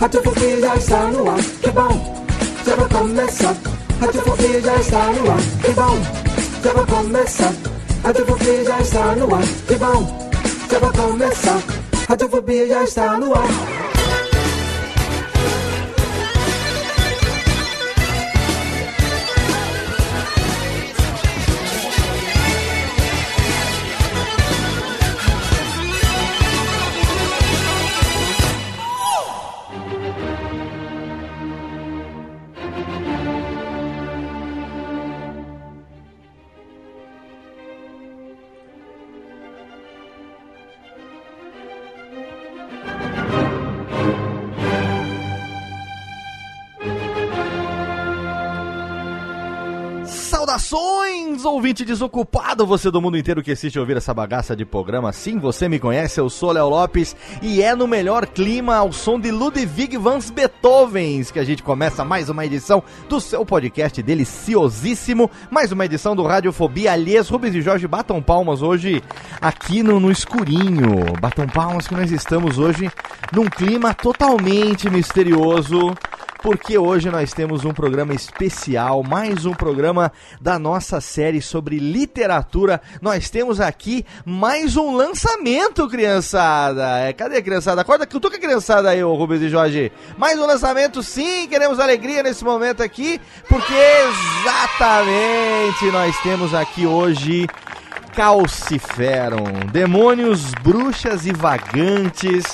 Radiofobia já está no ar, que bom, já vai começar. Radiofobia já está no ar, que bom, já vai começar. Radiofobia já está no ar, que bom, já vai começar. Radiofobia já está no ar. Ouvinte desocupado, você do mundo inteiro que assiste ouvir essa bagaça de programa. Sim, você me conhece, eu sou Léo Lopes e é no melhor clima ao som de Ludwig van Beethoven que a gente começa mais uma edição do seu podcast deliciosíssimo, mais uma edição do Radiofobia. Aliás, Rubens e Jorge batam palmas hoje aqui no, no escurinho. Batam palmas que nós estamos hoje num clima totalmente misterioso porque hoje nós temos um programa especial, mais um programa da nossa série sobre literatura. Nós temos aqui mais um lançamento, criançada. É, cadê a criançada? Acorda, que eu tô com a criançada aí, ô Rubens e Jorge. Mais um lançamento, sim, queremos alegria nesse momento aqui, porque exatamente nós temos aqui hoje Calciferon, demônios, bruxas e vagantes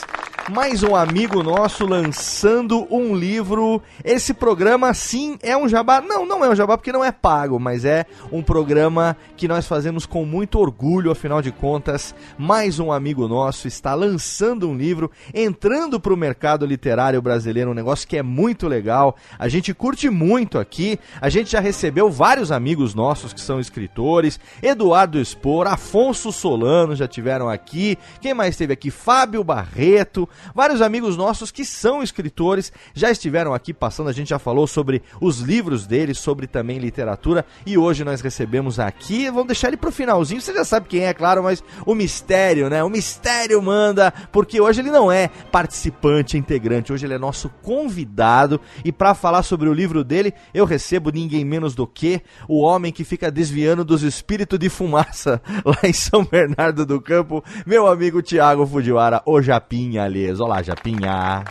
mais um amigo nosso lançando um livro. Esse programa, sim, é um jabá. Não, não é um jabá porque não é pago, mas é um programa que nós fazemos com muito orgulho, afinal de contas. Mais um amigo nosso está lançando um livro, entrando para o mercado literário brasileiro, um negócio que é muito legal. A gente curte muito aqui. A gente já recebeu vários amigos nossos que são escritores. Eduardo Expor, Afonso Solano já tiveram aqui. Quem mais esteve aqui? Fábio Barreto. Vários amigos nossos que são escritores já estiveram aqui passando, a gente já falou sobre os livros deles, sobre também literatura, e hoje nós recebemos aqui, vamos deixar ele pro finalzinho, você já sabe quem é, claro, mas o mistério, né? O mistério manda, porque hoje ele não é participante, integrante, hoje ele é nosso convidado, e para falar sobre o livro dele, eu recebo ninguém menos do que o homem que fica desviando dos espíritos de fumaça lá em São Bernardo do Campo, meu amigo Tiago Fujiwara, o Japinha ali. Olá, Japinha.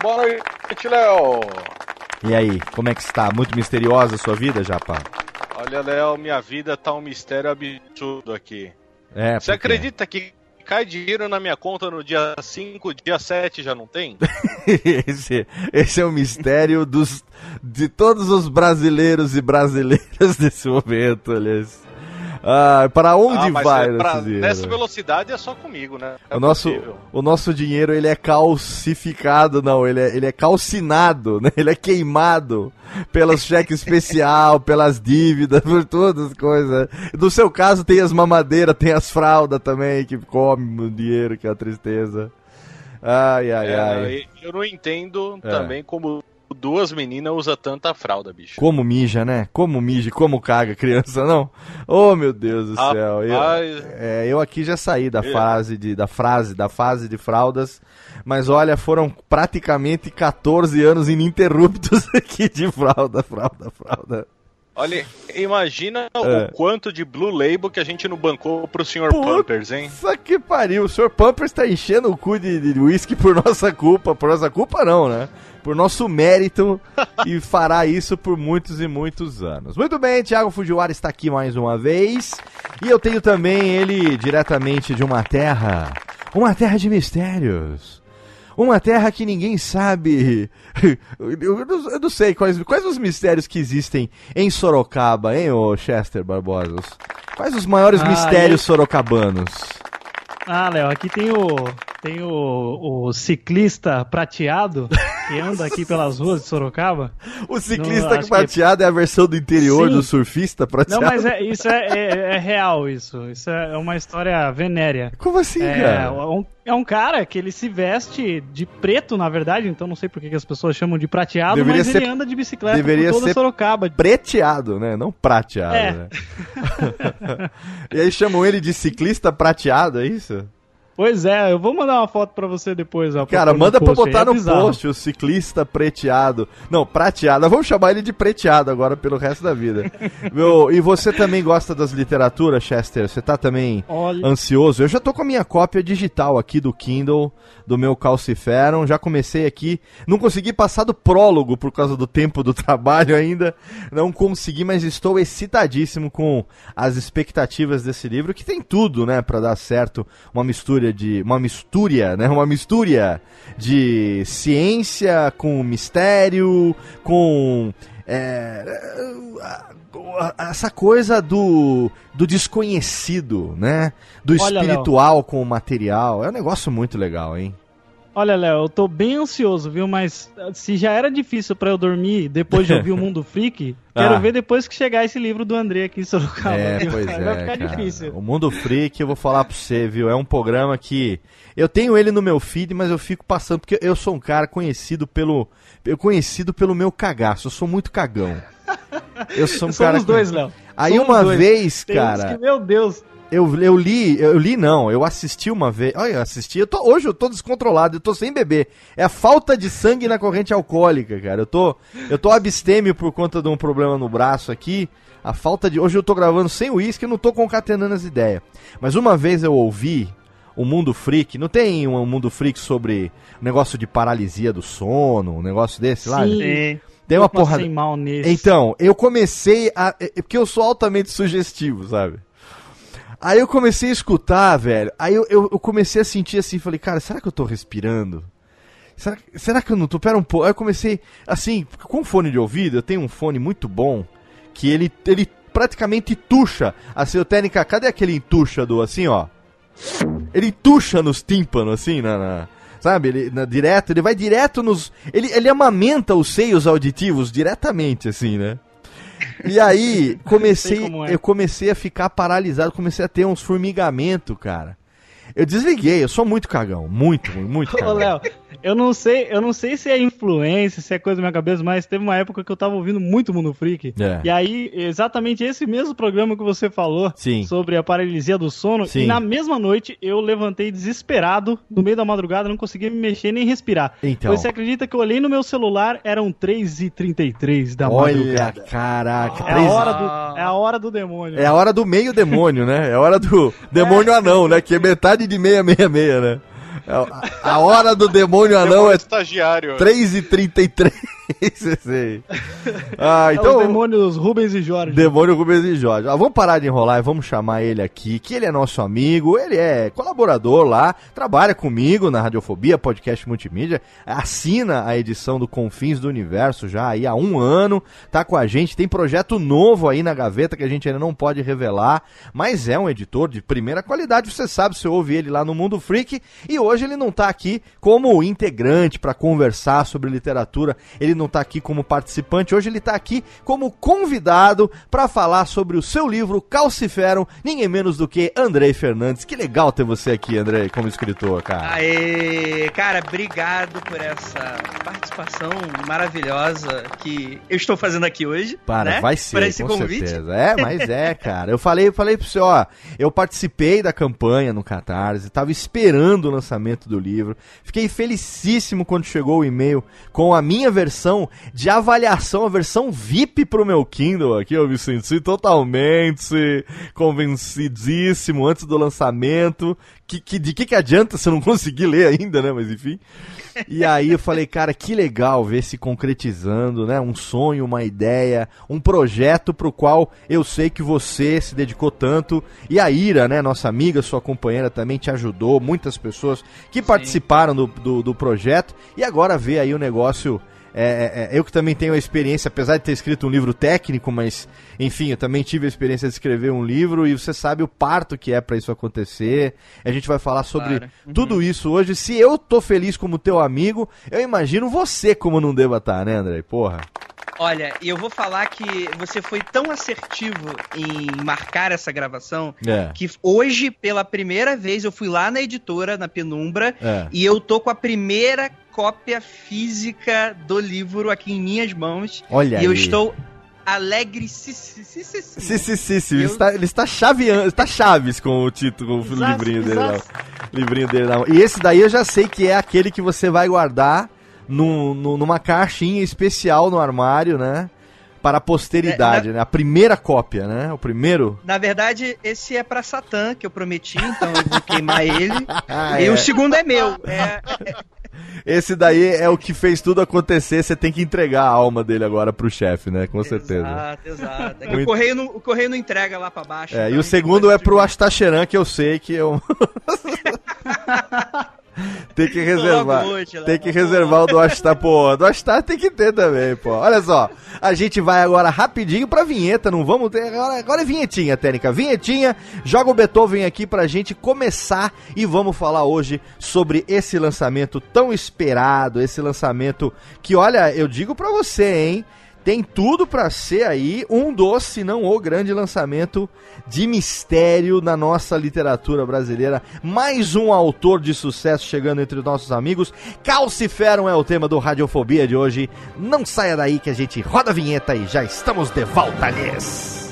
Boa noite, Léo. E aí, como é que está? Muito misteriosa a sua vida, Japa? Olha, Léo, minha vida tá um mistério absurdo aqui. É, Você acredita que cai dinheiro na minha conta no dia 5, dia 7 já não tem? esse, esse é o mistério dos, de todos os brasileiros e brasileiras desse momento, aliás. Ah, para onde ah, vai é pra, Nessa velocidade é só comigo, né? É o, nosso, o nosso dinheiro ele é calcificado, não, ele é, ele é calcinado, né? Ele é queimado pelos cheques especial, pelas dívidas, por todas as coisas. No seu caso tem as mamadeiras, tem as fraldas também que comem o dinheiro, que é a tristeza. Ai, ai, é, ai. Eu não entendo é. também como duas meninas usa tanta fralda, bicho. Como mija, né? Como mija, como caga criança, não? Oh, meu Deus do ah, céu. Eu, é, eu aqui já saí da é. fase de da frase, da fase de fraldas, mas olha, foram praticamente 14 anos ininterruptos aqui de fralda, fralda, fralda. Olha, imagina é. o quanto de Blue Label que a gente não bancou pro Sr. Pampers, hein? Isso que pariu, o Sr. Pampers tá enchendo o cu de whisky por nossa culpa. Por nossa culpa não, né? Por nosso mérito e fará isso por muitos e muitos anos. Muito bem, Thiago Fujiwara está aqui mais uma vez. E eu tenho também ele diretamente de uma terra uma terra de mistérios. Uma terra que ninguém sabe. Eu, não, eu não sei quais, quais os mistérios que existem em Sorocaba, hein, ô Chester Barbosa? Quais os maiores ah, mistérios eu... sorocabanos? Ah, Léo, aqui tem o tem o, o ciclista prateado que anda aqui pelas ruas de Sorocaba. O ciclista prateado que... é a versão do interior Sim. do surfista prateado? Não, mas é, isso é, é, é, real, isso. Isso é uma história venérea. Como assim, é, cara? Um, é um cara que ele se veste de preto, na verdade, então não sei por que as pessoas chamam de prateado, deveria mas ele anda de bicicleta deveria por toda ser Sorocaba. Preteado, né? Não prateado, é. né? e aí chamam ele de ciclista prateado, é isso? Pois é, eu vou mandar uma foto pra você depois. Ó, Cara, manda pra botar é no post o ciclista preteado. Não, prateado. Vamos chamar ele de preteado agora pelo resto da vida. Meu, e você também gosta das literaturas, Chester? Você tá também Olha... ansioso? Eu já tô com a minha cópia digital aqui do Kindle, do meu Calciferum. Já comecei aqui. Não consegui passar do prólogo por causa do tempo do trabalho ainda. Não consegui, mas estou excitadíssimo com as expectativas desse livro, que tem tudo, né, para dar certo. Uma mistura mistura de. Uma mistura, né? Uma mistura de ciência com mistério, com. É, essa coisa do, do desconhecido, né? Do Olha, espiritual Léo. com o material. É um negócio muito legal, hein? Olha, Léo, eu tô bem ansioso, viu? Mas ah, se já era difícil para eu dormir depois de ouvir o Mundo Freak, quero ah. ver depois que chegar esse livro do André aqui em Sorocaba. É, viu? pois Vai é, ficar cara. difícil. O Mundo Freak, eu vou falar pra você, viu? É um programa que eu tenho ele no meu feed, mas eu fico passando porque eu sou um cara conhecido pelo eu conhecido pelo meu cagaço. Eu sou muito cagão. Eu sou um Somos cara dois, Léo. Aí Somos uma dois. vez, cara. Que, meu Deus. Eu, eu li, eu li não, eu assisti uma vez. Olha, eu assisti. Eu tô, hoje eu tô descontrolado, eu tô sem beber. É a falta de sangue na corrente alcoólica, cara. Eu tô, eu tô abstêmio por conta de um problema no braço aqui. A falta de. Hoje eu tô gravando sem uísque, eu não tô concatenando as ideias. Mas uma vez eu ouvi o Mundo Freak. Não tem um Mundo Freak sobre negócio de paralisia do sono, um negócio desse lá? Sim. Tem uma porra. mal nesse. Então, eu comecei a. É, porque eu sou altamente sugestivo, sabe? Aí eu comecei a escutar, velho. Aí eu, eu, eu, comecei a sentir assim, falei, cara, será que eu tô respirando? Será, será que eu não tô? Pera um pouco. Aí eu comecei, assim, com fone de ouvido, eu tenho um fone muito bom, que ele, ele praticamente tuxa. Assim, o técnica, cadê aquele entuxa do assim, ó? Ele tuxa nos tímpanos, assim, na, na sabe? Ele na, direto, ele vai direto nos. Ele, ele amamenta os seios auditivos diretamente, assim, né? E aí, comecei, é. eu comecei a ficar paralisado, comecei a ter uns formigamentos, cara. Eu desliguei, eu sou muito cagão, muito, muito cagão. Ô, Léo, eu não sei, eu não sei se é influência, se é coisa da minha cabeça, mas teve uma época que eu tava ouvindo muito Mundo Freak. É. E aí, exatamente esse mesmo programa que você falou Sim. sobre a paralisia do sono. Sim. E na mesma noite eu levantei desesperado, no meio da madrugada, não conseguia me mexer nem respirar. Então. Você acredita que eu olhei no meu celular, eram 3h33 da Olha, madrugada. Olha, caraca. É, 3... a hora do, é a hora do demônio. É a hora do meio demônio, né? É a hora do demônio é. anão, né? Que é metade de 666, né? É a hora do demônio anão é estagiário. 3h33. ah, então, é o demônio Rubens e Jorge. Demônio Rubens e Jorge. Ah, vamos parar de enrolar e vamos chamar ele aqui, que ele é nosso amigo, ele é colaborador lá, trabalha comigo na Radiofobia, podcast multimídia, assina a edição do Confins do Universo já aí há um ano, tá com a gente, tem projeto novo aí na gaveta que a gente ainda não pode revelar, mas é um editor de primeira qualidade, você sabe, você ouve ele lá no Mundo Freak, e hoje ele não tá aqui como integrante para conversar sobre literatura, ele não está aqui como participante, hoje ele está aqui como convidado para falar sobre o seu livro Calciferum, ninguém menos do que Andrei Fernandes. Que legal ter você aqui, Andrei, como escritor, cara. Aê, cara, obrigado por essa participação maravilhosa que eu estou fazendo aqui hoje. Para, né? vai ser, esse com convite. certeza. É, mas é, cara. Eu falei, falei pro senhor, ó, eu participei da campanha no Catarse, estava esperando o lançamento do livro. Fiquei felicíssimo quando chegou o e-mail com a minha versão recomendação de avaliação, a versão VIP pro meu Kindle aqui, eu me senti totalmente convencidíssimo antes do lançamento. Que, que, de que, que adianta se eu não conseguir ler ainda, né? Mas enfim. E aí eu falei, cara, que legal ver se concretizando, né? Um sonho, uma ideia, um projeto pro qual eu sei que você se dedicou tanto. E a Ira, né, nossa amiga, sua companheira, também te ajudou. Muitas pessoas que Sim. participaram do, do, do projeto. E agora ver aí o negócio é, é, é, eu que também tenho a experiência, apesar de ter escrito um livro técnico, mas enfim, eu também tive a experiência de escrever um livro e você sabe o parto que é para isso acontecer. A gente vai falar sobre claro. uhum. tudo isso hoje. Se eu tô feliz como teu amigo, eu imagino você como não deva estar, né, André? Porra. Olha, eu vou falar que você foi tão assertivo em marcar essa gravação é. que hoje, pela primeira vez, eu fui lá na editora, na Penumbra, é. e eu tô com a primeira cópia física do livro aqui em minhas mãos. Olha E aí. eu estou alegre sim, ele está, ele está chaveando, está chaves com o título, com o livrinho dele lá. Livrinho dele lá. E esse daí eu já sei que é aquele que você vai guardar no, no, numa caixinha especial no armário, né? Para a posteridade, é, na... né? A primeira cópia, né? O primeiro. Na verdade, esse é para Satã, que eu prometi, então eu vou queimar ele. ah, e é. o segundo é meu. É, esse daí é o que fez tudo acontecer. Você tem que entregar a alma dele agora pro chefe, né? Com certeza. Exato, exato. É o, correio não, o correio não entrega lá pra baixo. É, e o segundo é pro Astacheran, que eu sei que eu. tem que reservar. tem que reservar o do Astar, pô. Do Astar tem que ter também, pô. Olha só. A gente vai agora rapidinho pra vinheta, não vamos ter. Agora, agora é vinhetinha, técnica. Vinhetinha, joga o Beethoven aqui pra gente começar e vamos falar hoje sobre esse lançamento tão esperado, esse lançamento que, olha, eu digo pra você, hein? Tem tudo para ser aí um dos, se não o grande lançamento de mistério na nossa literatura brasileira. Mais um autor de sucesso chegando entre os nossos amigos. Calciferum é o tema do Radiofobia de hoje. Não saia daí que a gente roda a vinheta e já estamos de volta, lhes.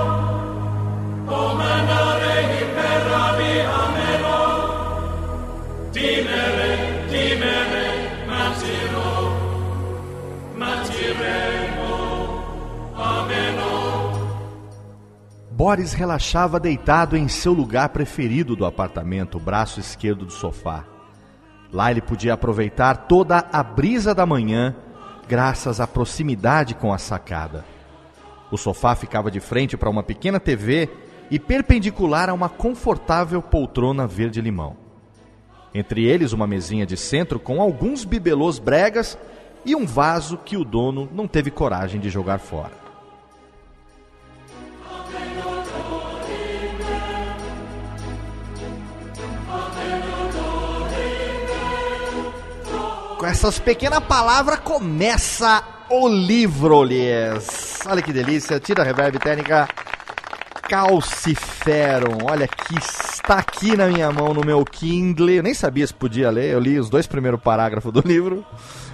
Boris relaxava deitado em seu lugar preferido do apartamento, o braço esquerdo do sofá. Lá ele podia aproveitar toda a brisa da manhã, graças à proximidade com a sacada. O sofá ficava de frente para uma pequena TV e perpendicular a uma confortável poltrona verde-limão. Entre eles, uma mesinha de centro com alguns bibelôs bregas e um vaso que o dono não teve coragem de jogar fora. Com essas pequenas palavras começa o livro, Lies. Olha que delícia. Tira a reverb técnica. Calciferum. Olha que está aqui na minha mão no meu Kindle. Eu nem sabia se podia ler. Eu li os dois primeiros parágrafos do livro.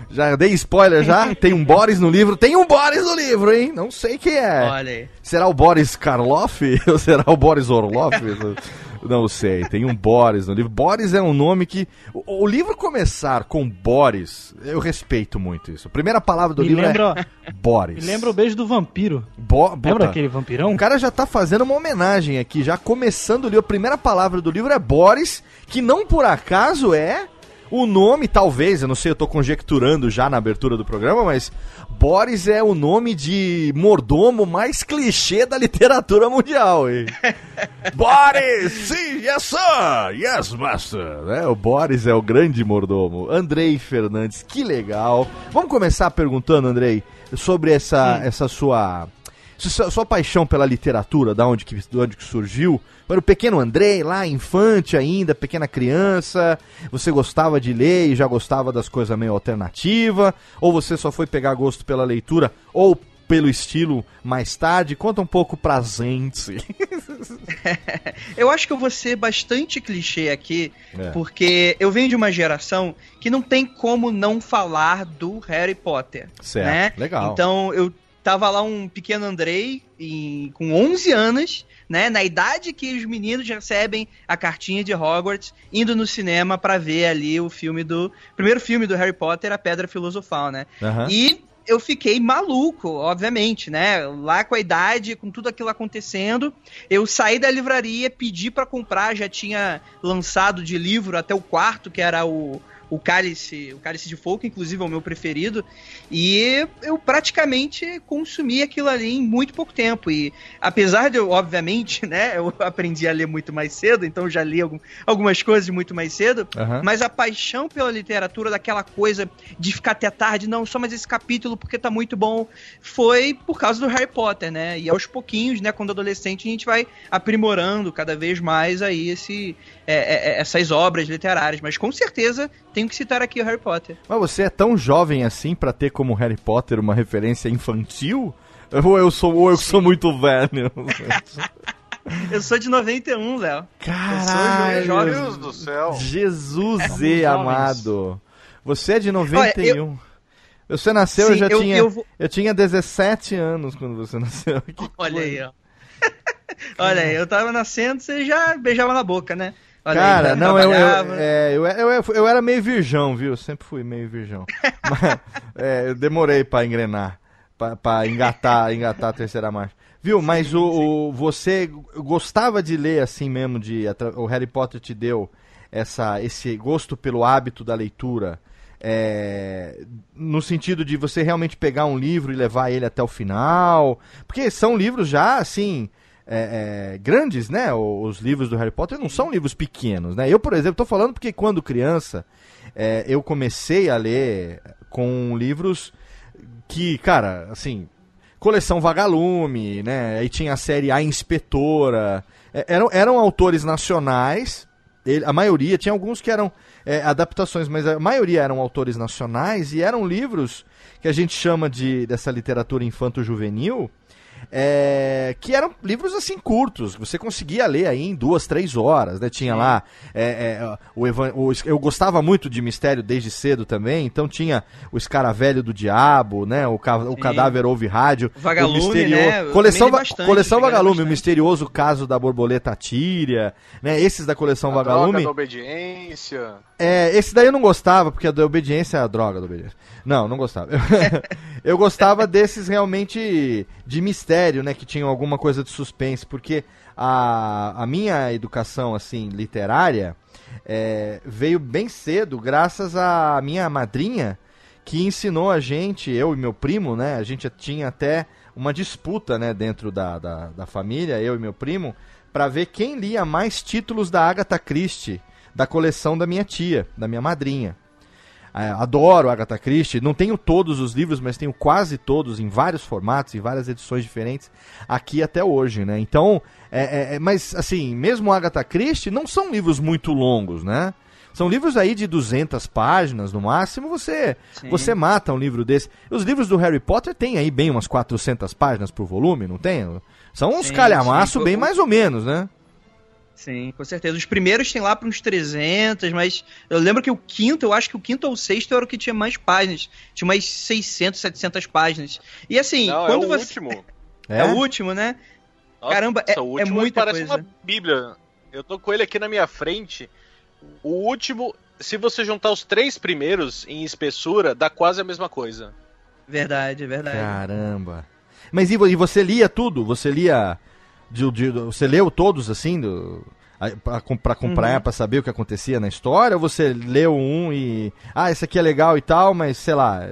Já dei spoiler já. Tem um Boris no livro. Tem um Boris no livro, hein? Não sei quem é. Olha aí. Será o Boris Karloff? Ou será o Boris Orloff? Não sei, tem um Boris no livro. Boris é um nome que. O, o, livro começar com Boris, eu respeito muito isso. A primeira palavra do me livro lembra, é Boris. Me lembra o beijo do vampiro. Bo, lembra aquele vampirão? O cara já tá fazendo uma homenagem aqui, já começando o livro. A primeira palavra do livro é Boris, que não por acaso é O nome, talvez, eu não sei, eu tô conjecturando já na abertura do programa, mas Boris é o nome de mordomo mais clichê da literatura mundial, hein? Boris! Sim, yes, sir! Yes, master! É, o Boris é o grande mordomo. Andrei Fernandes, que legal. Vamos começar perguntando, Andrei, sobre essa, essa sua sua, sua paixão pela literatura, da onde que, de onde que surgiu? Para o pequeno Andrei, lá, infante ainda, pequena criança, você gostava de ler e já gostava das coisas meio alternativa? Ou você só foi pegar gosto pela leitura? Ou pelo estilo mais tarde? Conta um pouco pra gente. eu acho que eu vou ser bastante clichê aqui, é. porque eu venho de uma geração que não tem como não falar do Harry Potter. Certo, né? legal. Então eu tava lá um pequeno Andrei em, com 11 anos, né, na idade que os meninos recebem a cartinha de Hogwarts, indo no cinema para ver ali o filme do primeiro filme do Harry Potter, A Pedra Filosofal, né? Uhum. E eu fiquei maluco, obviamente, né? Lá com a idade, com tudo aquilo acontecendo, eu saí da livraria, pedi para comprar, já tinha lançado de livro até o quarto, que era o o Cálice, o Cálice de Fogo, inclusive é o meu preferido, e eu praticamente consumi aquilo ali em muito pouco tempo. E apesar de eu, obviamente, né, eu aprendi a ler muito mais cedo, então já li algum, algumas coisas muito mais cedo, uhum. mas a paixão pela literatura, daquela coisa de ficar até tarde, não, só mais esse capítulo porque tá muito bom, foi por causa do Harry Potter, né? E aos pouquinhos, né, quando adolescente, a gente vai aprimorando cada vez mais aí esse, é, é, é essas obras literárias. Mas com certeza tenho que citar aqui o Harry Potter. Mas você é tão jovem assim para ter como Harry Potter uma referência infantil? Ou eu sou, ou eu sou muito velho? Eu sou de 91, Léo. Caralho! Meu Deus do céu! Jesus é, amado! Você é de 91. Olha, eu... Você nasceu, Sim, eu já eu, tinha. Eu, vou... eu, tinha 17 anos quando você nasceu. Olha aí, ó. Olha aí, eu tava nascendo, você já beijava na boca, né? Olha Cara, aí, não, eu, eu, é, eu, eu, eu, era meio virgão, viu? Sempre fui meio virgão. Mas, é, eu demorei pra engrenar, pra, pra engatar, engatar a terceira marcha. Viu? Mas o, o, você gostava de ler assim mesmo, de o Harry Potter te deu essa, esse gosto pelo hábito da leitura, é, no sentido de você realmente pegar um livro e levar ele até o final, porque são livros já assim é, é, grandes, né? Os livros do Harry Potter não são livros pequenos, né? Eu, por exemplo, estou falando porque quando criança é, eu comecei a ler com livros que, cara, assim, coleção Vagalume, né? Aí tinha a série A Inspetora. É, eram, eram autores nacionais. Ele, a maioria, tinha alguns que eram é, adaptações, mas a maioria eram autores nacionais e eram livros que a gente chama de dessa literatura infanto-juvenil é, que eram livros assim curtos, você conseguia ler aí em duas, três horas, né? Tinha Sim. lá é, é, o, o, eu gostava muito de mistério desde cedo também, então tinha o Escaravelho do Diabo, né? O, ca, o Cadáver Ouve Rádio, Vagalume, o misterioso, né? coleção, bastante, coleção Vagalume, bastante. o misterioso caso da borboleta tíria, né? Esses da coleção a Vagalume. Droga da obediência. É, esse daí eu não gostava porque a da obediência é a droga da obediência. Não, não gostava. eu gostava desses realmente de mistério, né? Que tinham alguma coisa de suspense, porque a, a minha educação, assim, literária é, veio bem cedo, graças à minha madrinha, que ensinou a gente, eu e meu primo, né? A gente tinha até uma disputa, né, dentro da, da, da família, eu e meu primo, para ver quem lia mais títulos da Agatha Christie, da coleção da minha tia, da minha madrinha. É, adoro Agatha Christie, não tenho todos os livros, mas tenho quase todos em vários formatos, em várias edições diferentes, aqui até hoje, né? Então, é, é, é mas assim, mesmo Agatha Christie, não são livros muito longos, né? São livros aí de 200 páginas no máximo, você você mata um livro desse. Os livros do Harry Potter tem aí bem umas 400 páginas por volume, não tem? São uns calhamaço bem mais ou menos, né? Sim, com certeza. Os primeiros tem lá para uns 300, mas eu lembro que o quinto, eu acho que o quinto ou o sexto era o que tinha mais páginas. Tinha mais 600, 700 páginas. E assim, Não, quando é o você... último. É? é? o último, né? Nossa, Caramba, é, o é último é muita parece coisa. uma bíblia. Eu tô com ele aqui na minha frente. O último, se você juntar os três primeiros em espessura, dá quase a mesma coisa. Verdade, verdade. Caramba. Mas e, e você lia tudo? Você lia de, de, você leu todos assim? Do, para acompanhar, uhum. para saber o que acontecia na história? Ou você leu um e. Ah, esse aqui é legal e tal, mas sei lá.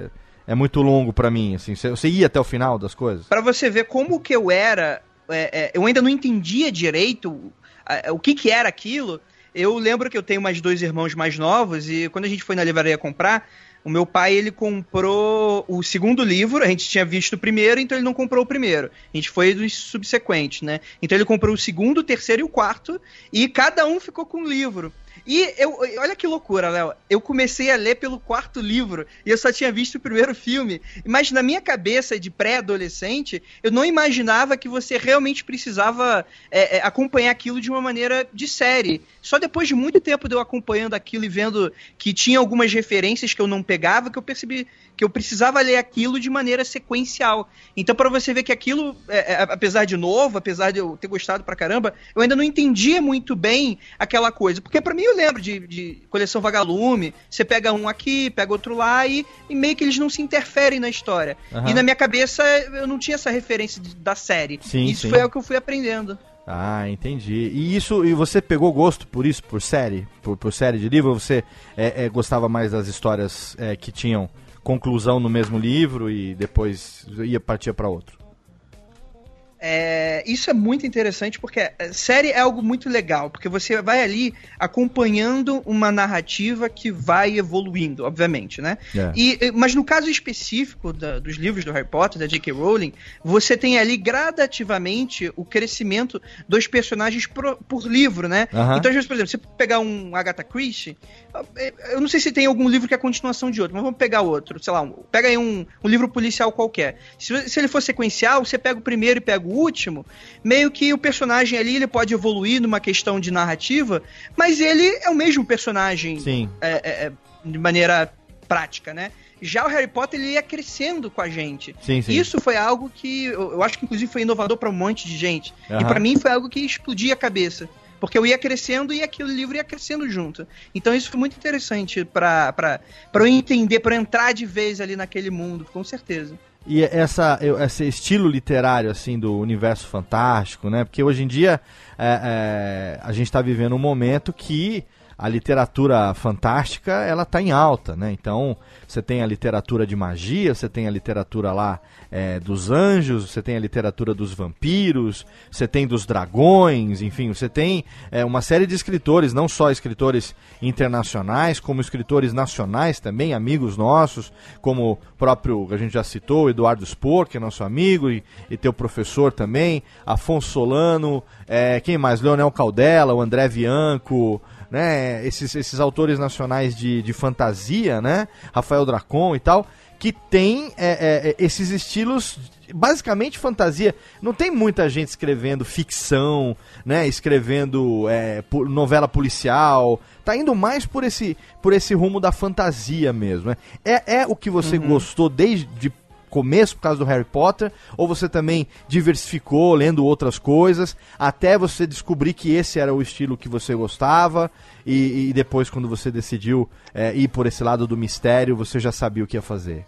É muito longo para mim, assim. Você ia até o final das coisas? Para você ver como que eu era. É, é, eu ainda não entendia direito o que, que era aquilo. Eu lembro que eu tenho mais dois irmãos mais novos e quando a gente foi na livraria comprar, o meu pai, ele comprou o segundo livro, a gente tinha visto o primeiro, então ele não comprou o primeiro. A gente foi dos subsequentes, né? Então ele comprou o segundo, o terceiro e o quarto, e cada um ficou com um livro. E eu, olha que loucura, Léo. Eu comecei a ler pelo quarto livro e eu só tinha visto o primeiro filme. Mas na minha cabeça de pré-adolescente, eu não imaginava que você realmente precisava é, é, acompanhar aquilo de uma maneira de série. Só depois de muito tempo de eu acompanhando aquilo e vendo que tinha algumas referências que eu não pegava, que eu percebi que eu precisava ler aquilo de maneira sequencial. Então, para você ver que aquilo, é, é, apesar de novo, apesar de eu ter gostado pra caramba, eu ainda não entendia muito bem aquela coisa. Porque para mim eu lembro de, de, coleção vagalume, você pega um aqui, pega outro lá e, e meio que eles não se interferem na história. Uhum. E na minha cabeça eu não tinha essa referência de, da série. Sim, isso sim. foi o que eu fui aprendendo. Ah, entendi. E isso, e você pegou gosto por isso, por série, por, por série de livro? Ou você é, é, gostava mais das histórias é, que tinham conclusão no mesmo livro e depois ia partir para outro? É, isso é muito interessante porque é, série é algo muito legal, porque você vai ali acompanhando uma narrativa que vai evoluindo, obviamente, né? É. E, mas no caso específico da, dos livros do Harry Potter, da J.K. Rowling, você tem ali gradativamente o crescimento dos personagens por, por livro, né? Então, às vezes, por exemplo, você pegar um Agatha Christie, eu não sei se tem algum livro que é a continuação de outro, mas vamos pegar outro, sei lá, um, pega aí um, um livro policial qualquer. Se, se ele for sequencial, você pega o primeiro e pega o último, meio que o personagem ali ele pode evoluir numa questão de narrativa, mas ele é o mesmo personagem. É, é, é, de maneira prática, né? Já o Harry Potter ele ia crescendo com a gente. Sim, sim. Isso foi algo que eu, eu acho que inclusive foi inovador para um monte de gente. Uhum. E para mim foi algo que explodia a cabeça. Porque eu ia crescendo e aquele livro ia crescendo junto. Então isso foi muito interessante para eu entender, para entrar de vez ali naquele mundo, com certeza. E essa, esse estilo literário, assim, do universo fantástico, né? Porque hoje em dia é, é, a gente está vivendo um momento que a literatura fantástica ela está em alta, né? Então você tem a literatura de magia, você tem a literatura lá é, dos anjos, você tem a literatura dos vampiros, você tem dos dragões, enfim, você tem é, uma série de escritores, não só escritores internacionais, como escritores nacionais também, amigos nossos, como o próprio a gente já citou, Eduardo Spor, que é nosso amigo e, e teu professor também, Afonso Solano, é, quem mais? Leonel Caldela, o André Bianco né, esses, esses autores nacionais de, de fantasia, né, Rafael Dracon e tal, que tem é, é, esses estilos basicamente fantasia. Não tem muita gente escrevendo ficção, né? Escrevendo é, novela policial. Tá indo mais por esse, por esse rumo da fantasia mesmo. Né? É, é o que você uhum. gostou desde começo por causa do Harry Potter, ou você também diversificou lendo outras coisas, até você descobrir que esse era o estilo que você gostava, e, e depois, quando você decidiu é, ir por esse lado do mistério, você já sabia o que ia fazer?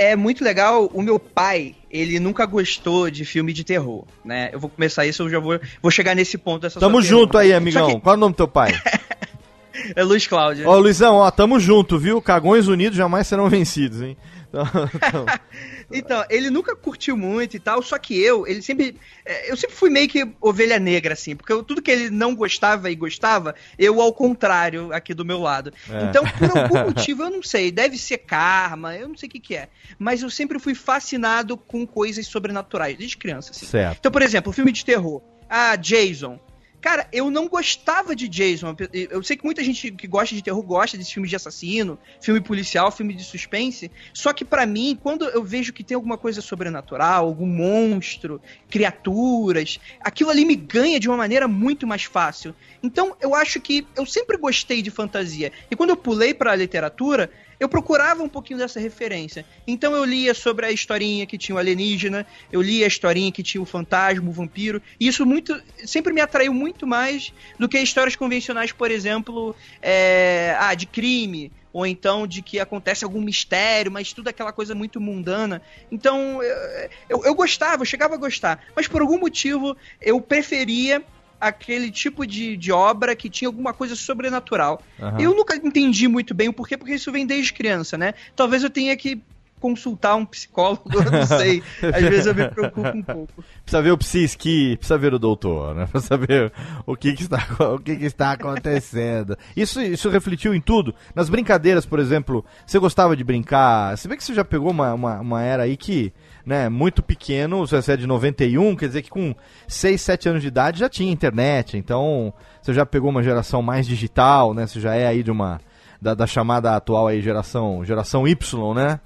é muito legal. O meu pai, ele nunca gostou de filme de terror, né? Eu vou começar isso, eu já vou, vou chegar nesse ponto dessa Tamo junto aí, amigão. Que... Qual é o nome do teu pai? é Luiz Cláudio. Ó, Luizão, ó, tamo junto, viu? Cagões unidos jamais serão vencidos, hein? Então, então, então, ele nunca curtiu muito e tal, só que eu, ele sempre. É, eu sempre fui meio que ovelha negra, assim, porque eu, tudo que ele não gostava e gostava, eu ao contrário, aqui do meu lado. É. Então, por algum motivo, eu não sei, deve ser karma, eu não sei o que, que é. Mas eu sempre fui fascinado com coisas sobrenaturais, desde criança, assim. Certo. Então, por exemplo, filme de terror. Ah, Jason. Cara, eu não gostava de Jason. Eu sei que muita gente que gosta de terror gosta desse filme de assassino, filme policial, filme de suspense. Só que para mim, quando eu vejo que tem alguma coisa sobrenatural, algum monstro, criaturas, aquilo ali me ganha de uma maneira muito mais fácil. Então, eu acho que eu sempre gostei de fantasia. E quando eu pulei para a literatura, eu procurava um pouquinho dessa referência. Então eu lia sobre a historinha que tinha o alienígena, eu lia a historinha que tinha o fantasma, o vampiro, e isso muito sempre me atraiu muito mais do que histórias convencionais, por exemplo, é, ah, de crime, ou então de que acontece algum mistério, mas tudo aquela coisa muito mundana. Então eu, eu, eu gostava, eu chegava a gostar, mas por algum motivo eu preferia aquele tipo de, de obra que tinha alguma coisa sobrenatural. Uhum. Eu nunca entendi muito bem o porquê, porque isso vem desde criança, né? Talvez eu tenha que consultar um psicólogo, eu não sei. Às vezes eu me preocupo um pouco. Precisa ver o psiski, precisa ver o doutor, né? Pra saber o que, que, está, o que, que está acontecendo. Isso, isso refletiu em tudo. Nas brincadeiras, por exemplo, você gostava de brincar. Se bem que você já pegou uma, uma, uma era aí que, né, muito pequeno, você é de 91, quer dizer que com 6, 7 anos de idade já tinha internet, então você já pegou uma geração mais digital, né? Você já é aí de uma. Da, da chamada atual aí geração, geração Y, né?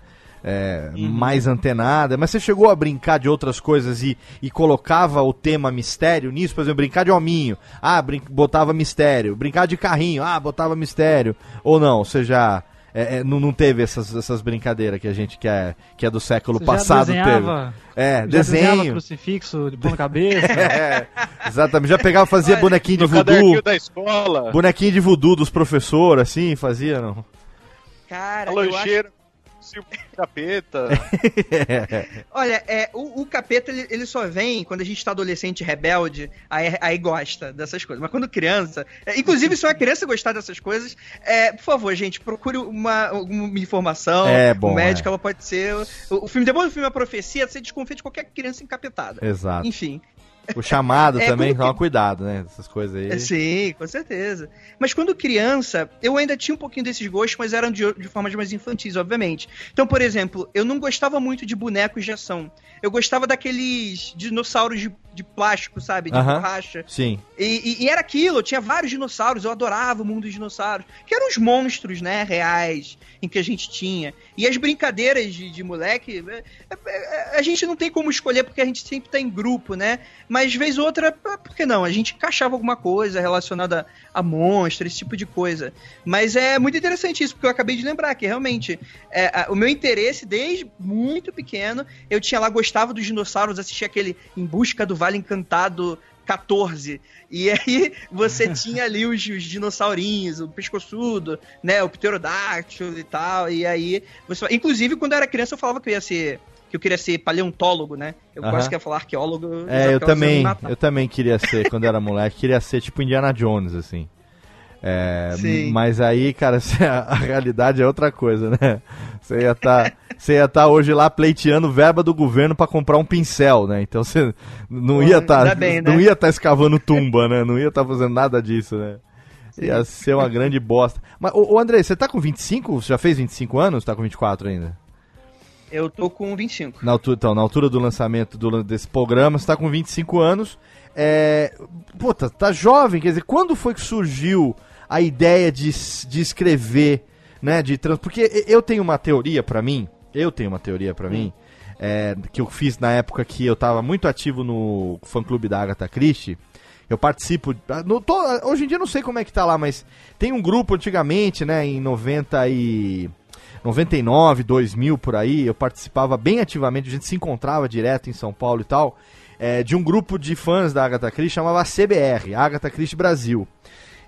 é, uhum. mais antenada, mas você chegou a brincar de outras coisas e, e colocava o tema mistério nisso? Por exemplo, brincar de hominho, ah, brin botava mistério. Brincar de carrinho, ah, botava mistério. Ou não, você já é, é, não, não, teve essas, essas brincadeiras que a gente que é, que é do século você passado desenhava, teve. É, desenho. crucifixo de ponta cabeça. é, exatamente. Já pegava, fazia bonequinho de voodoo. da escola. Bonequinho de voodoo dos professores, assim, fazia, não? Cara, a lancheira o capeta. Olha, é, o, o capeta ele, ele, só vem quando a gente tá adolescente rebelde, aí, aí gosta dessas coisas. Mas quando criança, é, inclusive se uma criança gostar dessas coisas, é, por favor, gente, procure uma, uma informação. É bom. O médico, é. ela pode ser. O, o filme, depois do filme A Profecia, você desconfia de qualquer criança encapetada. Exato. Enfim. O chamado é, também, toma que... cuidado, né? Essas coisas aí. Sim, com certeza. Mas quando criança, eu ainda tinha um pouquinho desses gostos, mas eram de, de formas mais infantis, obviamente. Então, por exemplo, eu não gostava muito de bonecos de ação. Eu gostava daqueles dinossauros de, de plástico, sabe? De uh -huh. borracha. Sim. E, e, e, era aquilo, eu tinha vários dinossauros, eu adorava o mundo dos dinossauros. Que eram os monstros, né, reais, em que a gente tinha. E as brincadeiras de, de moleque, é, é, é, a gente não tem como escolher porque a gente sempre tá em grupo, né? Mas vez ou outra, por que não? A gente encaixava alguma coisa relacionada a monstro, esse tipo de coisa. Mas é muito interessante isso, porque eu acabei de lembrar que realmente é, a, o meu interesse desde muito pequeno, eu tinha lá, gostava dos dinossauros, assistia aquele Em Busca do Vale Encantado 14. E aí você tinha ali os, os, dinossaurinhos, o pescoçudo, né? O pterodáctilo e tal. E aí você. Inclusive, quando eu era criança, eu falava que eu ia ser que eu queria ser paleontólogo, né? Eu uhum. quase queria falar arqueólogo. É, eu também, eu também queria ser, quando era moleque, queria ser tipo Indiana Jones, assim. É, mas aí, cara, a, realidade é outra coisa, né? Você ia estar tá, você ia tá hoje lá pleiteando verba do governo para comprar um pincel, né? Então você não ia estar tá, né? não ia estar tá escavando tumba, né? Não ia estar tá fazendo nada disso, né? Sim. Ia ser uma grande bosta. Mas, ô, ô André, você tá com 25? Você já fez 25 anos? Tá com 24 ainda? Eu tô com 25. Na altura, então, na altura do lançamento do, desse programa, você tá com 25 anos. É, puta, tá jovem, quer dizer, quando foi que surgiu a ideia de, de escrever, né, de trans... Porque eu tenho uma teoria para mim, eu tenho uma teoria para mim, é, que eu fiz na época que eu tava muito ativo no fã-clube da Agatha Christie, eu participo. Ah, no, tô, hoje em dia não sei como é que tá lá, mas tem um grupo antigamente, né, em 90 e 99, 2000 por aí, eu participava bem ativamente, a gente se encontrava direto em São Paulo e tal, é, de um grupo de fãs da Agatha Christie chamava CBR, Agatha Christie Brasil.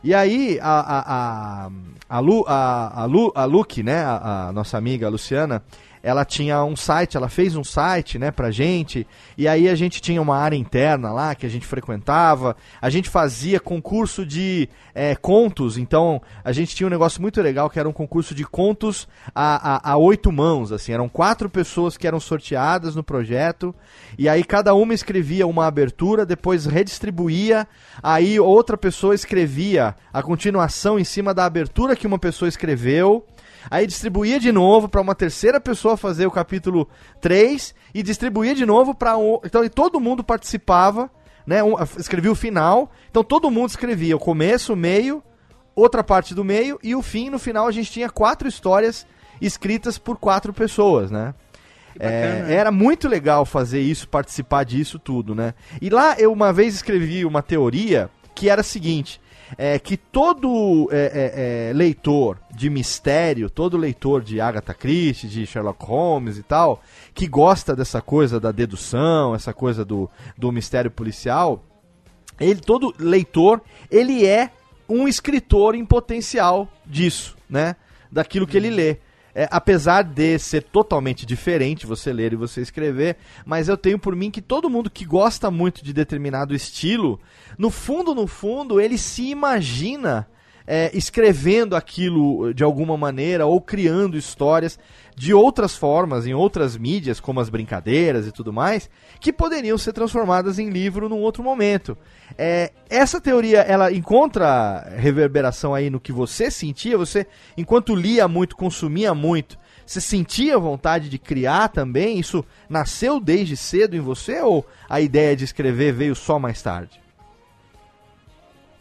E aí a, a, a, a, Lu, a, a, Lu, a Luke, né, a, a nossa amiga Luciana, ela tinha um site, ela fez um site, né, pra gente, e aí a gente tinha uma área interna lá que a gente frequentava, a gente fazia concurso de é, contos, então a gente tinha um negócio muito legal que era um concurso de contos a, a, a oito mãos, assim, eram quatro pessoas que eram sorteadas no projeto, e aí cada uma escrevia uma abertura, depois redistribuía, aí outra pessoa escrevia a continuação em cima da abertura que uma pessoa escreveu, Aí distribuía de novo para uma terceira pessoa fazer o capítulo 3 e distribuía de novo para um. Então e todo mundo participava, né? Um, escrevia o final. Então todo mundo escrevia o começo, o meio, outra parte do meio e o fim. No final a gente tinha quatro histórias escritas por quatro pessoas, né? É, era muito legal fazer isso, participar disso tudo, né? E lá eu uma vez escrevi uma teoria que era a seguinte: é que todo é, é, é, leitor de mistério, todo leitor de Agatha Christie, de Sherlock Holmes e tal, que gosta dessa coisa da dedução, essa coisa do, do mistério policial, ele, todo leitor, ele é um escritor em potencial disso, né? Daquilo que ele lê. é, apesar de ser totalmente diferente você ler e você escrever, mas eu tenho por mim que todo mundo que gosta muito de determinado estilo, no fundo, no fundo, ele se imagina é, escrevendo aquilo de alguma maneira ou criando histórias de outras formas, em outras mídias, como as brincadeiras e tudo mais, que poderiam ser transformadas em livro num outro momento. É, essa teoria, ela encontra reverberação aí no que você sentia? Você, enquanto lia muito, consumia muito, você sentia vontade de criar também? Isso nasceu desde cedo em você ou a ideia de escrever veio só mais tarde?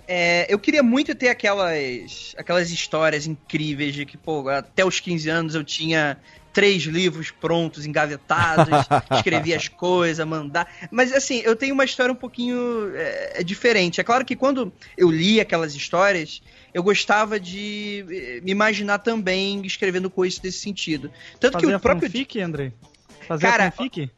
É, eu queria muito ter aquelas, aquelas histórias incríveis de que, pô, até os 15 anos eu tinha três livros prontos, engavetados, escrevia as coisas, mandar. Mas assim, eu tenho uma história um pouquinho é, é, diferente. É claro que quando eu li aquelas histórias, eu gostava de eh, me imaginar também escrevendo coisas desse sentido. Tanto Fazer que o próprio. Fanfic, André? Fazer Cara, fanfic?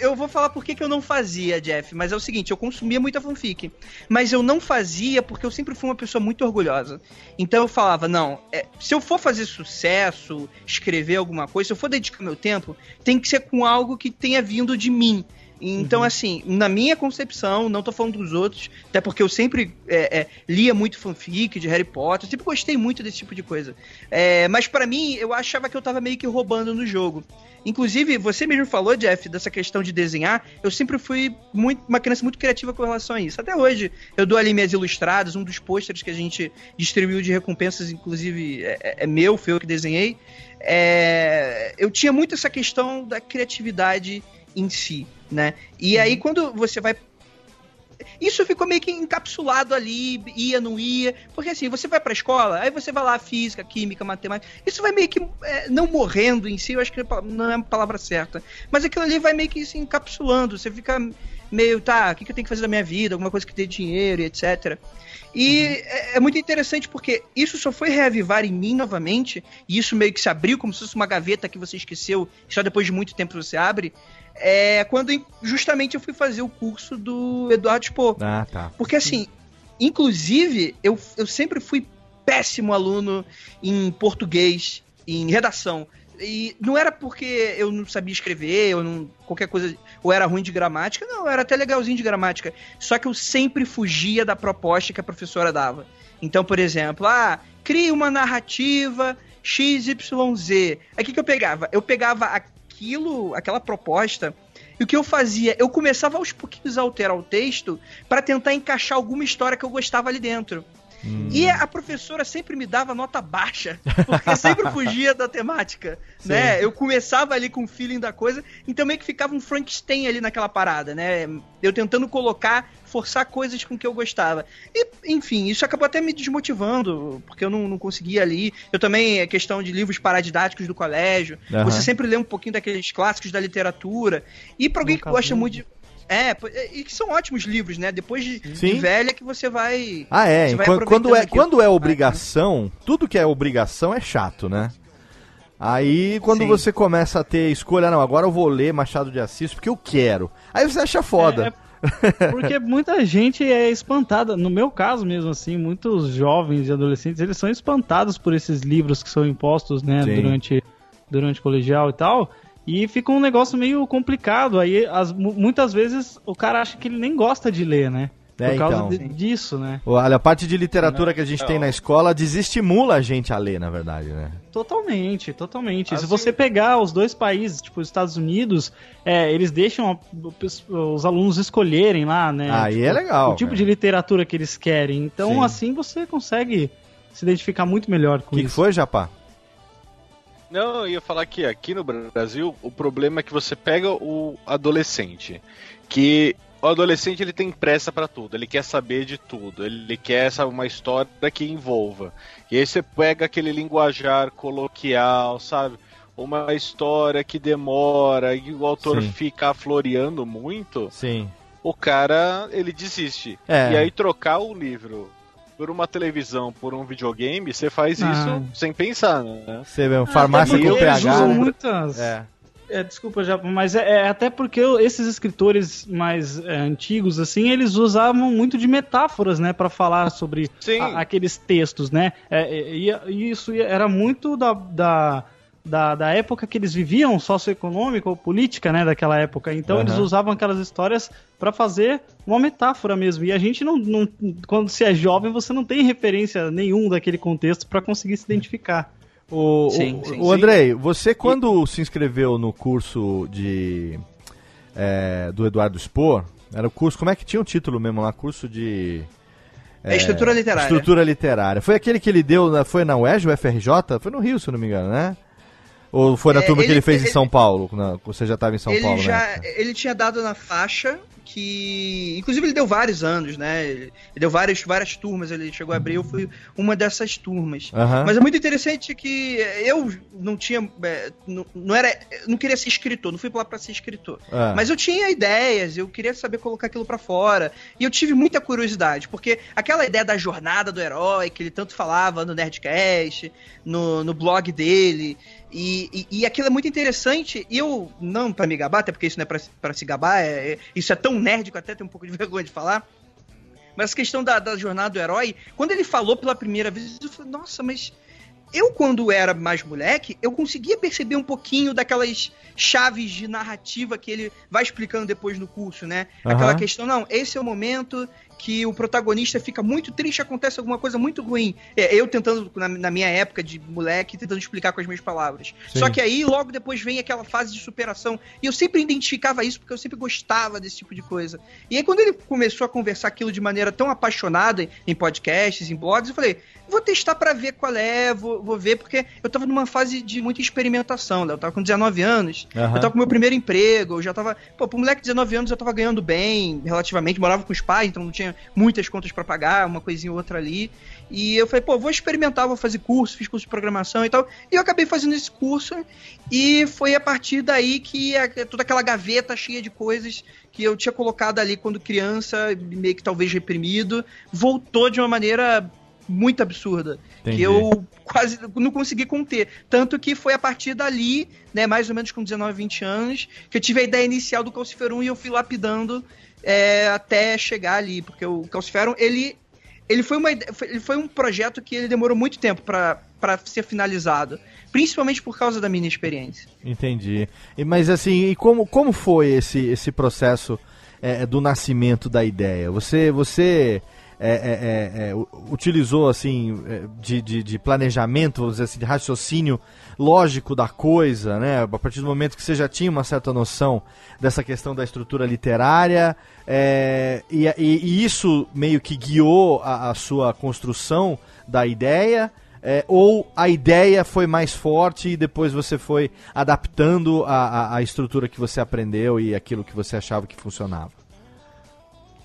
Eu vou falar por que, que eu não fazia, Jeff, mas é o seguinte, eu consumia muita fanfic. Mas eu não fazia porque eu sempre fui uma pessoa muito orgulhosa. Então eu falava, não, é, se eu for fazer sucesso, escrever alguma coisa, se eu for dedicar meu tempo, tem que ser com algo que tenha vindo de mim. Então, uhum. assim, na minha concepção, não tô falando dos outros, até porque eu sempre é, é, lia muito fanfic de Harry Potter, sempre gostei muito desse tipo de coisa. É, mas para mim, eu achava que eu tava meio que roubando no jogo. Inclusive, você mesmo falou, Jeff, dessa questão de desenhar. Eu sempre fui muito, uma criança muito criativa com relação a isso. Até hoje, eu dou ali minhas ilustradas, um dos pôsteres que a gente distribuiu de recompensas, inclusive, é, é, é meu, foi eu que desenhei. É, eu tinha muito essa questão da criatividade em si, né? E aí, uhum. quando você vai isso ficou meio que encapsulado ali, ia, não ia. Porque assim, você vai pra escola, aí você vai lá, física, química, matemática. Isso vai meio que é, não morrendo em si, eu acho que não é a palavra certa. Mas aquilo ali vai meio que se encapsulando. Você fica meio, tá, o que, eu tenho que fazer da minha vida? Alguma coisa que dê dinheiro e etc. E uhum. é, é, muito interessante porque isso só foi reavivar em mim novamente, e isso meio que se abriu como se fosse uma gaveta que você esqueceu, só depois de muito tempo você abre é quando justamente eu fui fazer o curso do Eduardo Spoh. Ah, tá. Porque assim, inclusive, eu, eu sempre fui péssimo aluno em português, em redação. E não era porque eu não sabia escrever, ou não, qualquer coisa, ou era ruim de gramática, não, eu era até legalzinho de gramática. Só que eu sempre fugia da proposta que a professora dava. Então, por exemplo, ah, crie uma narrativa XYZ. Aí o que, que eu pegava? Eu pegava a aquilo, aquela proposta. E o que eu fazia? Eu começava aos pouquinhos a alterar o texto para tentar encaixar alguma história que eu gostava ali dentro. Hum. E a professora sempre me dava nota baixa, porque sempre fugia da temática, né? Eu começava ali com o feeling da coisa, então meio que ficava um Frankenstein ali naquela parada, né? Eu tentando colocar, forçar coisas com que eu gostava. E, enfim, isso acabou até me desmotivando, porque eu não, não conseguia ali. Eu também, é questão de livros paradidáticos do colégio, uhum. você sempre lê um pouquinho daqueles clássicos da literatura. E pra alguém Nunca que gosta vi. muito de é, é, e que são ótimos livros, né? Depois de, de velha que você vai. Ah, é. Quando, quando, é quando é obrigação, tudo que é obrigação é chato, né? Aí, quando Sim. você começa a ter escolha, não, agora eu vou ler Machado de Assis porque eu quero. Aí você acha foda. É, é porque muita gente é espantada. No meu caso mesmo, assim, muitos jovens e adolescentes, eles são espantados por esses livros que são impostos, né, durante, durante colegial e tal. E fica um negócio meio complicado. Aí, as, muitas vezes, o cara acha que ele nem gosta de ler, né? É, Por causa então. de, disso, né? Olha, a parte de literatura que a gente tem na escola desestimula a gente a ler, na verdade, né? Totalmente, totalmente. Assim... Se você pegar os dois países, tipo os Estados Unidos, é, eles deixam a, os alunos escolherem lá, né? Aí tipo, é legal. O tipo cara. de literatura que eles querem. Então, Sim. assim, você consegue se identificar muito melhor com que isso. O que foi, Japá? Não, eu ia falar que aqui no Brasil o problema é que você pega o adolescente, que o adolescente ele tem pressa para tudo, ele quer saber de tudo, ele quer sabe, uma história que envolva. E aí você pega aquele linguajar coloquial, sabe? Uma história que demora e o autor Sim. fica floreando muito. Sim. O cara, ele desiste. É. E aí trocar o livro por uma televisão, por um videogame, você faz ah. isso sem pensar, né? Você vê, farmácia com PH. Né? Muitas... É. É, desculpa, já, mas é, é, até porque esses escritores mais é, antigos, assim, eles usavam muito de metáforas, né, para falar sobre a, aqueles textos, né? É, é, e, e, isso era muito da, da da, da época que eles viviam, socioeconômica ou política, né, daquela época. Então uhum. eles usavam aquelas histórias para fazer uma metáfora mesmo. E a gente não, não, quando se é jovem, você não tem referência nenhum daquele contexto para conseguir se identificar. O, sim, o, sim, o Andrei, sim. você quando e... se inscreveu no curso de é, do Eduardo Spor, era o curso, como é que tinha o título mesmo lá? Curso de é, estrutura literária. Estrutura literária. Foi aquele que ele deu, foi na UERJ, o FRJ? Foi no Rio, se não me engano, né? Ou foi na é, turma ele, que ele fez ele, em São Paulo? Na, você já estava em São ele Paulo, já, né? Ele tinha dado na faixa que. Inclusive, ele deu vários anos, né? Ele deu várias, várias turmas, ele chegou a abrir, eu fui uma dessas turmas. Uhum. Mas é muito interessante que eu não tinha. É, não, não, era. Não queria ser escritor, não fui lá para ser escritor. Uhum. Mas eu tinha ideias, eu queria saber colocar aquilo para fora. E eu tive muita curiosidade, porque aquela ideia da jornada do herói, que ele tanto falava no Nerdcast, no, no blog dele. E, e, e, aquilo é muito interessante. E eu, não para me gabar, até porque isso não é pra, pra se gabar, é, é, isso é tão nerd que eu até tenho um pouco de vergonha de falar. Mas a questão da, da jornada do herói, quando ele falou pela primeira vez, eu falei, nossa, mas eu, quando era mais moleque, eu conseguia perceber um pouquinho daquelas chaves de narrativa que ele vai explicando depois no curso, né? Uhum. Aquela questão, não, esse é o momento que o protagonista fica muito triste, acontece alguma coisa muito ruim. É, eu tentando, na, na, minha época de moleque, tentando explicar com as minhas palavras. Sim. Só que aí, logo depois, vem aquela fase de superação. E eu sempre identificava isso, porque eu sempre gostava desse tipo de coisa. E aí, quando ele começou a conversar aquilo de maneira tão apaixonada em podcasts, em blogs, eu falei, vou testar para ver qual é, vou, vou ver, porque eu tava numa fase de muita experimentação, né? Eu tava com 19 anos, uhum. eu tava com meu primeiro emprego, eu já tava. Pô, pro moleque de 19 anos eu tava ganhando bem, relativamente, morava com os pais, então não tinha muitas contas para pagar, uma coisinha ou outra ali. E eu falei, pô, vou experimentar, vou fazer curso, fiz curso de programação e tal. E eu acabei fazendo esse curso, e foi a partir daí que a, toda aquela gaveta cheia de coisas que eu tinha colocado ali quando criança, meio que talvez reprimido, voltou de uma maneira muito absurda. Entendi. Que eu quase não consegui conter. Tanto que foi a partir dali, né, mais ou menos com 19, 20 anos, que eu tive a ideia inicial do Calciferum e eu fui lapidando é, até chegar ali. Porque o Calciferum, ele, ele, foi uma, ele foi um projeto que ele demorou muito tempo para ser finalizado. Principalmente por causa da minha experiência. Entendi. E, mas assim, e como, como foi esse, esse processo é, do nascimento da ideia? Você, você é, é, é, é utilizou assim de, de, de, planejamento, vamos dizer assim, de raciocínio lógico da coisa, né? A partir do momento que você já tinha uma certa noção dessa questão da estrutura literária, e, e, isso meio que guiou a, a sua construção da ideia. É, ou a ideia foi mais forte e depois você foi adaptando a, a, a estrutura que você aprendeu e aquilo que você achava que funcionava?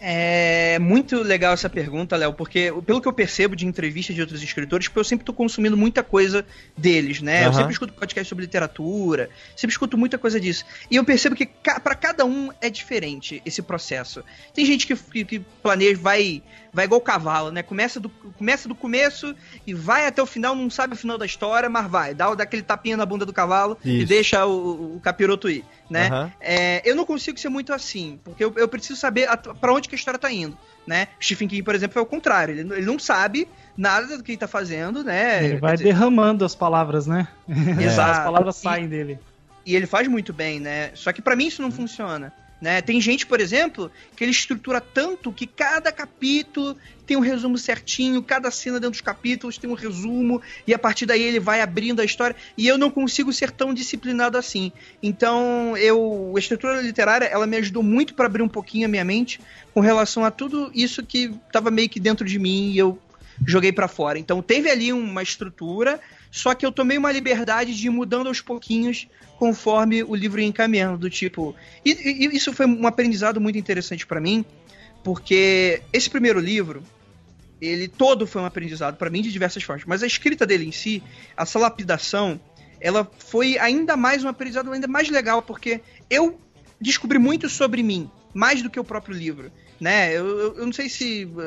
É muito legal essa pergunta, Léo, porque pelo que eu percebo de entrevistas de outros escritores, porque eu sempre estou consumindo muita coisa deles, né? Uhum. Eu sempre escuto podcast sobre literatura, sempre escuto muita coisa disso. E eu percebo que para cada um é diferente esse processo. Tem gente que, que, que planeja, vai vai igual cavalo, né? Começa do, começa do começo e vai até o final, não sabe o final da história, mas vai. Dá, dá aquele tapinha na bunda do cavalo Isso. e deixa o, o capiroto ir, né? Uhum. É, eu não consigo ser muito assim, porque eu, eu preciso saber para onde que a história tá indo, né? Stephen King, por exemplo, é o contrário. Ele, ele não sabe nada do que ele tá fazendo, né? Ele vai dizer... derramando as palavras, né? Exato. as palavras saem e, dele. E ele faz muito bem, né? Só que para mim isso não funciona. Né? Tem gente, por exemplo, que ele estrutura tanto que cada capítulo tem um resumo certinho, cada cena dentro dos capítulos tem um resumo, e a partir daí ele vai abrindo a história, e eu não consigo ser tão disciplinado assim. Então, eu a estrutura literária, ela me ajudou muito para abrir um pouquinho a minha mente com relação a tudo isso que estava meio que dentro de mim e eu joguei para fora. Então, teve ali uma estrutura, só que eu tomei uma liberdade de ir mudando aos pouquinhos conforme o livro ia encaminhando, do tipo. E, e isso foi um aprendizado muito interessante para mim, porque esse primeiro livro, ele todo foi um aprendizado para mim de diversas formas, mas a escrita dele em si, essa lapidação, ela foi ainda mais um aprendizado ainda mais legal, porque eu descobri muito sobre mim, mais do que o próprio livro né? Eu, eu, eu, não sei se uh,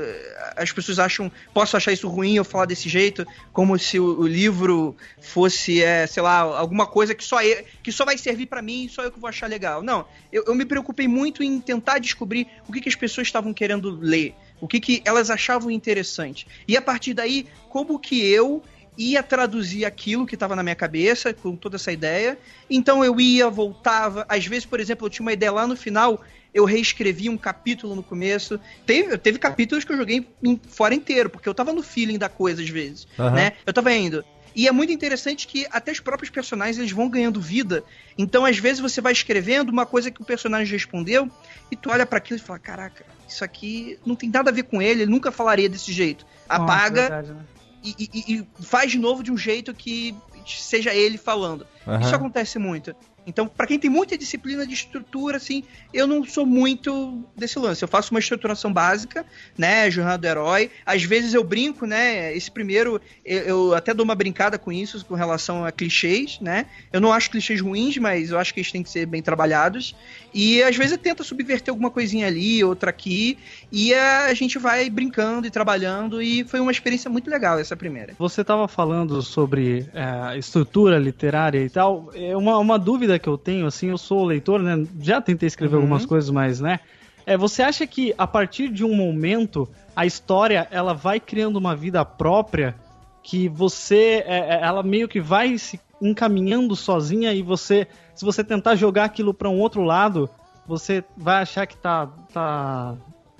as pessoas acham, posso achar isso ruim eu falar desse jeito, como se o, o livro fosse, é, sei lá, alguma coisa que só eu, que só vai servir para mim, só eu que vou achar legal. Não, eu, eu me preocupei muito em tentar descobrir o que, que as pessoas estavam querendo ler, o que, que elas achavam interessante. E a partir daí, como que eu ia traduzir aquilo que estava na minha cabeça, com toda essa ideia. Então eu ia, voltava. Às vezes, por exemplo, eu tinha uma ideia lá no final, eu reescrevi um capítulo no começo. Teve, teve capítulos que eu joguei em, fora inteiro, porque eu tava no feeling da coisa às vezes, uhum. né? Eu tava indo. E é muito interessante que até os próprios personagens eles vão ganhando vida. Então, às vezes, você vai escrevendo uma coisa que o personagem respondeu e tu olha para aquilo e fala: Caraca, isso aqui não tem nada a ver com ele, ele nunca falaria desse jeito. Apaga Nossa, verdade, né? e, e, e, faz de novo de um jeito que seja ele falando. Uhum. Isso acontece muito. Então, para quem tem muita disciplina de estrutura, assim, eu não sou muito desse lance. Eu faço uma estruturação básica, né? Jornada do Herói. Às vezes eu brinco, né? Esse primeiro, eu, eu, até dou uma brincada com isso, com relação a clichês, né? Eu não acho clichês ruins, mas eu acho que eles têm que ser bem trabalhados. E às vezes eu tento subverter alguma coisinha ali, outra aqui. E a gente vai brincando e trabalhando. E foi uma experiência muito legal essa primeira. Você estava falando sobre é, estrutura literária e tal. É uma, uma dúvida dúvida que eu tenho, assim, eu sou leitor, né? Já tentei escrever uhum. algumas coisas, mas, né? É, você acha que a partir de um momento a história ela vai criando uma vida própria que você é, é ela meio que vai se encaminhando sozinha e você se você tentar jogar aquilo para um outro lado você vai achar que tá tá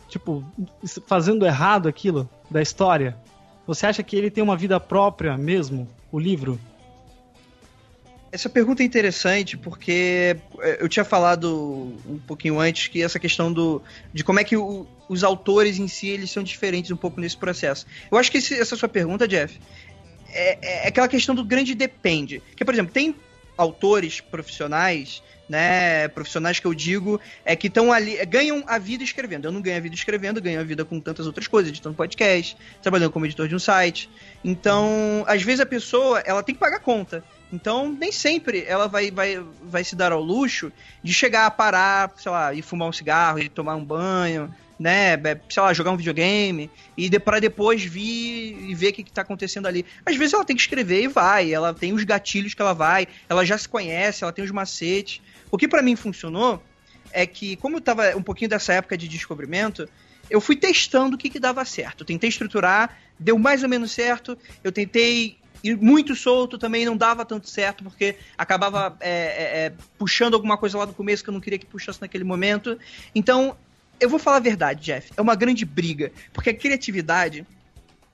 tipo fazendo errado aquilo da história você acha que ele tem uma vida própria mesmo o livro essa pergunta é interessante porque é, eu tinha falado um pouquinho antes que essa questão do de como é que o, os autores em si eles são diferentes um pouco nesse processo. Eu acho que esse, essa sua pergunta, Jeff, é, é aquela questão do grande depende. Que, por exemplo, tem autores profissionais né, profissionais que eu digo é que estão ali, ganham a vida escrevendo. Eu não ganho a vida escrevendo, ganho a vida com tantas outras coisas, editando podcast, trabalhando como editor de um site. Então, às vezes a pessoa, ela tem que pagar conta. Então, nem sempre ela vai, vai, vai se dar ao luxo de chegar a parar, sei lá, e fumar um cigarro, e tomar um banho, né, sei lá, jogar um videogame, e de, para depois vir e ver o que, está acontecendo ali. Às vezes ela tem que escrever e vai, ela tem os gatilhos que ela vai, ela já se conhece, ela tem os macetes. O que para mim funcionou é que, como eu tava um pouquinho dessa época de descobrimento, eu fui testando o que, que dava certo. Eu tentei estruturar, deu mais ou menos certo. Eu tentei ir muito solto também não dava tanto certo, porque acabava é, é, é, puxando alguma coisa lá do começo que eu não queria que puxasse naquele momento. Então, eu vou falar a verdade, Jeff. É uma grande briga, porque a criatividade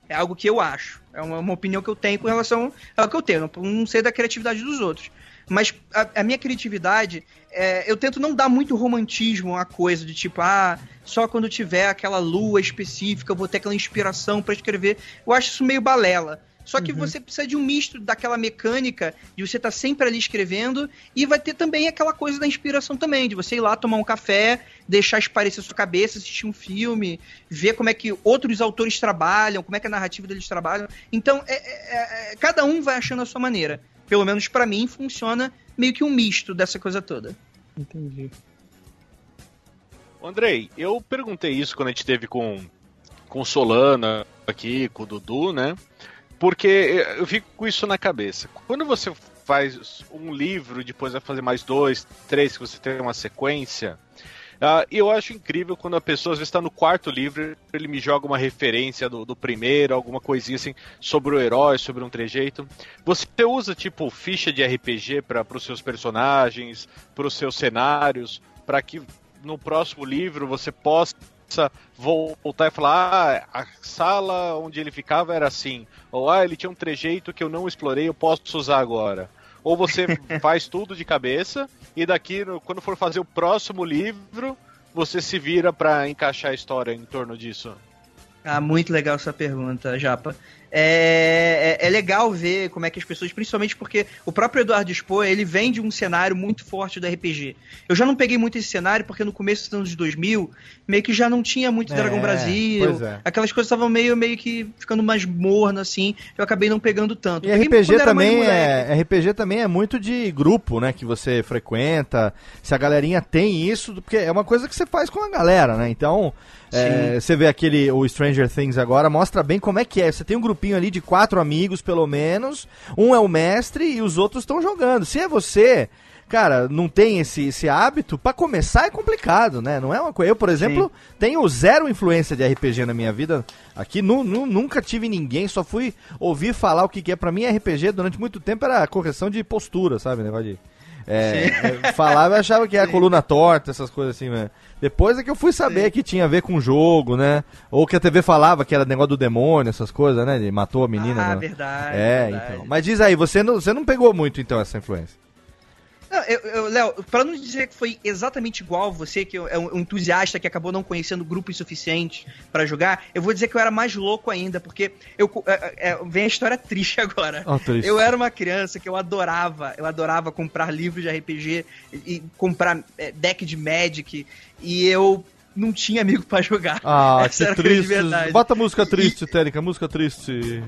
é algo que eu acho. É uma, uma opinião que eu tenho com relação ao que eu tenho. Eu não sei da criatividade dos outros. Mas a, a minha criatividade, é, eu tento não dar muito romantismo à coisa, de tipo, ah, só quando tiver aquela lua específica eu vou ter aquela inspiração para escrever. Eu acho isso meio balela. Só que uhum. você precisa de um misto daquela mecânica de você estar tá sempre ali escrevendo e vai ter também aquela coisa da inspiração também, de você ir lá tomar um café, deixar esparecer a sua cabeça, assistir um filme, ver como é que outros autores trabalham, como é que a narrativa deles trabalham. Então, é, é, é, cada um vai achando a sua maneira pelo menos para mim, funciona meio que um misto dessa coisa toda. Entendi. Andrei, eu perguntei isso quando a gente teve com, com Solana aqui, com o Dudu, né? Porque eu fico com isso na cabeça. Quando você faz um livro, depois vai fazer mais dois, três, que você tem uma sequência, Uh, eu acho incrível quando a pessoa às vezes está no quarto livro, ele me joga uma referência do, do primeiro, alguma coisinha assim sobre o herói, sobre um trejeito. Você usa tipo ficha de RPG para os seus personagens, para os seus cenários, para que no próximo livro você possa voltar e falar: ah, a sala onde ele ficava era assim, ou ah, ele tinha um trejeito que eu não explorei, eu posso usar agora. Ou você faz tudo de cabeça e daqui, quando for fazer o próximo livro, você se vira para encaixar a história em torno disso? Ah, muito legal essa pergunta, Japa. É, é, é, legal ver como é que as pessoas, principalmente porque o próprio Eduardo Expo, ele vem de um cenário muito forte do RPG. Eu já não peguei muito esse cenário porque no começo dos anos 2000, meio que já não tinha muito é, Dragão Brasil, é. aquelas coisas estavam meio, meio que ficando mais morno assim, eu acabei não pegando tanto. E RPG também é, RPG também é muito de grupo, né, que você frequenta, se a galerinha tem isso, porque é uma coisa que você faz com a galera, né, então... É, você vê aquele, o Stranger Things agora, mostra bem como é que é. Você tem um grupinho ali de quatro amigos, pelo menos. Um é o mestre e os outros estão jogando. Se é você, cara, não tem esse, esse hábito, para começar é complicado, né? Não é uma coisa. Eu, por exemplo, Sim. tenho zero influência de RPG na minha vida. Aqui nu, nu, nunca tive ninguém, só fui ouvir falar o que, que é. Para mim, RPG durante muito tempo era correção de postura, sabe? Negócio de. É, é, falava e achava que era coluna torta, essas coisas assim, né? Depois é que eu fui saber Sim. que tinha a ver com jogo, né? Ou que a TV falava que era negócio do demônio, essas coisas, né? Ele matou a menina. Ah, né? verdade. É, verdade. então. Mas diz aí, você não, você não pegou muito então essa influência? Léo, pra não dizer que foi exatamente igual você, que é um entusiasta que acabou não conhecendo grupos suficientes para jogar, eu vou dizer que eu era mais louco ainda, porque eu, é, é, vem a história triste agora. Oh, triste. Eu era uma criança que eu adorava, eu adorava comprar livros de RPG e comprar é, deck de Magic, e eu não tinha amigo para jogar. Ah, Essa que triste. Bota música triste, e... Térica, música triste.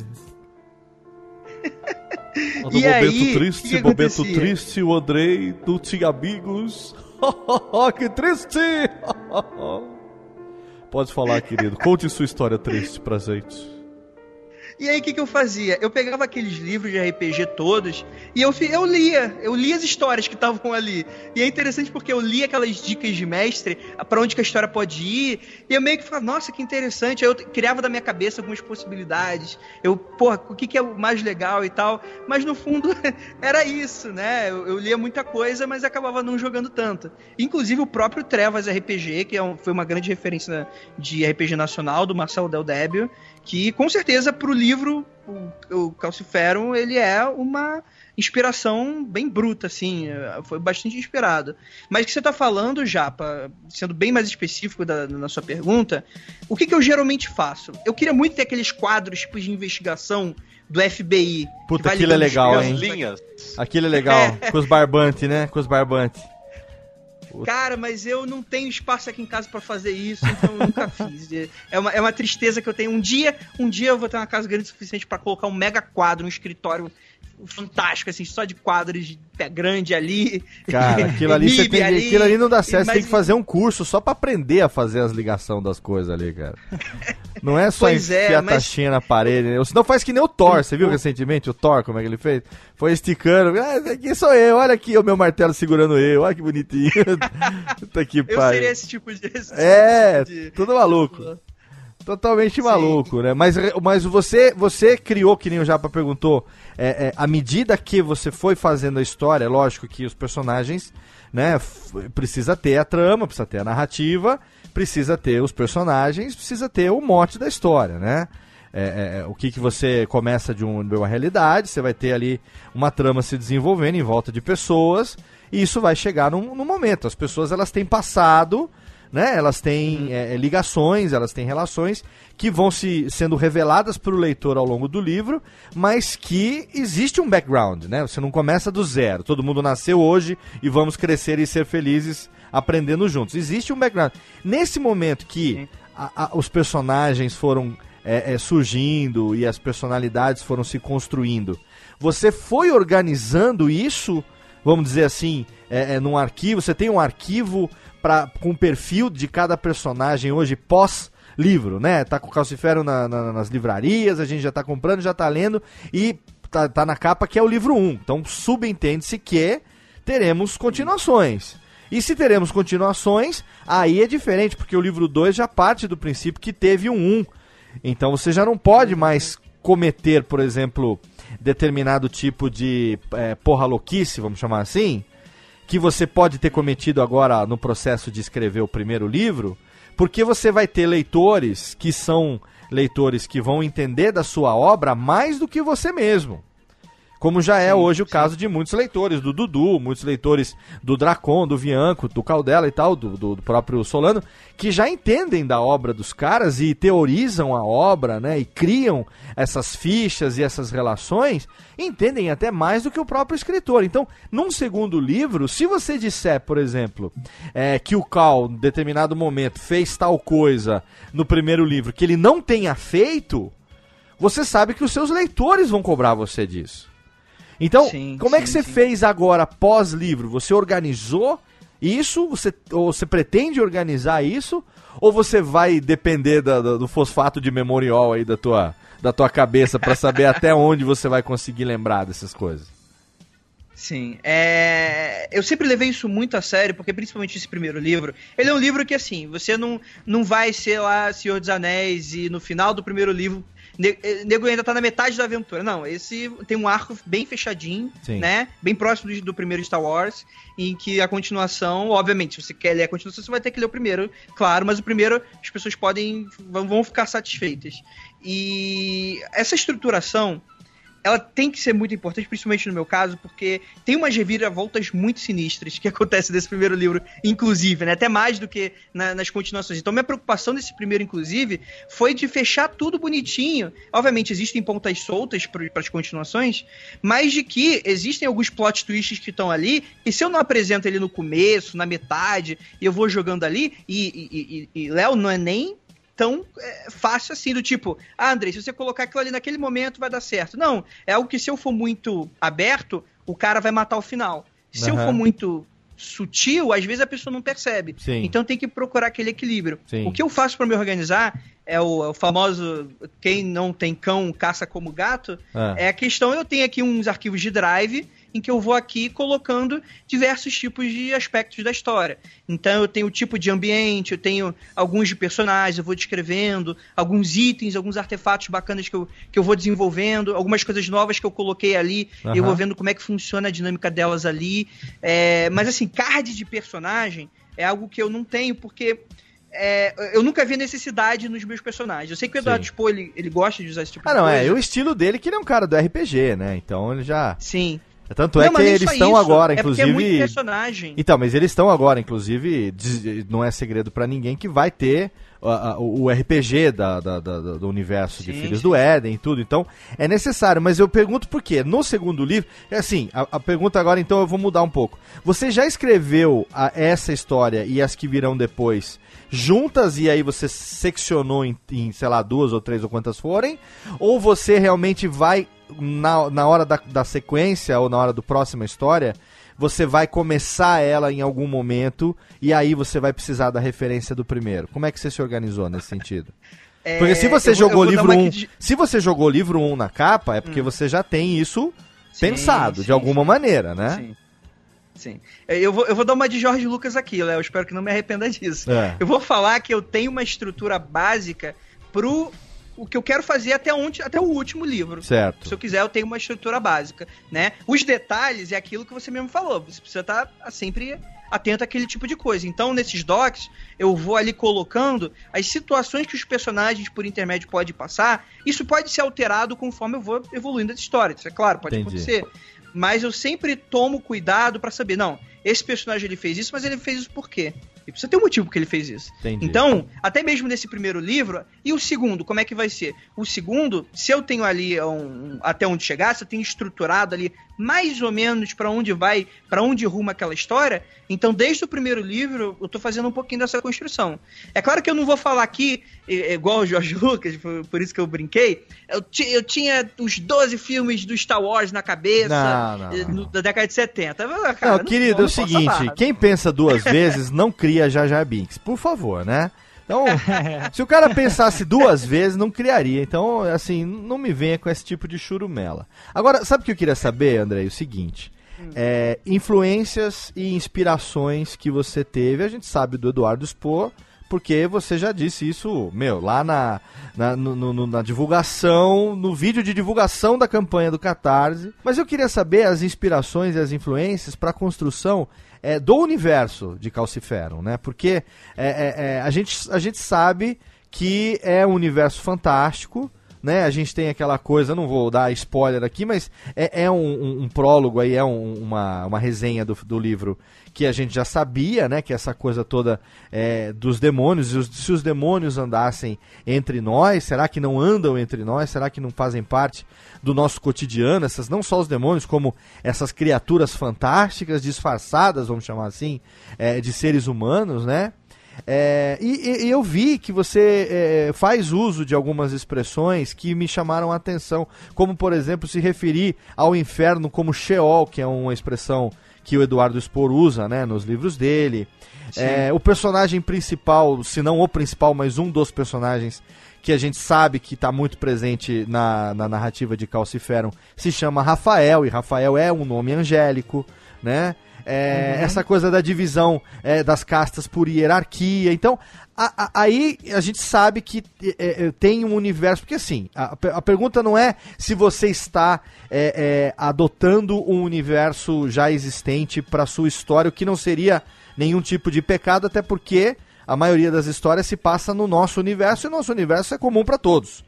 Do e momento aí, triste, que momento triste, o Andrei não tinha amigos. que triste! Pode falar, querido. Conte sua história triste pra gente. E aí o que, que eu fazia? Eu pegava aqueles livros de RPG todos e eu, eu lia, eu lia as histórias que estavam ali. E é interessante porque eu lia aquelas dicas de mestre para onde que a história pode ir, e eu meio que falava, nossa, que interessante. Aí eu criava da minha cabeça algumas possibilidades. Eu, porra, o que, que é o mais legal e tal. Mas no fundo era isso, né? Eu, eu, lia muita coisa, mas acabava não jogando tanto. Inclusive o próprio Trevas RPG, que é um, foi uma grande referência de RPG nacional do Marcelo Del Débio, que com certeza pro livro o, o Calciferum ele é uma inspiração bem bruta, assim, é, foi bastante inspirado. Mas o que você está falando, Japa, sendo bem mais específico da, na sua pergunta, o que, que eu geralmente faço? Eu queria muito ter aqueles quadros tipo, de investigação do FBI. Puta, aquilo é legal, hein? Linhas. Aquilo é legal, com os barbantes, né? Com os barbantes. Cara, mas eu não tenho espaço aqui em casa para fazer isso, então eu nunca fiz. É uma, é uma tristeza que eu tenho. Um dia, um dia eu vou ter uma casa grande o suficiente para colocar um mega quadro, um escritório fantástico, assim, só de quadros de pé grande ali. Cara, aquilo ali, você tem, ali, aquilo ali não dá certo, você tem que fazer um curso só para aprender a fazer as ligações das coisas ali, cara. Não é só pois é, enfiar é, a mas... taxinha na parede, né? Senão faz que nem o Thor, você viu recentemente o Thor, como é que ele fez? Foi esticando, ah, aqui sou eu, olha aqui o meu martelo segurando eu, olha que bonitinho. tá aqui, pai. Eu seria esse tipo de... É, tipo de... tudo maluco. Totalmente Sim. maluco, né? Mas, mas você, você criou, que nem o Japa perguntou, é, é, à medida que você foi fazendo a história, é lógico que os personagens, né, precisa ter a trama, precisa ter a narrativa, precisa ter os personagens, precisa ter o mote da história, né? É, é, é, o que, que você começa de, um, de uma realidade, você vai ter ali uma trama se desenvolvendo em volta de pessoas, e isso vai chegar num, num momento. As pessoas elas têm passado né? Elas têm uhum. é, ligações, elas têm relações que vão se sendo reveladas para o leitor ao longo do livro, mas que existe um background, né? Você não começa do zero. Todo mundo nasceu hoje e vamos crescer e ser felizes aprendendo juntos. Existe um background. Nesse momento que a, a, os personagens foram é, é, surgindo e as personalidades foram se construindo, você foi organizando isso, vamos dizer assim, é, é, num arquivo. Você tem um arquivo pra, com o perfil de cada personagem hoje pós livro, né? Tá com o Calcifero na, na, nas livrarias, a gente já tá comprando, já tá lendo e tá, tá na capa que é o livro 1. Então subentende-se que teremos continuações. E se teremos continuações, aí é diferente, porque o livro 2 já parte do princípio que teve um 1. Então você já não pode mais cometer, por exemplo, determinado tipo de é, porra louquice, vamos chamar assim, que você pode ter cometido agora no processo de escrever o primeiro livro, porque você vai ter leitores que são leitores que vão entender da sua obra mais do que você mesmo. Como já é sim, hoje o sim. caso de muitos leitores do Dudu, muitos leitores do Dracon, do Vianco, do Caldela e tal, do, do, do, próprio Solano, que já entendem da obra dos caras e teorizam a obra, né? E criam essas fichas e essas relações, entendem até mais do que o próprio escritor. Então, num segundo livro, se você disser, por exemplo, é, que o Cal, em determinado momento, fez tal coisa no primeiro livro que ele não tenha feito, você sabe que os seus leitores vão cobrar você disso. Então, sim, como sim, é que você sim. fez agora pós-livro? Você organizou isso? Você, ou você pretende organizar isso? Ou você vai depender da, da, do fosfato de memorial aí da tua, da tua cabeça para saber até onde você vai conseguir lembrar dessas coisas? Sim. É... Eu sempre levei isso muito a sério, porque principalmente esse primeiro livro, ele é um livro que, assim, você não, não vai ser lá Senhor dos Anéis e no final do primeiro livro nego ainda tá na metade da aventura. Não, esse tem um arco bem fechadinho, Sim. né? Bem próximo do, do, primeiro Star Wars, em que a continuação, obviamente, se você quer ler a continuação, você vai ter que ler o primeiro, claro, mas o primeiro as pessoas podem vão, vão ficar satisfeitas. E essa estruturação ela tem que ser muito importante, principalmente no meu caso, porque tem umas reviravoltas muito sinistras que acontecem nesse primeiro livro, inclusive, né? Até mais do que na, nas continuações. Então, minha preocupação nesse primeiro, inclusive, foi de fechar tudo bonitinho. Obviamente, existem pontas soltas para as continuações, mas de que existem alguns plot twists que estão ali, e se eu não apresento ele no começo, na metade, e eu vou jogando ali, e, e, e, e Léo não é nem tão é, fácil assim, do tipo, ah, André, se você colocar aquilo ali naquele momento vai dar certo. Não, é algo que se eu for muito aberto, o cara vai matar o final. Se uhum. eu for muito sutil, às vezes a pessoa não percebe. Sim. Então tem que procurar aquele equilíbrio. Sim. O que eu faço para me organizar é o, é o, famoso quem não tem cão caça como gato. É. é a questão, eu tenho aqui uns arquivos de drive em que eu vou aqui colocando diversos tipos de aspectos da história. Então eu tenho o tipo de ambiente, eu tenho alguns de personagens, eu vou descrevendo, alguns itens, alguns artefatos bacanas que eu, que eu vou desenvolvendo, algumas coisas novas que eu coloquei ali, uhum. eu vou vendo como é que funciona a dinâmica delas ali. É, mas assim, card de personagem é algo que eu não tenho, porque é, eu nunca vi necessidade nos meus personagens. Eu sei que o Eduardo Spoh, ele, ele gosta de usar esse tipo ah, de não, coisa. Ah, não, é. O estilo dele que ele é um cara do RPG, né? Então ele já. Sim. Tanto não, é que eles estão agora, inclusive. É, é muito personagem. Então, mas eles estão agora, inclusive, não é segredo para ninguém que vai ter o, o RPG da, da, da, do universo sim, de Filhos sim. do Éden e tudo. Então, é necessário. Mas eu pergunto por quê? No segundo livro, é assim, a, a pergunta agora, então, eu vou mudar um pouco. Você já escreveu a, essa história e as que virão depois juntas e aí você seccionou em, em, sei lá, duas ou três ou quantas forem? Ou você realmente vai na, na hora da, da sequência ou na hora do próxima história, você vai começar ela em algum momento e aí você vai precisar da referência do primeiro. Como é que você se organizou nesse sentido? É, porque se você jogou livro 1, um, de... se você jogou livro 1 um na capa, é porque hum. você já tem isso sim, pensado sim, de alguma sim. maneira, né? Sim. Sim. É, eu vou, eu vou dar uma de Jorge Lucas aqui, Léo. Espero que não me arrependa disso. É. Eu vou falar que eu tenho uma estrutura básica pro o que eu quero fazer até, onde, até o último livro. Certo. Se eu quiser, eu tenho uma estrutura básica, né? Os detalhes é aquilo que você mesmo falou. Você precisa estar tá sempre atento àquele tipo de coisa. Então, nesses docs, eu vou ali colocando as situações que os personagens por intermédio podem passar. Isso pode ser alterado conforme eu vou evoluindo a história. Isso é claro, pode Entendi. acontecer. Mas eu sempre tomo cuidado para saber, não, esse personagem ele fez isso, mas ele fez isso por quê? E precisa ter um motivo que ele fez isso. Entendi. Então, até mesmo nesse primeiro livro, e o segundo, como é que vai ser? O segundo, se eu tenho ali um, até onde chegar, se eu tenho estruturado ali mais ou menos para onde vai, para onde ruma aquela história, então desde o primeiro livro eu tô fazendo um pouquinho dessa construção. É claro que eu não vou falar aqui, igual o Jorge Lucas, por isso que eu brinquei, eu, eu tinha os 12 filmes do Star Wars na cabeça, não, não, da década de 70. Cara, não, querido, não, é o seguinte, quem pensa duas vezes não cria Jar Binks, por favor, né? Então, se o cara pensasse duas vezes, não criaria. Então, assim, não me venha com esse tipo de churumela. Agora, sabe o que eu queria saber, André? O seguinte. É, influências e inspirações que você teve, a gente sabe do Eduardo Spohr, porque você já disse isso, meu, lá na, na, no, no, na divulgação, no vídeo de divulgação da campanha do Catarse. Mas eu queria saber as inspirações e as influências para a construção é, do universo de Calciferum, né? Porque é, é, é, a, gente, a gente sabe que é um universo fantástico, né? A gente tem aquela coisa, não vou dar spoiler aqui, mas é, é um, um, um, prólogo aí, é um, uma, uma resenha do, do livro que a gente já sabia, né? Que essa coisa toda é, dos demônios, os, se os demônios andassem entre nós, será que não andam entre nós? Será que não fazem parte do nosso cotidiano? Essas não só os demônios, como essas criaturas fantásticas, disfarçadas, vamos chamar assim, é, de seres humanos, né? É, e, e, eu vi que você é, faz uso de algumas expressões que me chamaram a atenção, como por exemplo se referir ao inferno como Sheol, que é uma expressão que o Eduardo Spor usa né, nos livros dele. É, o personagem principal, se não o principal, mas um dos personagens que a gente sabe que está muito presente na, na narrativa de Calciferum, se chama Rafael, e Rafael é um nome angélico, né? É, uhum. Essa coisa da divisão é, das castas por hierarquia. Então, a, a, aí a gente sabe que é, é tem um universo. Porque assim, a, a, pergunta não é se você está é, é, adotando um universo já existente para sua história, o que não seria nenhum tipo de pecado, até porque a maioria das histórias se passa no nosso universo e o nosso universo é comum para todos.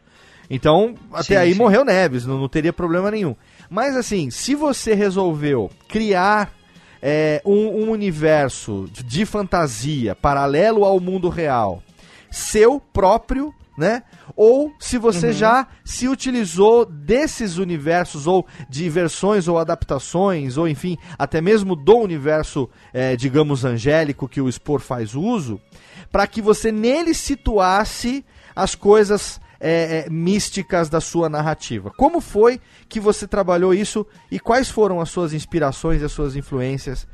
Então, até sim, aí sim. morreu Neves, não, não teria problema nenhum. Mas assim, se você resolveu criar é, um, um universo de fantasia paralelo ao mundo real, seu próprio, né? Ou se você uhum. já se utilizou desses universos, ou de versões ou adaptações, ou enfim, até mesmo do universo, é, digamos, angélico que o Spor faz uso, para que você nele situasse as coisas é, é, místicas da sua narrativa. Como foi que você trabalhou isso e quais foram as suas inspirações e as suas influências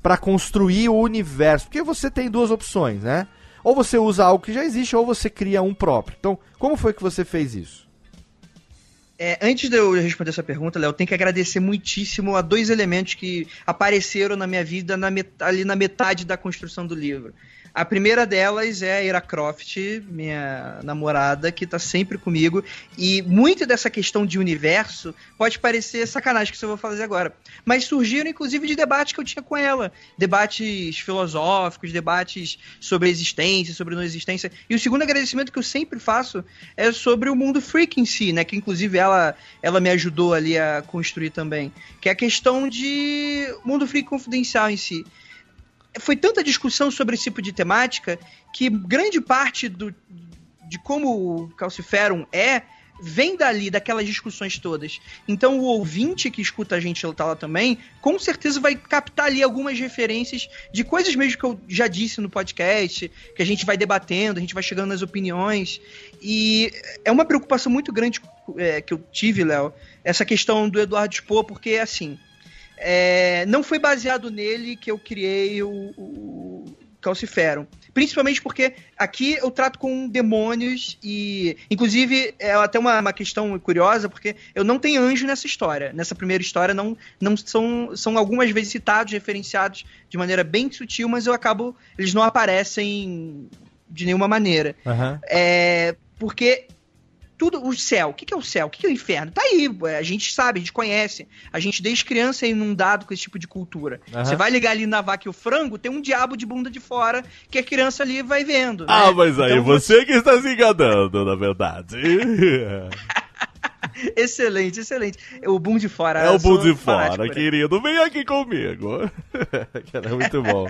para construir o universo? Porque você tem duas opções, né? Ou você usa algo que já existe ou você cria um próprio. Então, como foi que você fez isso? É, antes de eu responder essa pergunta, Léo, tenho que agradecer muitíssimo a dois elementos que apareceram na minha vida na ali na metade da construção do livro. A primeira delas é a Ira Croft, minha namorada, que tá sempre comigo. E muito dessa questão de universo pode parecer sacanagem que eu vou fazer agora. Mas surgiram, inclusive, de debates que eu tinha com ela. Debates filosóficos, debates sobre existência, sobre não existência. E o segundo agradecimento que eu sempre faço é sobre o mundo freak em si, né? Que inclusive ela, ela me ajudou ali a construir também. Que é a questão de mundo freak confidencial em si foi tanta discussão sobre esse tipo de temática que grande parte do, de como o Calciferum é vem dali, daquelas discussões todas. Então o ouvinte que escuta a gente tá lá também, com certeza vai captar ali algumas referências de coisas mesmo que eu já disse no podcast, que a gente vai debatendo, a gente vai chegando nas opiniões. E é uma preocupação muito grande é, que eu tive, Léo, essa questão do Eduardo Spohr, porque assim, é, não foi baseado nele que eu criei o, o Calciferum. Principalmente porque aqui eu trato com demônios e. Inclusive, é até uma, uma questão curiosa, porque eu não tenho anjo nessa história. Nessa primeira história, não, não são, são algumas vezes citados, referenciados de maneira bem sutil, mas eu acabo. Eles não aparecem de nenhuma maneira. Uhum. É, porque tudo o céu. O que, é o céu? O que, é o inferno? Tá aí, a gente sabe, a gente conhece. A gente desde criança é inundado com esse tipo de cultura. Uhum. Você vai ligar ali na vaca e o frango, tem um diabo de bunda de fora que a criança ali vai vendo. Né? Ah, mas aí então, você que está se enganando, na verdade. excelente, excelente. O boom de fora. É o boom de fora, querido. Vem aqui comigo. Era muito bom.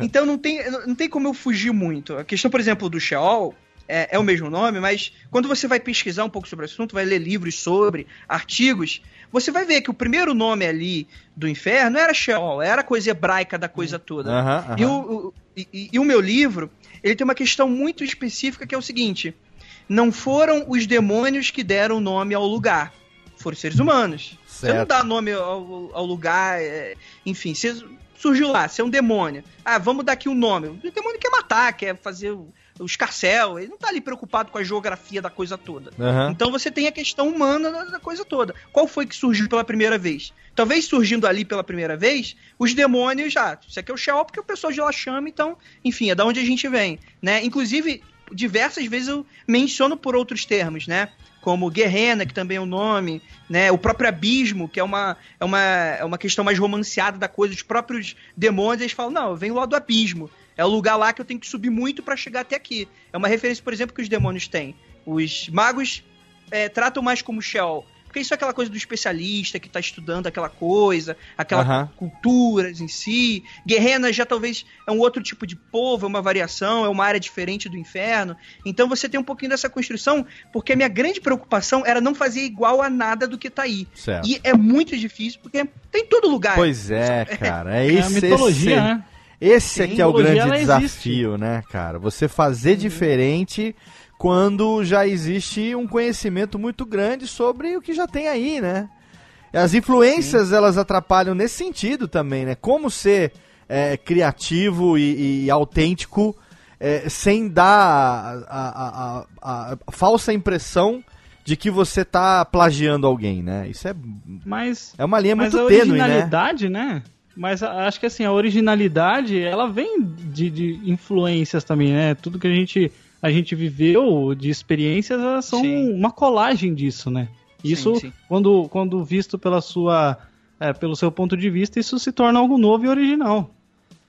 então não tem, não tem como eu fugir muito. A questão, por exemplo, do Sheol, é, é, o mesmo nome, mas quando você vai pesquisar um pouco sobre o assunto, vai ler livros sobre, artigos, você vai ver que o primeiro nome ali do inferno era Sheol, era a coisa hebraica da coisa toda. E, o, o e, e o meu livro, ele tem uma questão muito específica que é o seguinte: não foram os demônios que deram nome ao lugar, foram seres humanos. Certo. Você não dá nome ao, ao lugar, é, enfim, você surgiu lá, você é um demônio. Ah, vamos dar aqui um nome. O demônio quer matar, quer fazer o escarcel, ele não tá ali preocupado com a geografia da coisa toda. Uhum. Então você tem a questão humana da, da, coisa toda. Qual foi que surgiu pela primeira vez? Talvez surgindo ali pela primeira vez, os demônios já. Isso aqui é o Sheol porque o pessoal de lá chama, então, enfim, é da onde a gente vem, né? Inclusive, diversas vezes eu menciono por outros termos, né? Como Guerrena, que também é o um nome, né? O próprio abismo, que é uma, é uma, é uma questão mais romanceada da coisa. Os próprios demônios, eles falam, não, eu venho lá do abismo. É o lugar lá que eu tenho que subir muito para chegar até aqui. É uma referência, por exemplo, que os demônios têm. Os magos é, tratam mais como Sheol. Porque isso é aquela coisa do especialista que está estudando aquela coisa, aquela uhum. culturas em si. Guerrena já talvez é um outro tipo de povo, é uma variação, é uma área diferente do inferno. Então você tem um pouquinho dessa construção, porque a minha grande preocupação era não fazer igual a nada do que está aí. Certo. E é muito difícil, porque tem todo lugar. Pois é, cara. É, é a mitologia, esse... né? Esse aqui é o grande desafio, existe. né, cara? Você fazer uhum. diferente quando já existe um conhecimento muito grande sobre o que já tem aí, né? As influências, Sim. elas atrapalham nesse sentido também, né? Como ser é, criativo e, e autêntico é, sem dar a, a, a, a, falsa impressão de que você tá plagiando alguém, né? Isso é, mas, é uma linha muito tênue, né? originalidade, né? Mas acho que assim, a originalidade, ela vem de, de influências também, né? Tudo que a gente, a gente viveu de experiências elas são sim. uma colagem disso, né? Isso, sim, sim. Quando, quando visto pela sua, é, pelo seu ponto de vista, isso se torna algo novo e original.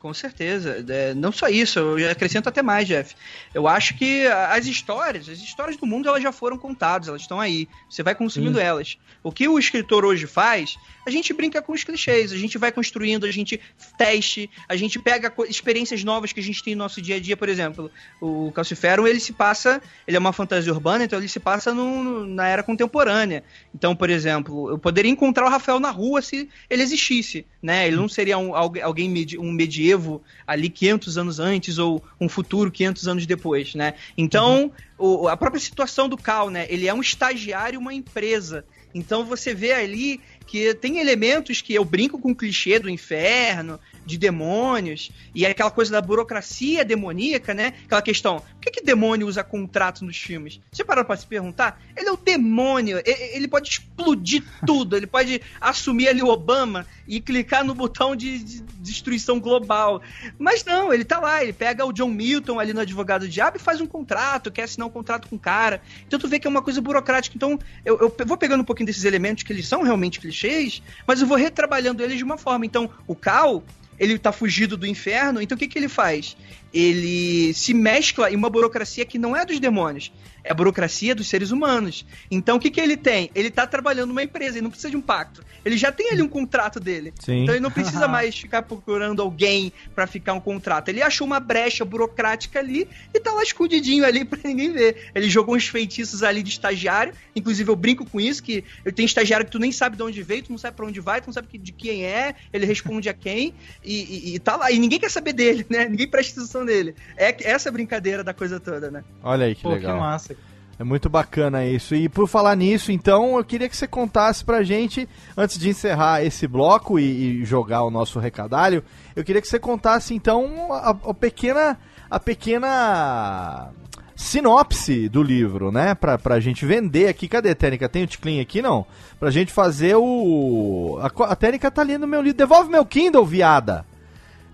Com certeza. É, não só isso, eu acrescento até mais, Jeff. Eu acho que as histórias, as histórias do mundo, elas já foram contadas, elas estão aí. Você vai consumindo Sim. elas. O que o escritor hoje faz, a gente brinca com os clichês, a gente vai construindo, a gente teste, a gente pega experiências novas que a gente tem no nosso dia a dia, por exemplo. O Calciferum, ele se passa, ele é uma fantasia urbana, então ele se passa no, na era contemporânea. Então, por exemplo, eu poderia encontrar o Rafael na rua se ele existisse, né? Ele não seria um, alguém, um medieval ali 500 anos antes ou um futuro 500 anos depois, né? Então, uhum. o, a própria situação do Cal, né? Ele é um estagiário, uma empresa. Então você vê ali que tem elementos que eu brinco com o clichê do inferno, de demônios, e é aquela coisa da burocracia demoníaca, né? Aquela questão, por que, que demônio usa contrato nos filmes? Você parou pra se perguntar? Ele é o demônio, ele pode explodir tudo, ele pode assumir ali o Obama e clicar no botão de, de destruição global. Mas não, ele tá lá, ele pega o John Milton ali no advogado diabo e faz um contrato, quer assinar um contrato com o cara. Então tu vê que é uma coisa burocrática. Então eu, eu vou pegando um pouquinho desses elementos que eles são realmente clichês, mas eu vou retrabalhando eles de uma forma. Então o Cal ele tá fugido do inferno, então o que, que ele faz? Ele se mescla em uma burocracia que não é dos demônios, é a burocracia dos seres humanos. Então o que, que ele tem? Ele tá trabalhando numa empresa, ele não precisa de um pacto. Ele já tem ali um contrato dele. Sim. Então ele não precisa mais ficar procurando alguém para ficar um contrato. Ele achou uma brecha burocrática ali e tá lá escondidinho ali para ninguém ver. Ele jogou uns feitiços ali de estagiário. Inclusive eu brinco com isso, que eu tenho estagiário que tu nem sabe de onde veio, tu não sabe para onde vai, tu não sabe de quem é, ele responde a quem e, e, e, tá lá. E ninguém quer saber dele, né? Ninguém presta atenção nele. É essa brincadeira da coisa toda, né? Olha aí que Pô, legal. Que massa. É muito bacana isso. E por falar nisso, então, eu queria que você contasse pra gente, antes de encerrar esse bloco e, e jogar o nosso recadalho, eu queria que você contasse, então, a, a pequena. A pequena sinopse do livro, né? Pra, pra gente vender aqui. Cadê a Técnica? Tem o Ticlin aqui, não? Pra gente fazer o... A, a Técnica tá lendo meu livro. Devolve meu Kindle, viada!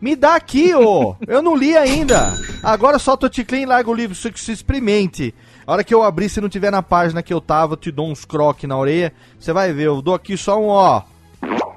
Me dá aqui, ô! Eu não li ainda! Agora solta o Ticlin e larga o livro, se, se experimente. A hora que eu abrir, se não tiver na página que eu tava, eu te dou uns croques na orelha. Você vai ver, eu dou aqui só um, ó,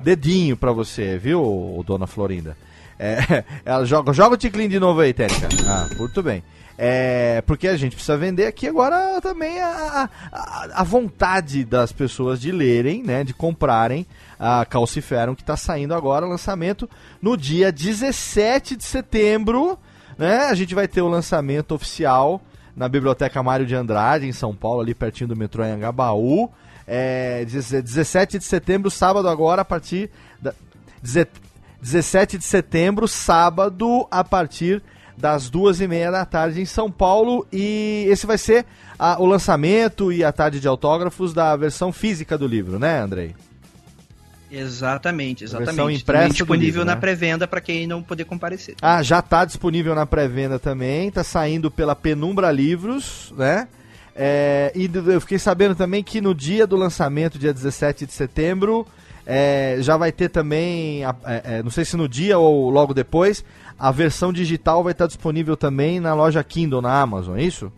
dedinho pra você, viu, dona Florinda? É, ela joga, joga o ticlin de novo aí, Térica. Ah, muito bem. É, porque a gente precisa vender aqui agora também a, a, a, vontade das pessoas de lerem, né, de comprarem a Calciferum, que está saindo agora, lançamento no dia 17 de setembro, né, a gente vai ter o lançamento oficial na Biblioteca Mário de Andrade, em São Paulo, ali pertinho do metrô Anhangabaú. É, 17 de setembro, sábado agora, a partir da... 17 de setembro, sábado, a partir das duas e meia da tarde em São Paulo. E esse vai ser a, o lançamento e a tarde de autógrafos da versão física do livro, né, Andrei? Exatamente, exatamente. Versão impressa disponível livro, na né? pré-venda para quem não poder comparecer. Ah, já está disponível na pré-venda também, está saindo pela Penumbra Livros, né? É, e eu fiquei sabendo também que no dia do lançamento, dia 17 de setembro, é, já vai ter também, é, é, não sei se no dia ou logo depois, a versão digital vai estar disponível também na loja Kindle na Amazon, é isso?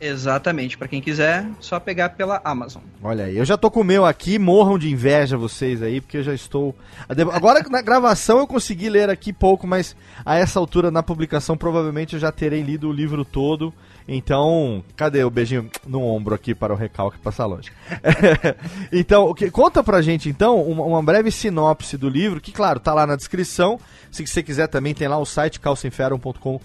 Exatamente, para quem quiser, só pegar pela Amazon. Olha aí, eu já tô com o meu aqui, morram de inveja vocês aí, porque eu já estou. Agora na gravação eu consegui ler aqui pouco, mas a essa altura na publicação provavelmente eu já terei lido o livro todo. Então, cadê o beijinho no ombro aqui para o recalque passar longe? então, que, conta pra gente então uma, uma, breve sinopse do livro, que claro, tá lá na descrição. Se você quiser também tem lá o site calciferum.com.br,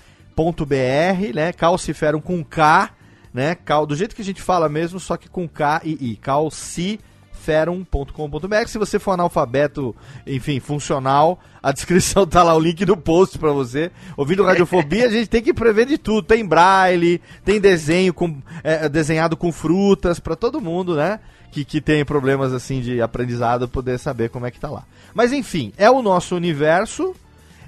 né? Calciferum com K né? Cal, do jeito que a gente fala mesmo, só que com K e I. calciferum.com.br. Se você for analfabeto, enfim, funcional, a descrição tá lá o link do post para você. Ouvindo Radiofobia, a gente tem que prever de tudo. Tem braille, tem desenho com, é, desenhado com frutas para todo mundo, né? Que, que tem problemas assim de aprendizado poder saber como é que tá lá. Mas enfim, é o nosso universo.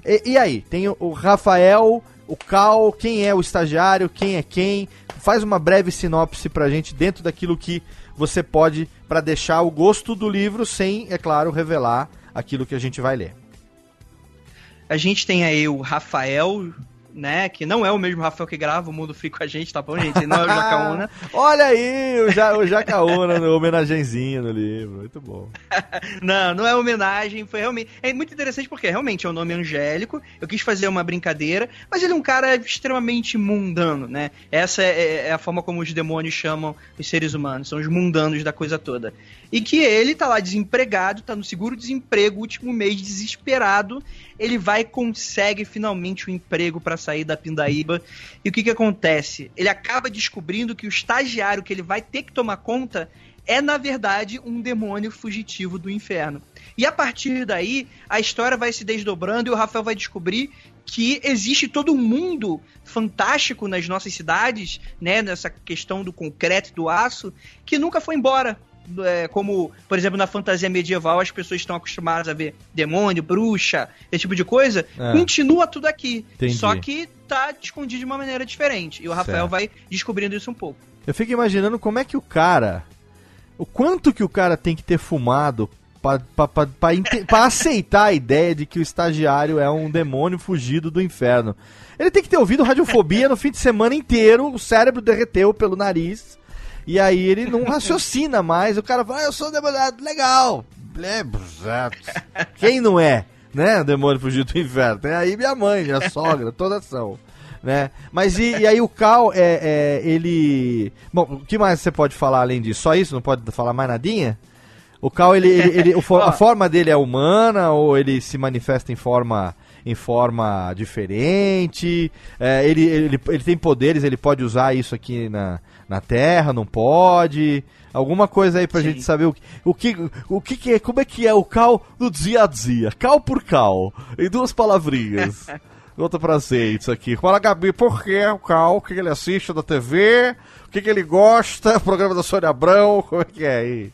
E, e aí, tem o, o Rafael o Cal, quem é o estagiário, quem é quem. Faz uma breve sinopse pra gente dentro daquilo que você pode para deixar o gosto do livro sem, é claro, revelar aquilo que a gente vai ler. A gente tem aí o Rafael né? Que não é o mesmo Rafael que grava o Mundo Free com a gente, tá bom, gente? Não é o Jacaúna. Olha aí, o, ja, o Jacaúna no homenagenzinho no livro. Muito bom. não, não é homenagem. Foi realmente. É muito interessante porque realmente é um nome angélico. Eu quis fazer uma brincadeira, mas ele é um cara extremamente mundano, né? Essa é, é, é a forma como os demônios chamam os seres humanos. São os mundanos da coisa toda. E que ele tá lá desempregado, tá no seguro-desemprego, último mês, desesperado. Ele vai e consegue finalmente o um emprego para sair da pindaíba. E o que que acontece? Ele acaba descobrindo que o estagiário que ele vai ter que tomar conta é, na verdade, um demônio fugitivo do inferno. E a partir daí, a história vai se desdobrando e o Rafael vai descobrir que existe todo um mundo fantástico nas nossas cidades, né, nessa questão do concreto e do aço, que nunca foi embora é, como, por exemplo, na fantasia medieval, as pessoas estão acostumadas a ver demônio, bruxa, esse tipo de coisa, é. continua tudo aqui. Entendi. Só que tá escondido de uma maneira diferente. E o Rafael certo. vai descobrindo isso um pouco. Eu fico imaginando como é que o cara. O quanto que o cara tem que ter fumado para aceitar a ideia de que o estagiário é um demônio fugido do inferno. Ele tem que ter ouvido radiofobia no fim de semana inteiro, o cérebro derreteu pelo nariz. E aí ele não raciocina mais. O cara fala, ah, eu sou demoniado, legal. Quem não é, né? O demônio fugido do inferno. Tem aí minha mãe, minha sogra, toda são. Né? Mas e, e aí o Cal, é, é, ele... Bom, o que mais você pode falar além disso? Só isso? Não pode falar mais nadinha? O Cal, ele, ele, ele a forma dele é humana ou ele se manifesta em forma em forma diferente? É, ele, ele, ele tem poderes, ele pode usar isso aqui na, na Terra, não pode? Alguma coisa aí pra Sim. gente saber o, o, que, o que, que é, como é que é o cal do dia a dia, cal por cal, em duas palavrinhas. Conta pra gente isso aqui. Fala, Gabi, por que o Cal? O que ele assiste da TV? O que, que ele gosta? O programa da Sônia Abrão? Como é que é aí?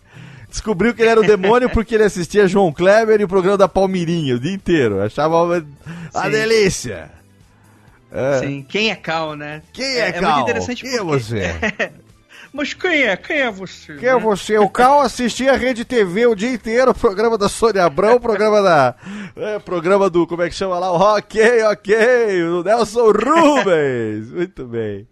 Descobriu que ele era o demônio porque ele assistia João Kleber e o programa da Palmirinha o dia inteiro. Achava uma, uma delícia. É. Sim, quem é Cal, né? Quem é, é Cal? É muito interessante quem é porque... é você? Mas quem é? Quem é você? Quem é né? é você? O Cal assistia a Rede TV o dia inteiro, o programa da Sônia Abrão, o programa da. É, programa do. Como é que chama lá? O Ok, ok, o Nelson Rubens. Muito bem.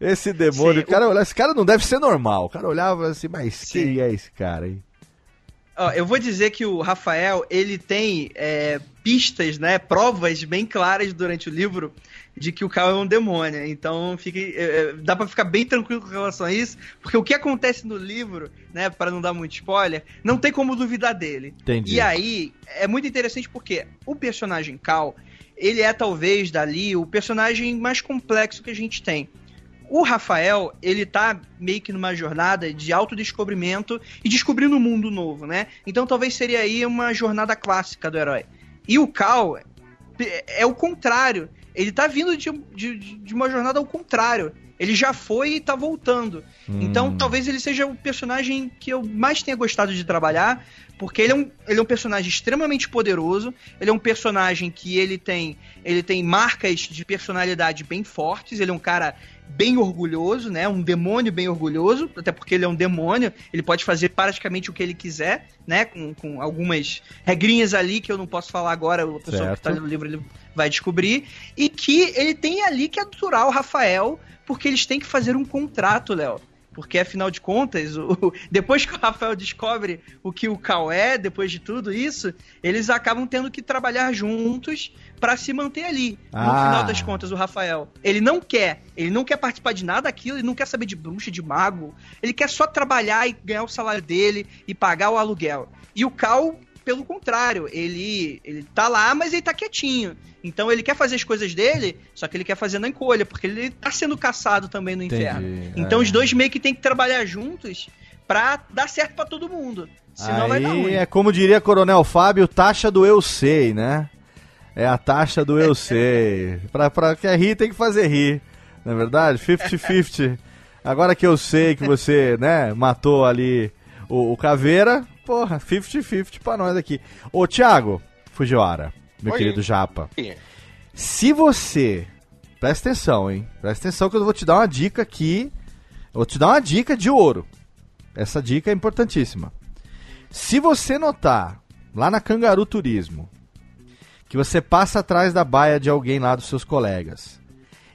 Esse demônio, Sim, cara, o... esse cara não deve ser normal. O cara olhava assim, mas Sim. quem é esse cara aí? Ó, eu vou dizer que o Rafael, ele tem é, pistas, né, provas bem claras durante o livro de que o Cal é um demônio. Então fique, é, é, dá para ficar bem tranquilo com relação a isso, porque o que acontece no livro, né, para não dar muito spoiler, não tem como duvidar dele. Entendi. E aí é muito interessante porque o personagem Cal, ele é talvez dali o personagem mais complexo que a gente tem. O Rafael, ele tá meio que numa jornada de autodescobrimento e descobrindo um mundo novo, né? Então talvez seria aí uma jornada clássica do herói. E o Cal é, é o contrário. Ele tá vindo de, de, de uma jornada ao contrário. Ele já foi e tá voltando. Hum. Então, talvez ele seja o personagem que eu mais tenha gostado de trabalhar, porque ele é, um, ele é um personagem extremamente poderoso, ele é um personagem que ele tem, ele tem marcas de personalidade bem fortes, ele é um cara bem orgulhoso, né? Um demônio bem orgulhoso, até porque ele é um demônio, ele pode fazer praticamente o que ele quiser, né? Com, com algumas regrinhas ali que eu não posso falar agora, o pessoal que tá lendo o livro ele vai descobrir. E que ele tem ali que aturar o Rafael, porque eles têm que fazer um contrato, Léo. Porque, afinal de contas, o, depois que o Rafael descobre o que o Cal é, depois de tudo isso, eles acabam tendo que trabalhar juntos para se manter ali. Ah. No final das contas, o Rafael. Ele não quer, ele não quer participar de nada daquilo, ele não quer saber de bruxa, de mago. Ele quer só trabalhar e ganhar o salário dele e pagar o aluguel. E o Cal pelo contrário, ele, ele tá lá, mas ele tá quietinho. Então ele quer fazer as coisas dele, só que ele quer fazer na encolha, porque ele tá sendo caçado também no Entendi, inferno. Então é. os dois meio que tem que trabalhar juntos pra dar certo para todo mundo. Senão Aí vai dar ruim. É como diria Coronel Fábio, taxa do eu sei, né? É a taxa do eu sei. Pra, pra que rir, tem que fazer rir. Não é verdade? 50-50. Agora que eu sei que você, né, matou ali o, o Caveira, porra, 50-50 pra nós aqui. Ô, Thiago Fujiwara, meu Oi. querido Japa. Se você presta atenção, hein? Presta atenção que eu vou te dar uma dica aqui. Eu vou te dar uma dica de ouro. Essa dica é importantíssima. Se você notar lá na Cangaru Turismo que você passa atrás da baia de alguém lá dos seus colegas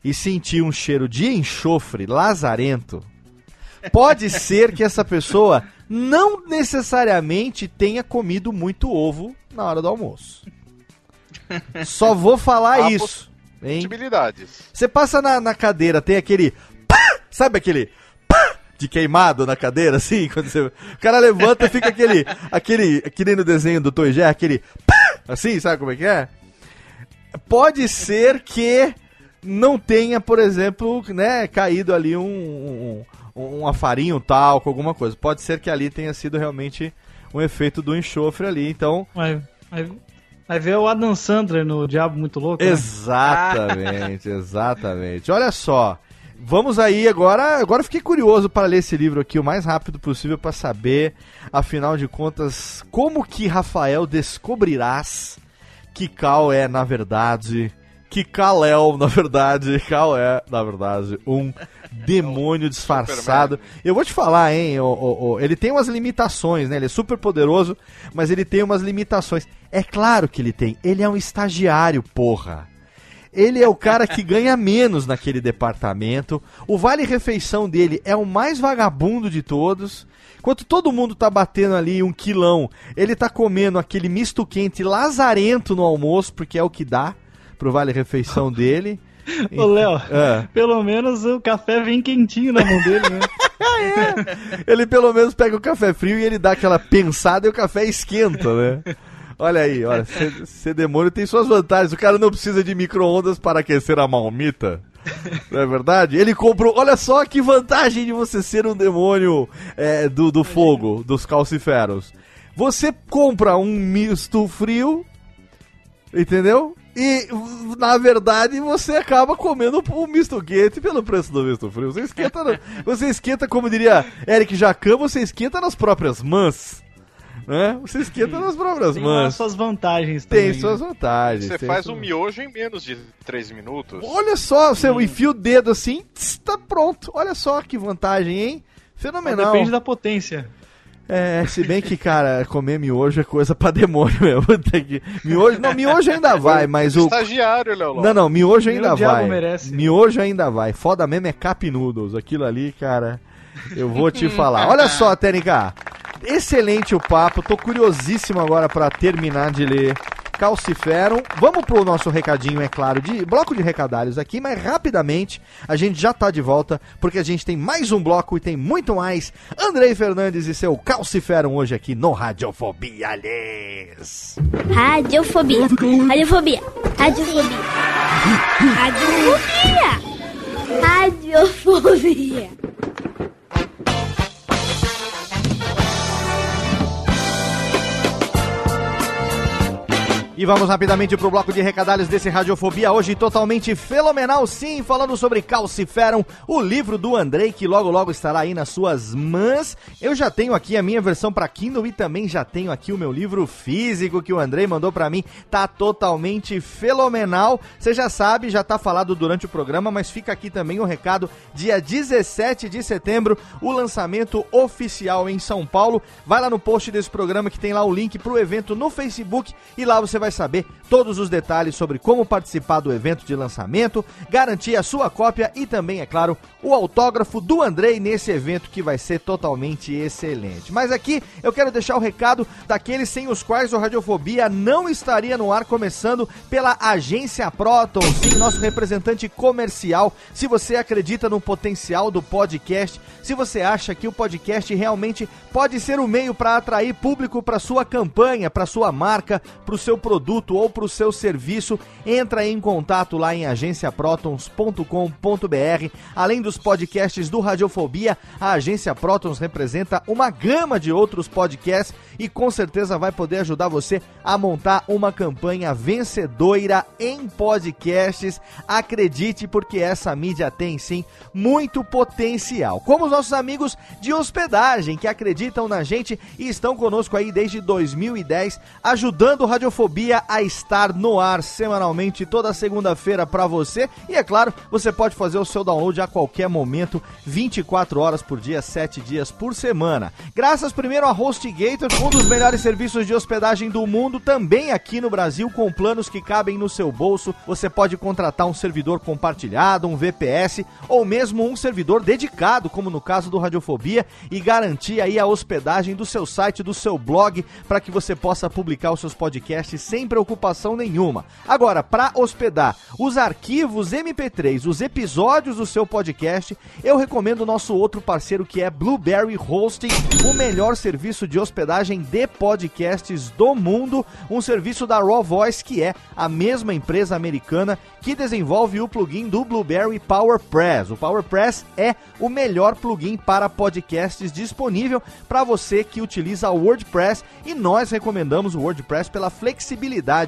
e sentir um cheiro de enxofre lazarento, pode ser que essa pessoa não necessariamente tenha comido muito ovo na hora do almoço. Só vou falar Há isso. Possibilidades. Você passa na, na cadeira, tem aquele. Pá! Sabe aquele. Pá! De queimado na cadeira, assim? Quando você, o cara levanta e fica aquele. aquele. Que nem no desenho do Toy aquele. Pá! Assim, sabe como é que é? Pode ser que não tenha, por exemplo, né, caído ali um, um um, um farinha, um talco, alguma coisa. Pode ser que ali tenha sido realmente um efeito do enxofre ali, então... Vai, vai, vai ver o Adam Sandler no Diabo Muito Louco, né? Exatamente, exatamente. Olha só, vamos aí agora. Agora fiquei curioso para ler esse livro aqui o mais rápido possível para saber, afinal de contas, como que Rafael descobrirás que Cal é, na verdade, que Kal-El, na verdade, Kal é, na verdade, um demônio disfarçado. Eu vou te falar, hein, ele tem umas limitações, né? Ele é super poderoso, mas ele tem umas limitações. É claro que ele tem. Ele é um estagiário, porra. Ele é o cara que ganha menos naquele departamento. O vale refeição dele é o mais vagabundo de todos. Enquanto todo mundo tá batendo ali um quilão, ele tá comendo aquele misto quente lazarento no almoço, porque é o que dá pro vale refeição dele. Ô, Léo, é. pelo menos o café vem quentinho na mão dele, né? é. Ele pelo menos pega o café frio e ele dá aquela pensada e o café esquenta, né? Olha aí, olha, ser demônio tem suas vantagens. O cara não precisa de micro-ondas para aquecer a malmita. Não é verdade? Ele comprou. Olha só que vantagem de você ser um demônio é, do, do fogo, dos calciferos. Você compra um misto frio, entendeu? E, na verdade, você acaba comendo o misto quente pelo preço do misto frio. Você esquenta, no, você esquenta, como diria Eric Jacan, você esquenta nas próprias mãos. Né? Você esquenta nas próprias tem mãos. Tem suas vantagens também. Tem suas vantagens. Você faz um miojo em menos de 3 minutos. Olha só, você hum. enfia o dedo assim, está pronto. Olha só que vantagem, hein? Fenomenal. Depende da potência. É, se bem que, cara, comer miojo é coisa pra demônio mesmo. Que... Miojo, não, miojo ainda vai, mas o. Estagiário, Léo. Não, não, miojo ainda Meu vai. Merece. Miojo ainda vai. Foda mesmo é Cap Noodles. Aquilo ali, cara, eu vou te falar. Olha só, Tênica. Excelente o papo. Tô curiosíssimo agora para terminar de ler calciferam. Vamos pro nosso recadinho, é claro, de bloco de recadalhos aqui, mas rapidamente a gente já tá de volta, porque a gente tem mais um bloco e tem muito mais. Andrei Fernandes e seu calciferam hoje aqui no Radiofobia, aliás. Radiofobia. Radiofobia. Radiofobia. Radiofobia. Radiofobia. E vamos rapidamente pro bloco de recadalhos desse Radiofobia, hoje totalmente fenomenal, sim, falando sobre Calciferum, o livro do Andrei, que logo logo estará aí nas suas mãos. Eu já tenho aqui a minha versão para Kindle e também já tenho aqui o meu livro físico que o Andrei mandou para mim, tá totalmente fenomenal. Você já sabe, já tá falado durante o programa, mas fica aqui também o recado, dia 17 de setembro, o lançamento oficial em São Paulo. Vai lá no post desse programa que tem lá o link pro evento no Facebook e lá você vai saber todos os detalhes sobre como participar do evento de lançamento, garantir a sua cópia e também, é claro, o autógrafo do Andrei nesse evento que vai ser totalmente excelente. Mas aqui eu quero deixar o recado daqueles sem os quais o Radiofobia não estaria no ar, começando pela agência Proton, sim, nosso representante comercial. Se você acredita no potencial do podcast, se você acha que o podcast realmente pode ser o um meio para atrair público para sua campanha, para sua marca, para o seu produto produto ou para o seu serviço, entra em contato lá em agenciaprotons.com.br. Além dos podcasts do Radiofobia, a Agência Protons representa uma gama de outros podcasts e com certeza vai poder ajudar você a montar uma campanha vencedora em podcasts. Acredite, porque essa mídia tem sim muito potencial. Como os nossos amigos de hospedagem que acreditam na gente e estão conosco aí desde 2010, ajudando o Radiofobia A estar no ar semanalmente toda segunda-feira para você. E é claro, você pode fazer o seu download a qualquer momento, 24 horas por dia, 7 dias por semana. Graças primeiro a HostGator, um dos melhores serviços de hospedagem do mundo, também aqui no Brasil, com planos que cabem no seu bolso. Você pode contratar um servidor compartilhado, um VPS ou mesmo um servidor dedicado, como no caso do Radiofobia, e garantir aí a hospedagem do seu site, do seu blog, para que você possa publicar os seus podcasts sem preocupação nenhuma. Agora, para hospedar os arquivos MP3, os episódios do seu podcast, eu recomendo o nosso outro parceiro que é Blueberry Hosting, o melhor serviço de hospedagem de podcasts do mundo, um serviço da Raw Voice que é a mesma empresa americana que desenvolve o plugin do Blueberry PowerPress. O PowerPress é o melhor plugin para podcasts disponível para você que utiliza o WordPress e nós recomendamos o WordPress pela flexibilidade,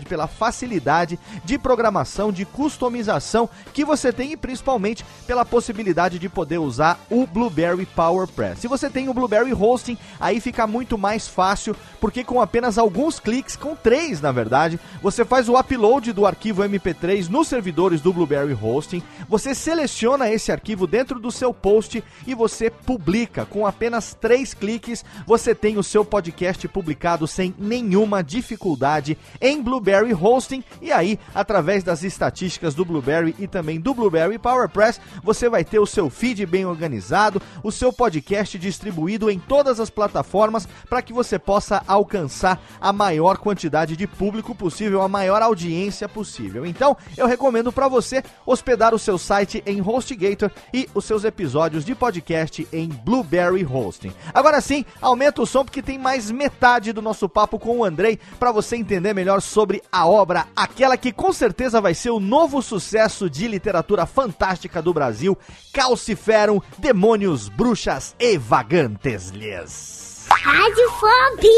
pela facilidade de programação, de customização que você tem e principalmente pela possibilidade de poder usar o Blueberry PowerPress. Se você tem o Blueberry Hosting, aí fica muito mais fácil, porque com apenas alguns cliques, com três na verdade, você faz o upload do arquivo MP3 no servidores do Blueberry Hosting, você seleciona esse arquivo dentro do seu post e você publica. Com apenas três cliques, você tem o seu podcast publicado sem nenhuma dificuldade em Blueberry Hosting. E aí, através das estatísticas do Blueberry e também do Blueberry PowerPress, você vai ter o seu feed bem organizado, o seu podcast distribuído em todas as plataformas para que você possa alcançar a maior quantidade de público possível, a maior audiência possível. Então, eu recomendo para você hospedar o seu site em HostGator e os seus episódios de podcast em Blueberry Hosting. Agora sim, aumenta o som porque tem mais metade do nosso papo com o Andrei para você entender melhor sobre a obra, aquela que com certeza vai ser o novo sucesso de literatura fantástica do Brasil, Calciferum, Demônios, Bruxas e Vagantes-lhes. Radiofobia!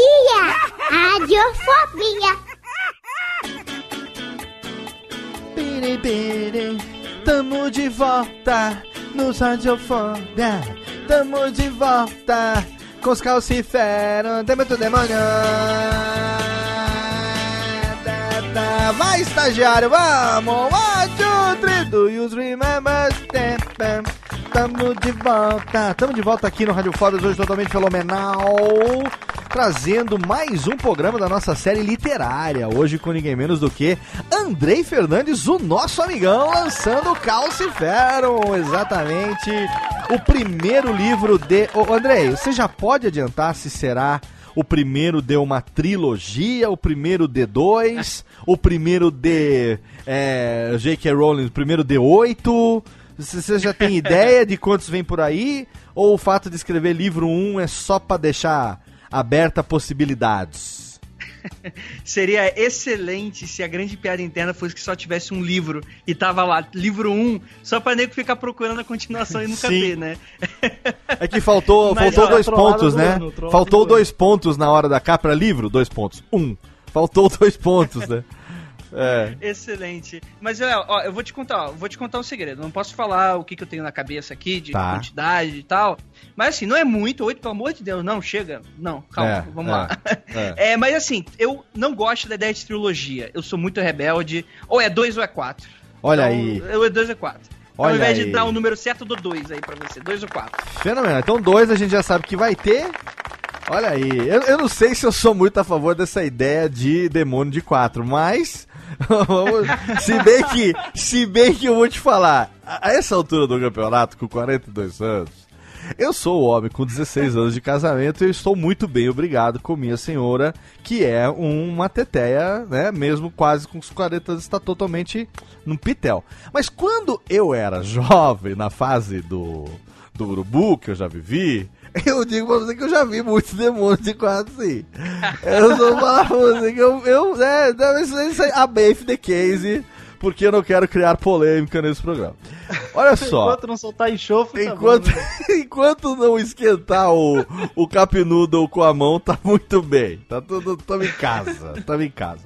Radiofobia! Piripiri, tamo de volta nos Radiofobia. Tamo de volta com os calciferos. Tem muito demônio. Vai, estagiário, vamos! One, two, three, do you? Tamo de volta, tamo de volta aqui no Rádio Fodas, hoje totalmente fenomenal, trazendo mais um programa da nossa série literária, hoje com ninguém menos do que Andrei Fernandes, o nosso amigão, lançando Calciferum, exatamente, o primeiro livro de... Ô, Andrei, você já pode adiantar se será o primeiro de uma trilogia, o primeiro de dois, o primeiro de é, J.K. Rowling, o primeiro de oito. Você já tem ideia de quantos vem por aí? Ou o fato de escrever livro 1 um é só para deixar aberta possibilidades? Seria excelente se a grande piada interna fosse que só tivesse um livro e tava lá, livro 1, um, só pra nego ficar procurando a continuação e nunca Sim. ver, né? É que faltou, Mas, faltou ó, dois pontos, do né? ano, Faltou do dois pontos na hora da capa, livro, dois pontos. Um. Faltou dois pontos, né? É. Excelente. Mas ó, ó, eu vou te contar, ó, vou te contar um segredo. Não posso falar o que, que eu tenho na cabeça aqui de Tá. quantidade e tal. Mas assim, não é muito, oito, pelo amor de Deus, não, chega. Não, calma, É, vamos é, lá. é. É, mas assim, eu não gosto da ideia de trilogia. Eu sou muito rebelde. Ou é dois ou é quatro. Olha Então, aí. Eu é dois ou quatro. Olha Ao invés aí. de dar o número certo, eu dou dois aí pra você. Dois ou quatro. Fenomenal. Então, dois a gente já sabe que vai ter. Olha aí. Eu, eu não sei se eu sou muito a favor dessa ideia de demônio de quatro, mas. se bem que. Se bem que eu vou te falar. A a essa altura do campeonato, com 42 anos. Eu sou o homem com 16 anos de casamento e eu estou muito bem, obrigado, com minha senhora, que é uma teteia, né? Mesmo quase com os 40 anos, está totalmente no pitel. Mas quando eu era jovem, na fase do, do urubu, que eu já vivi, eu digo pra você que eu já vi muitos demônios de quatro, sim. Eu pra você que eu, eu é, deve ser isso aí, a Bafe the Case, porque eu não quero criar polêmica nesse programa. Olha só. Enquanto não soltar enxofre, tá Enquanto, né? enquanto não esquentar o, o noodle com a mão, tá muito bem. Tá tudo, tamo em casa, tamo em casa.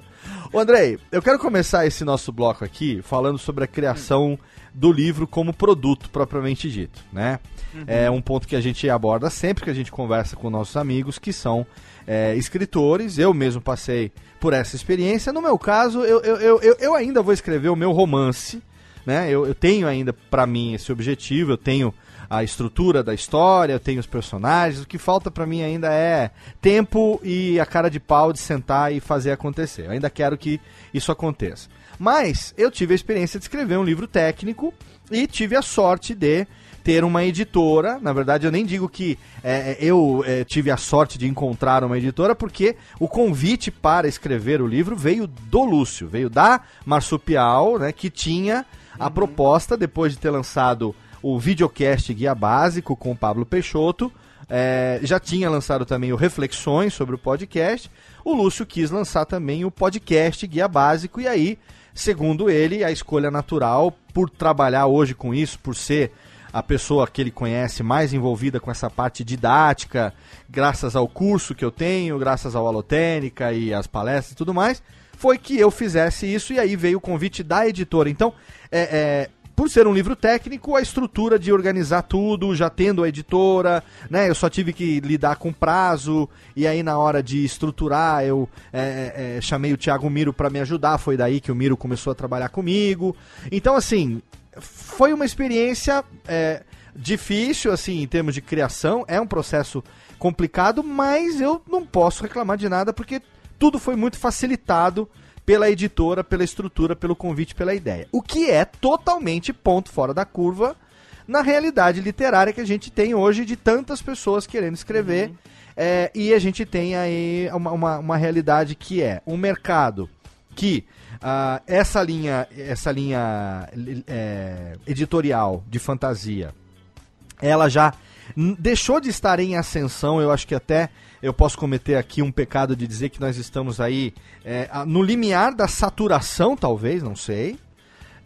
Ô Andrei, eu quero começar esse nosso bloco aqui falando sobre a criação do livro como produto propriamente dito, né? Uhum. É um ponto que a gente aborda sempre que a gente conversa com nossos amigos que são é, escritores. Eu mesmo passei por essa experiência. No meu caso, eu, eu, eu, eu ainda vou escrever o meu romance, né? Eu, eu tenho ainda para mim esse objetivo, eu tenho a estrutura da história, eu tenho os personagens. O que falta para mim ainda é tempo e a cara de pau de sentar e fazer acontecer. Eu ainda quero que isso aconteça. Mas eu tive a experiência de escrever um livro técnico e tive a sorte de ter uma editora. Na verdade, eu nem digo que é, é, eu é, tive a sorte de encontrar uma editora, porque o convite para escrever o livro veio do Lúcio, veio da Marsupial, né, que tinha a uhum. proposta, depois de ter lançado o videocast Guia Básico com o Pablo Peixoto, é, já tinha lançado também o Reflexões sobre o podcast. O Lúcio quis lançar também o podcast Guia Básico, e aí Segundo ele, a escolha natural, por trabalhar hoje com isso, por ser a pessoa que ele conhece mais envolvida com essa parte didática, graças ao curso que eu tenho, graças ao Alotênica e as palestras e tudo mais, foi que eu fizesse isso e aí veio o convite da editora. Então, é, é, por ser um livro técnico, a estrutura de organizar tudo, já tendo a editora, né? Eu só tive que lidar com prazo, e aí na hora de estruturar, eu é, é, é chamei o Thiago Miro para me ajudar, foi daí que o Miro começou a trabalhar comigo. Então, assim, foi uma experiência é, difícil, assim, em termos de criação, é um processo complicado, mas eu não posso reclamar de nada, porque tudo foi muito facilitado pela editora, pela estrutura, pelo convite, pela ideia. O que é totalmente ponto fora da curva na realidade literária que a gente tem hoje de tantas pessoas querendo escrever. Uhum. É, e a gente tem aí uma, uma, uma, realidade que é um mercado que uh, essa linha, essa linha é, editorial de fantasia, ela já deixou de estar em ascensão, eu acho que até eu posso cometer aqui um pecado de dizer que nós estamos aí é, no limiar da saturação, talvez, não sei.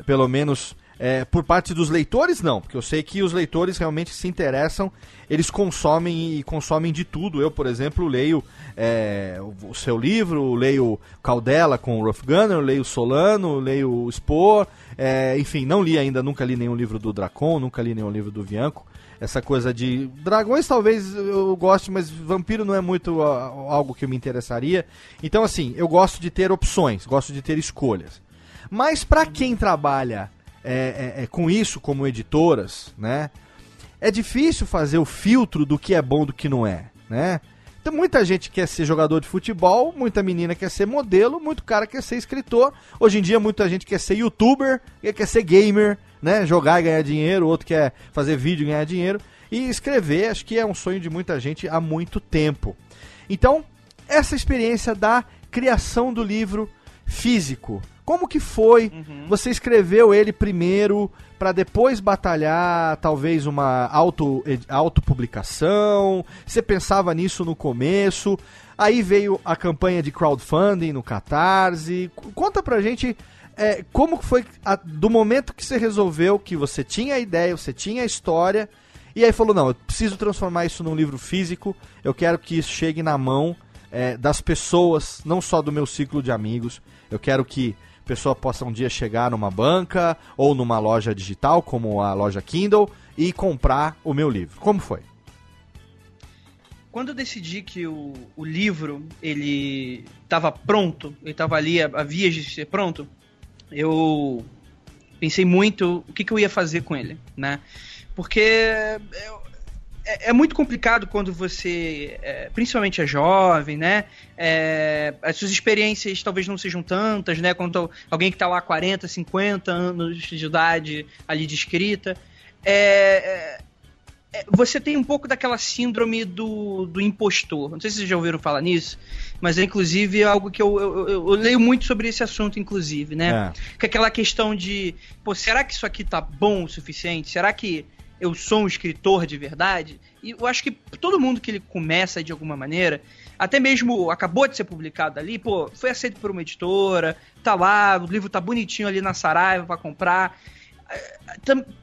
Pelo menos é, por parte dos leitores, não, porque eu sei que os leitores realmente se interessam, eles consomem e consomem de tudo. Eu, por exemplo, leio é, o seu livro, leio Caldela com o Ruff Gunner, leio Solano, leio o Spore, é, enfim, não li ainda, nunca li nenhum livro do Dracon, nunca li nenhum livro do Vianco essa coisa de dragões talvez eu goste, mas vampiro não é muito uh, algo que me interessaria. Então assim, eu gosto de ter opções, gosto de ter escolhas. Mas para quem trabalha é, é, é, com isso como editoras, né, é difícil fazer o filtro do que é bom do que não é, né? Então muita gente quer ser jogador de futebol, muita menina quer ser modelo, muito cara quer ser escritor. Hoje em dia muita gente quer ser youtuber, quer ser gamer, né? Jogar e ganhar dinheiro, outro quer fazer vídeo e ganhar dinheiro. E escrever, acho que é um sonho de muita gente há muito tempo. Então, essa experiência da criação do livro físico. Como que foi? Uhum. Você escreveu ele primeiro para depois batalhar talvez uma auto autopublicação? Você pensava nisso no começo? Aí veio a campanha de crowdfunding no Catarse. Conta pra gente é, como foi a, do momento que você resolveu que você tinha a ideia, você tinha a história, e aí falou, não, eu preciso transformar isso num livro físico, eu quero que isso chegue na mão é, das pessoas, não só do meu ciclo de amigos, eu quero que a pessoa possa um dia chegar numa banca ou numa loja digital, como a loja Kindle, e comprar o meu livro. Como foi? Quando eu decidi que o, o livro ele estava pronto, ele estava ali a, a vias de ser pronto, eu pensei muito o que, que eu ia fazer com ele, né? Porque é, é, é muito complicado quando você, é, principalmente é jovem, né? É, as suas experiências talvez não sejam tantas, né? Quanto alguém que está lá 40, 50 anos de idade ali de escrita. É, é é, você tem um pouco daquela síndrome do, do impostor. Não sei se vocês já ouviram falar nisso, mas é inclusive algo que eu, eu, eu, eu leio muito sobre esse assunto, inclusive, né? É. Que é aquela questão de, pô, será que isso aqui tá bom o suficiente? Será que eu sou um escritor de verdade? E eu acho que todo mundo que ele começa de alguma maneira, até mesmo acabou de ser publicado ali, pô, foi aceito por uma editora, tá lá, o livro tá bonitinho ali na Saraiva para comprar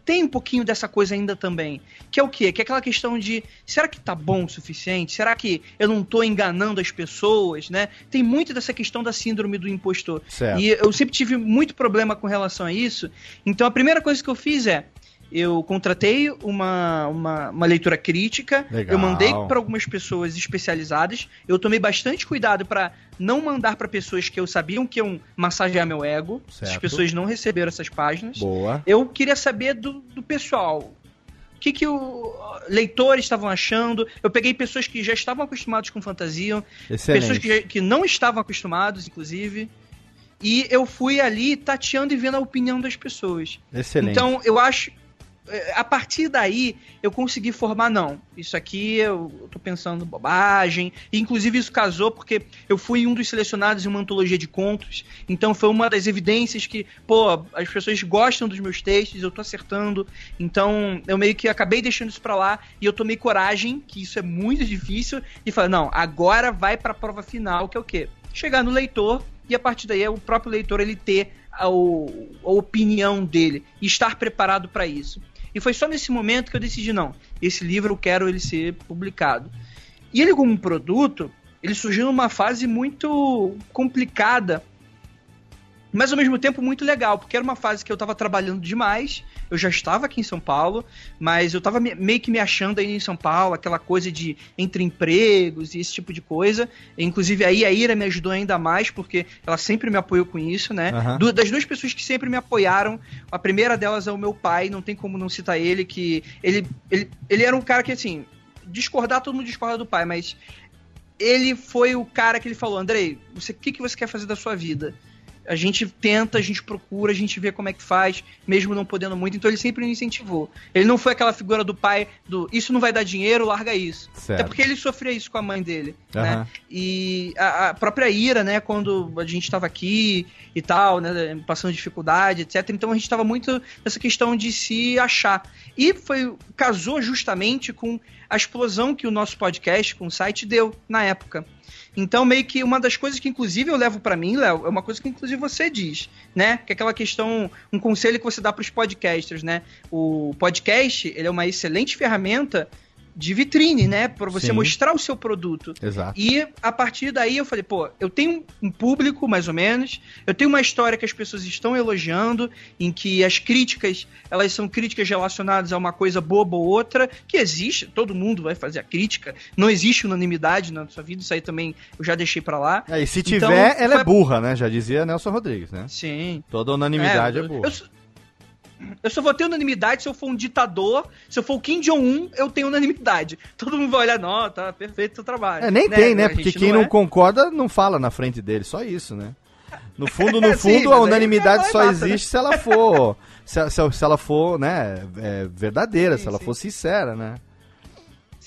tem um pouquinho dessa coisa ainda também. Que é o quê? Que é aquela questão de será que tá bom o suficiente? Será que eu não tô enganando as pessoas, né? Tem muito dessa questão da síndrome do impostor. Certo. E eu sempre tive muito problema com relação a isso. Então a primeira coisa que eu fiz é eu contratei uma, uma, uma leitura crítica, Legal. eu mandei para algumas pessoas especializadas, eu tomei bastante cuidado para não mandar para pessoas que eu sabiam que iam massagear meu ego. Certo. As pessoas não receberam essas páginas. Boa. Eu queria saber do, do pessoal. O que, que os leitores estavam achando? Eu peguei pessoas que já estavam acostumados com fantasia, Excelente. pessoas que, já, que não estavam acostumados, inclusive. E eu fui ali tateando e vendo a opinião das pessoas. Excelente. Então, eu acho, a partir daí eu consegui formar, não, isso aqui eu tô pensando bobagem. Inclusive, isso casou porque eu fui um dos selecionados em uma antologia de contos. Então foi uma das evidências que, pô, as pessoas gostam dos meus textos, eu tô acertando. Então eu meio que acabei deixando isso pra lá e eu tomei coragem, que isso é muito difícil, e falei, não, agora vai pra prova final, que é o quê? Chegar no leitor e a partir daí é o próprio leitor ele ter a, a opinião dele e estar preparado para isso. E foi só nesse momento que eu decidi, não, esse livro eu quero ele ser publicado. E ele como produto, ele surgiu numa fase muito complicada mas ao mesmo tempo muito legal, porque era uma fase que eu tava trabalhando demais, eu já estava aqui em São Paulo, mas eu tava meio que me achando aí em São Paulo, aquela coisa de entre empregos e esse tipo de coisa. Inclusive aí a Ira me ajudou ainda mais, porque ela sempre me apoiou com isso, né? Uhum. das duas pessoas que sempre me apoiaram, a primeira delas é o meu pai, não tem como não citar ele, que ele, ele, ele era um cara que, assim, discordar, todo mundo discorda do pai, mas ele foi o cara que ele falou, Andrei, o que, que você quer fazer da sua vida? A gente tenta, a gente procura, a gente vê como é que faz, mesmo não podendo muito, então ele sempre me incentivou. Ele não foi aquela figura do pai do isso não vai dar dinheiro, larga isso. Certo. Até porque ele sofria isso com a mãe dele, uhum. né? E a, a, própria Ira, né, quando a gente estava aqui e tal, né, passando dificuldade, etc. Então a gente estava muito nessa questão de se achar. E foi casou justamente com a explosão que o nosso podcast, com o site deu na época. Então, meio que uma das coisas que, inclusive, eu levo para mim, Léo, é uma coisa que, inclusive, você diz, né? Que é aquela questão, um conselho que você dá para os podcasters, né? O podcast, ele é uma excelente ferramenta de vitrine, né? Para você Sim. mostrar o seu produto. Exato. E a partir daí eu falei, pô, eu tenho um público, mais ou menos, eu tenho uma história que as pessoas estão elogiando, em que as críticas, elas são críticas relacionadas a uma coisa boba ou outra, que existe, todo mundo vai fazer a crítica, não existe unanimidade na sua vida, isso aí também eu já deixei para lá. É, e se então, tiver, ela é foi... é burra, né? Já dizia Nelson Rodrigues, né? Sim. Toda unanimidade é, é burra. Eu, eu só vou ter unanimidade se eu for um ditador. Se eu for o Kim Jong-un, eu tenho unanimidade. Todo mundo vai olhar, não, tá perfeito o seu trabalho. É, nem né? tem, né? Porque quem não, não é... concorda não fala na frente dele, só isso, né? No fundo, no fundo, Sim, a unanimidade só mata, existe né? se ela for. Se, se, se, ela for, né, é, verdadeira, sim, se ela sim. for sincera, né?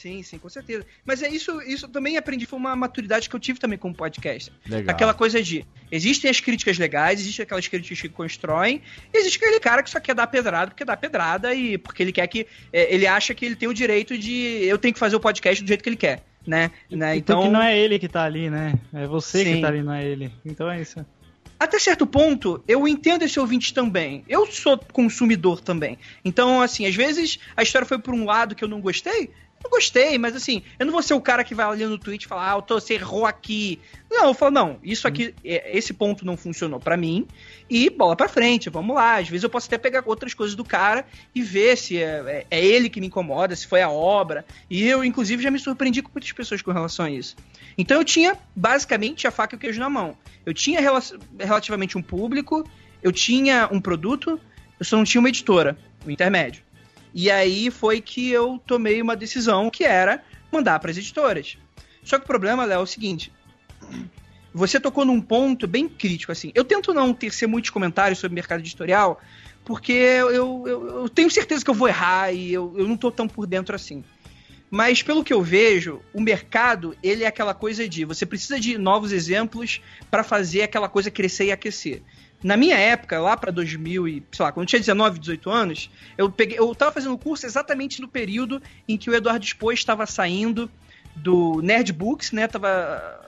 Sim, sim, com certeza. Mas é isso, isso também aprendi, foi uma maturidade que eu tive também como podcast. Legal. Aquela coisa de, existem as críticas legais, existem aquelas críticas que constroem, e existe aquele cara que só quer dar pedrada porque dá pedrada e porque ele quer que, é, ele acha que ele tem o direito de, eu tenho que fazer o podcast do jeito que ele quer, né? né? Então porque não é ele que tá ali, né? É você sim. que tá ali, não é ele. Então é isso. Até certo ponto, eu entendo esse ouvinte também. Eu sou consumidor também. Então, assim, às vezes a história foi por um lado que eu não gostei, eu gostei, mas assim, eu não vou ser o cara que vai ali no tweet e falar, ah, você errou aqui. Não, eu falo, não, isso aqui, é, esse ponto não funcionou para mim, e bola pra frente, vamos lá. Às vezes eu posso até pegar outras coisas do cara e ver se é, é, é ele que me incomoda, se foi a obra. E eu, inclusive, já me surpreendi com muitas pessoas com relação a isso. Então eu tinha, basicamente, a faca e o queijo na mão. Eu tinha rel relativamente um público, eu tinha um produto, eu só não tinha uma editora, o um intermédio. E aí foi que eu tomei uma decisão que era mandar para as editoras. Só que o problema, Léo, é o seguinte. Você tocou num ponto bem crítico, assim. Eu tento não tecer muitos comentários sobre mercado editorial, porque eu, eu, eu, tenho certeza que eu vou errar e eu, eu não tô tão por dentro assim. Mas pelo que eu vejo, o mercado, ele é aquela coisa de você precisa de novos exemplos para fazer aquela coisa crescer e aquecer. Na minha época, lá para 2000 e, sei lá, quando eu tinha 19, 18 anos, eu peguei, eu tava fazendo o curso exatamente no período em que o Eduardo Expo estava saindo do Nerd Books, né? Tava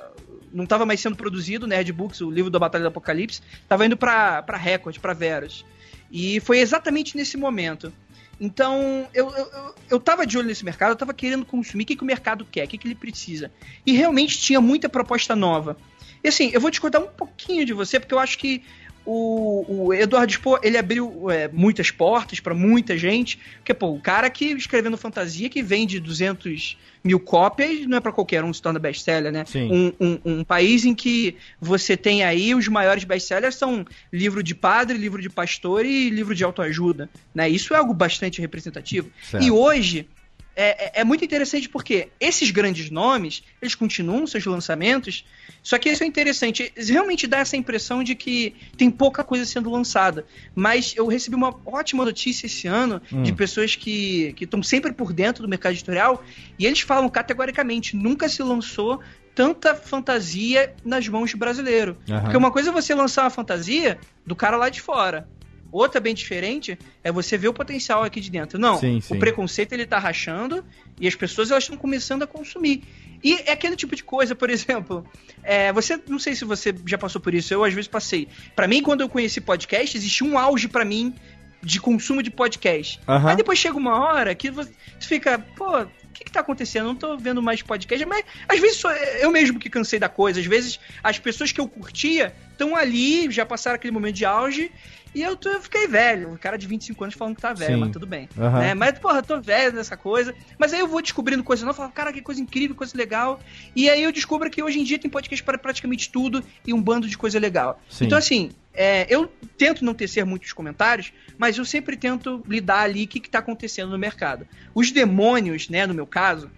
não estava mais sendo produzido Nerd Books, o livro da Batalha do Apocalipse, estava indo para Record, para Veras. E foi exatamente nesse momento. Então, eu, eu, eu tava de olho nesse mercado, eu tava querendo consumir o que, que o mercado quer, o que, que ele precisa. E realmente tinha muita proposta nova. E assim, eu vou discordar um pouquinho de você, porque eu acho que o, o Eduardo Spohr, ele abriu é, muitas portas para muita gente, porque, pô, o cara que escrevendo fantasia que vende 200 mil cópias não é para qualquer um se torna best-seller, né? Um, um, um, país em que você tem aí os maiores best-sellers são livro de padre, livro de pastor e livro de autoajuda, né? Isso é algo bastante representativo. Certo. E hoje é, é, é, muito interessante porque esses grandes nomes, eles continuam seus lançamentos, só que isso é interessante, realmente dá essa impressão de que tem pouca coisa sendo lançada. Mas eu recebi uma ótima notícia esse ano hum. de pessoas que estão sempre por dentro do mercado editorial e eles falam categoricamente, nunca se lançou tanta fantasia nas mãos de brasileiro. Uhum. Porque uma coisa é você lançar uma fantasia do cara lá de fora. Outra bem diferente é você ver o potencial aqui de dentro. Não, sim, sim. o preconceito ele tá rachando e as pessoas elas estão começando a consumir. E é aquele tipo de coisa, por exemplo, é, você não sei se você já passou por isso, eu às vezes passei. Para mim, quando eu conheci podcast, existia um auge para mim de consumo de podcast. Uhum. Aí depois chega uma hora que você fica, pô, o que, que tá acontecendo? Não tô vendo mais podcast, mas às vezes sou eu mesmo que cansei da coisa. Às vezes as pessoas que eu curtia estão ali, já passaram aquele momento de auge, e eu, eu fiquei velho, o cara de 25 anos falando que tá velho, Sim. mas tudo bem. Uhum. Né? Mas, porra, eu tô velho nessa coisa. Mas aí eu vou descobrindo coisas novas, falo, cara, que coisa incrível, coisa legal. E aí eu descubro que hoje em dia tem podcast para praticamente tudo e um bando de coisa legal. Sim. Então, assim, é, eu tento não tecer muitos comentários, mas eu sempre tento lidar ali o que, que tá acontecendo no mercado. Os demônios, né, no meu caso,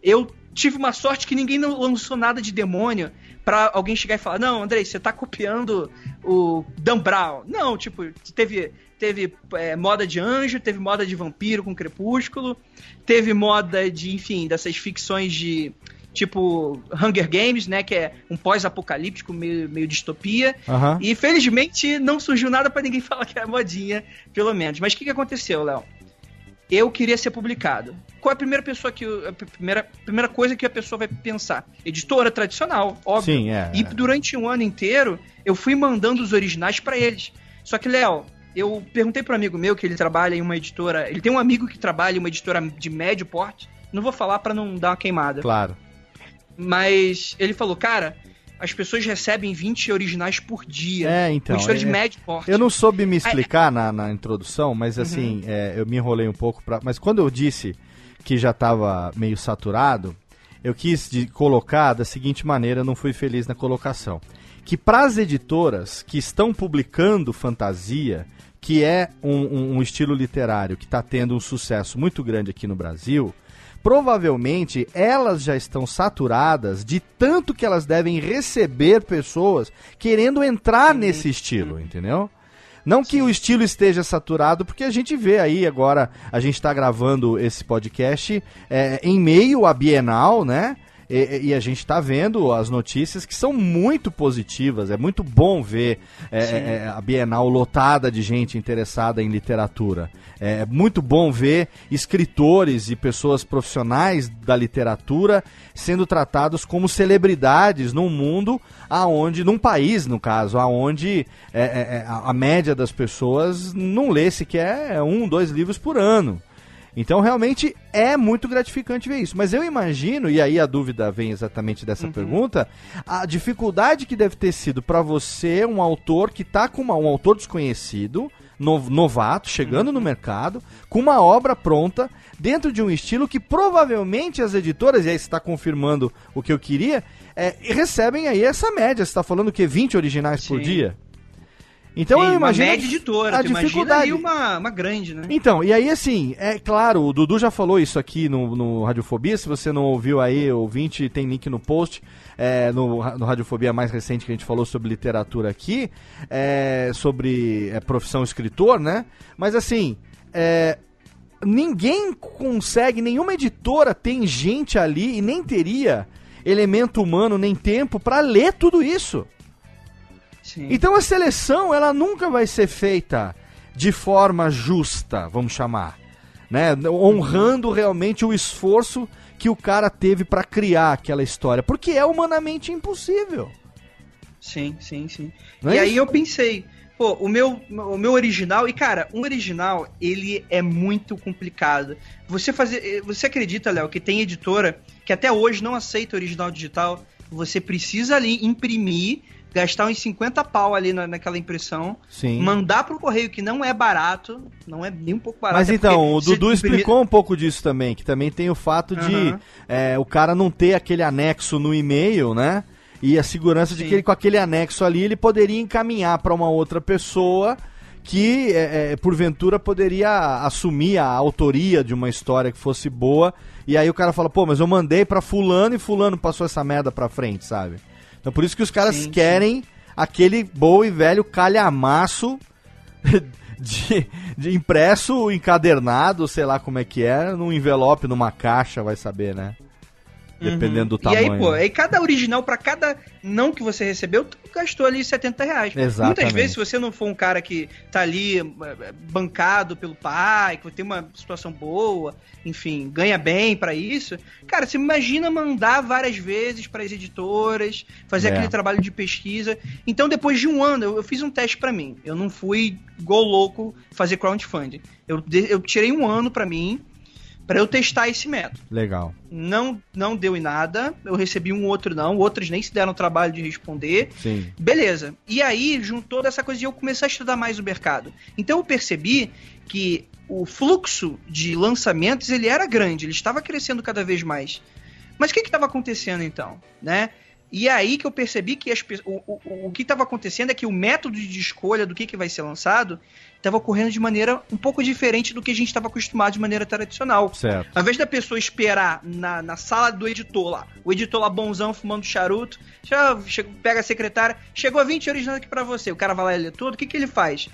eu tive uma sorte que ninguém lançou nada de demônio para alguém chegar e falar: Não, Andrei, você tá copiando o Dan Brown. Não, tipo, teve, teve é, moda de anjo, teve moda de vampiro com crepúsculo, teve moda de, enfim, dessas ficções de. Tipo Hunger Games, né? Que é um pós-apocalíptico, meio, meio distopia. Uhum. E felizmente não surgiu nada para ninguém falar que é modinha, pelo menos. Mas o que, que aconteceu, Léo? Eu queria ser publicado. Qual é a primeira pessoa que a primeira, primeira coisa que a pessoa vai pensar? Editora tradicional, óbvio. Sim, é. E durante um ano inteiro eu fui mandando os originais para eles. Só que Léo, eu perguntei para um amigo meu que ele trabalha em uma editora, ele tem um amigo que trabalha em uma editora de médio porte. Não vou falar para não dar uma queimada. Claro. Mas ele falou, cara, as pessoas recebem 20 originais por dia. É, então. Uma é, de médio porte. Eu não soube me explicar na, na introdução, mas assim, uhum. é, eu me enrolei um pouco. Pra, mas quando eu disse que já estava meio saturado, eu quis de, colocar da seguinte maneira, não fui feliz na colocação. Que para as editoras que estão publicando fantasia, que é um, um, um estilo literário que está tendo um sucesso muito grande aqui no Brasil, provavelmente elas já estão saturadas de tanto que elas devem receber pessoas querendo entrar nesse estilo, entendeu? Não que o estilo esteja saturado, porque a gente vê aí agora, a gente está gravando esse podcast é, em meio à Bienal, né? E, e, a gente está vendo as notícias que são muito positivas. É muito bom ver é, é, é, a Bienal lotada de gente interessada em literatura. É muito bom ver escritores e pessoas profissionais da literatura sendo tratados como celebridades num mundo aonde, num país, no caso, aonde é, é, a média das pessoas não lê sequer um, dois livros por ano. Então, realmente é muito gratificante ver isso. Mas eu imagino, e aí a dúvida vem exatamente dessa uhum. pergunta, a dificuldade que deve ter sido para você, um autor que está com uma, um autor desconhecido, novato, chegando uhum. no mercado, com uma obra pronta, dentro de um estilo que provavelmente as editoras, e aí você está confirmando o que eu queria, é, recebem aí essa média. Você está falando que 20 originais Sim. por dia? Então eu imagino. Uma média editora, a dificuldade. uma, uma grande, né? Então, e aí assim, é claro, o Dudu já falou isso aqui no, no Radiofobia. Se você não ouviu aí, ouvinte, tem link no post. É, no, no Radiofobia mais recente que a gente falou sobre literatura aqui, é, sobre é, profissão escritor, né? Mas assim, é, ninguém consegue, nenhuma editora tem gente ali e nem teria elemento humano nem tempo para ler tudo isso. Sim. Então a seleção ela nunca vai ser feita de forma justa, vamos chamar, né? Honrando realmente o esforço que o cara teve para criar aquela história, porque é humanamente impossível. Sim, sim, sim. Não e é aí eu pensei, Pô, o meu, o meu original, e cara, um original, ele é muito complicado. Você fazer. Você acredita, Léo, que tem editora que até hoje não aceita original digital? Você precisa ali imprimir, gastar uns 50 pau ali na, naquela impressão, Sim. mandar pro correio, que não é barato, não é nem um pouco barato. Mas é então, o Dudu imprimir- explicou um pouco disso também, que também tem o fato de Aham. é, o cara não ter aquele anexo no e-mail, né? E a segurança de Sim. que ele, com aquele anexo ali ele poderia encaminhar para uma outra pessoa que, é, é, porventura, poderia assumir a autoria de uma história que fosse boa. E aí o cara fala, pô, mas eu mandei pra fulano e fulano passou essa merda pra frente, sabe? Então por isso que os caras Sim, querem aquele bom e velho calhamaço de, de impresso, encadernado, sei lá como é que é, num envelope, numa caixa, vai saber, né? Dependendo do Uhum. E tamanho. aí, pô, aí cada original pra cada não que você recebeu, tu gastou ali 70 reais. Exatamente. Muitas vezes, se você não for um cara que tá ali eh, bancado pelo pai, que tem uma situação boa, enfim, ganha bem pra isso, cara, você imagina mandar várias vezes para as editoras, fazer É. aquele trabalho de pesquisa. Então, depois de um ano, eu, eu fiz um teste pra mim. Eu não fui igual louco fazer crowdfunding. Eu, eu tirei um ano pra mim, pra eu testar esse método Legal. não não deu em nada. Eu recebi um outro não, outros nem se deram o trabalho de responder. Sim. Beleza. E aí juntou dessa coisa de eu começar a estudar mais o mercado. Então eu percebi que o fluxo de lançamentos ele era grande, ele estava crescendo cada vez mais. Mas o que estava acontecendo então, né? E aí que eu percebi que as, o, o, o que estava acontecendo é que o método de escolha do que, que vai ser lançado estava ocorrendo de maneira um pouco diferente do que a gente estava acostumado de maneira tradicional. Certo. Ao invés da pessoa esperar na, na sala do editor lá, o editor lá bonzão fumando charuto, já chega- pega a secretária, chegou a 20 originais aqui pra você, o cara vai lá e lê tudo, o que, que ele faz?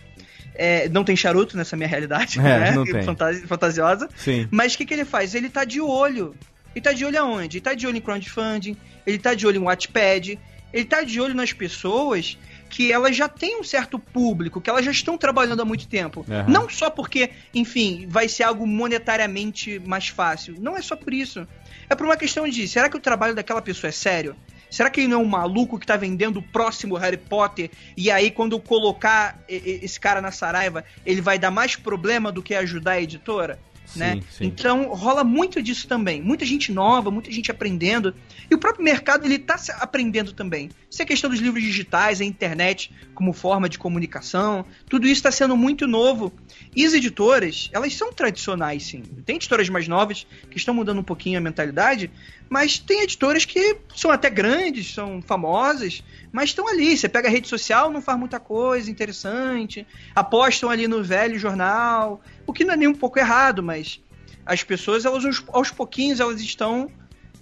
É, não tem charuto nessa minha realidade, É, né? não tem. Fantasi- fantasiosa. Sim. Mas o que, que ele faz? Ele tá de olho. Ele tá de olho aonde? Ele tá de olho em crowdfunding, ele tá de olho em Wattpad, ele tá de olho nas pessoas que elas já têm um certo público, que elas já estão trabalhando há muito tempo. Aham. Não só porque, enfim, vai ser algo monetariamente mais fácil. Não é só por isso. É por uma questão de, será que o trabalho daquela pessoa é sério? Será que ele não é um maluco que tá vendendo o próximo Harry Potter e aí quando eu colocar esse cara na Saraiva, ele vai dar mais problema do que ajudar a editora? Né? Sim, sim. Então rola muito disso também. Muita gente nova, muita gente aprendendo. E o próprio mercado ele tá se aprendendo também. Isso é questão dos livros digitais, a internet como forma de comunicação. Tudo isso está sendo muito novo. E as editoras, elas são tradicionais, sim. Tem editoras mais novas que estão mudando um pouquinho a mentalidade, mas tem editoras que são até grandes, são famosas, mas estão ali. Você pega a rede social, não faz muita coisa interessante, apostam ali no velho jornal, o que não é nem um pouco errado, mas as pessoas, elas aos, pouquinhos, elas estão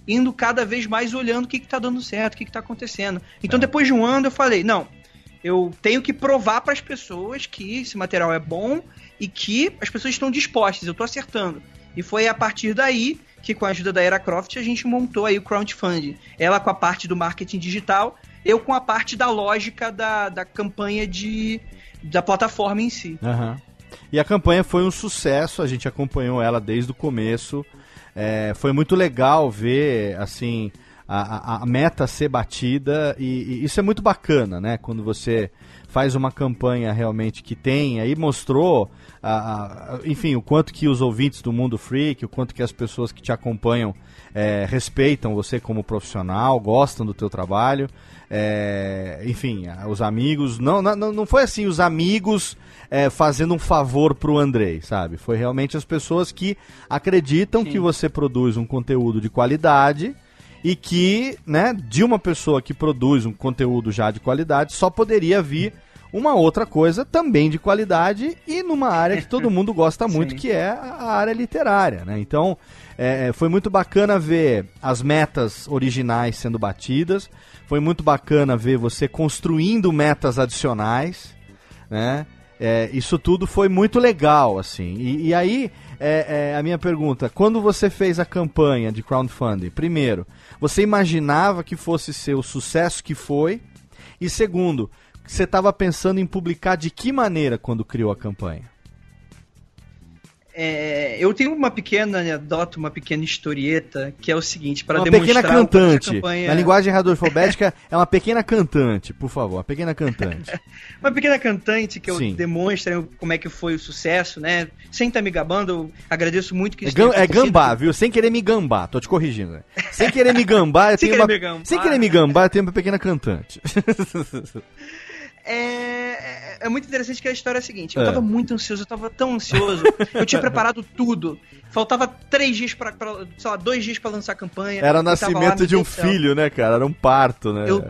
indo cada vez mais olhando o que está dando certo, o que está acontecendo. Então, Certo. depois de um ano, eu falei, não, eu tenho que provar para as pessoas que esse material é bom e que as pessoas estão dispostas, eu estou acertando. E foi a partir daí que, com a ajuda da Era Croft, a gente montou aí o crowdfunding. Ela com a parte do marketing digital, eu com a parte da lógica da, da campanha de, da plataforma em si. Aham. E a campanha foi um sucesso, a gente acompanhou ela desde o começo. É, foi muito legal ver, assim, a, a- a meta ser batida e, e isso é muito bacana, né? Quando você faz uma campanha realmente que tem, aí mostrou, a- a- enfim, o quanto que os ouvintes do Mundo Freak, o quanto que as pessoas que te acompanham é, respeitam você como profissional, gostam do teu trabalho. É, enfim, os amigos. Não, não, não foi assim, os amigos é, fazendo um favor pro Andrei, sabe? Foi realmente as pessoas que acreditam Sim. que você produz um conteúdo de qualidade e que, né, de uma pessoa que produz um conteúdo já de qualidade, só poderia vir uma outra coisa também de qualidade e numa área que todo mundo gosta muito, que é a área literária, né? Então, é, foi muito bacana ver as metas originais sendo batidas, foi muito bacana ver você construindo metas adicionais, né? É, isso tudo foi muito legal, assim. E, e aí, é, é, a minha pergunta: quando você fez a campanha de crowdfunding, primeiro, você imaginava que fosse ser o sucesso que foi? E segundo, você estava pensando em publicar de que maneira quando criou a campanha? é, eu tenho uma pequena anedota, uma pequena historieta, que é o seguinte, para demonstrar... Uma pequena cantante. Campanha... Na linguagem radioalfabética, é uma pequena cantante, por favor, uma pequena cantante. uma pequena cantante que eu Sim. demonstre como é que foi o sucesso, né? Sem estar tá me gabando, eu agradeço muito que É, é gambá, viu? Sem querer me gambar, tô te corrigindo. Né? Sem querer me gambar, eu tenho uma... Sem querer me gambar, eu tenho uma pequena cantante. É, é, é, muito interessante que a história é a seguinte: eu é. tava muito ansioso, eu tava tão ansioso, eu tinha preparado tudo. Faltava três dias pra, pra sei lá, dois dias para lançar a campanha. Era o nascimento lá, de um filho, né, cara? Era um parto, né? Eu,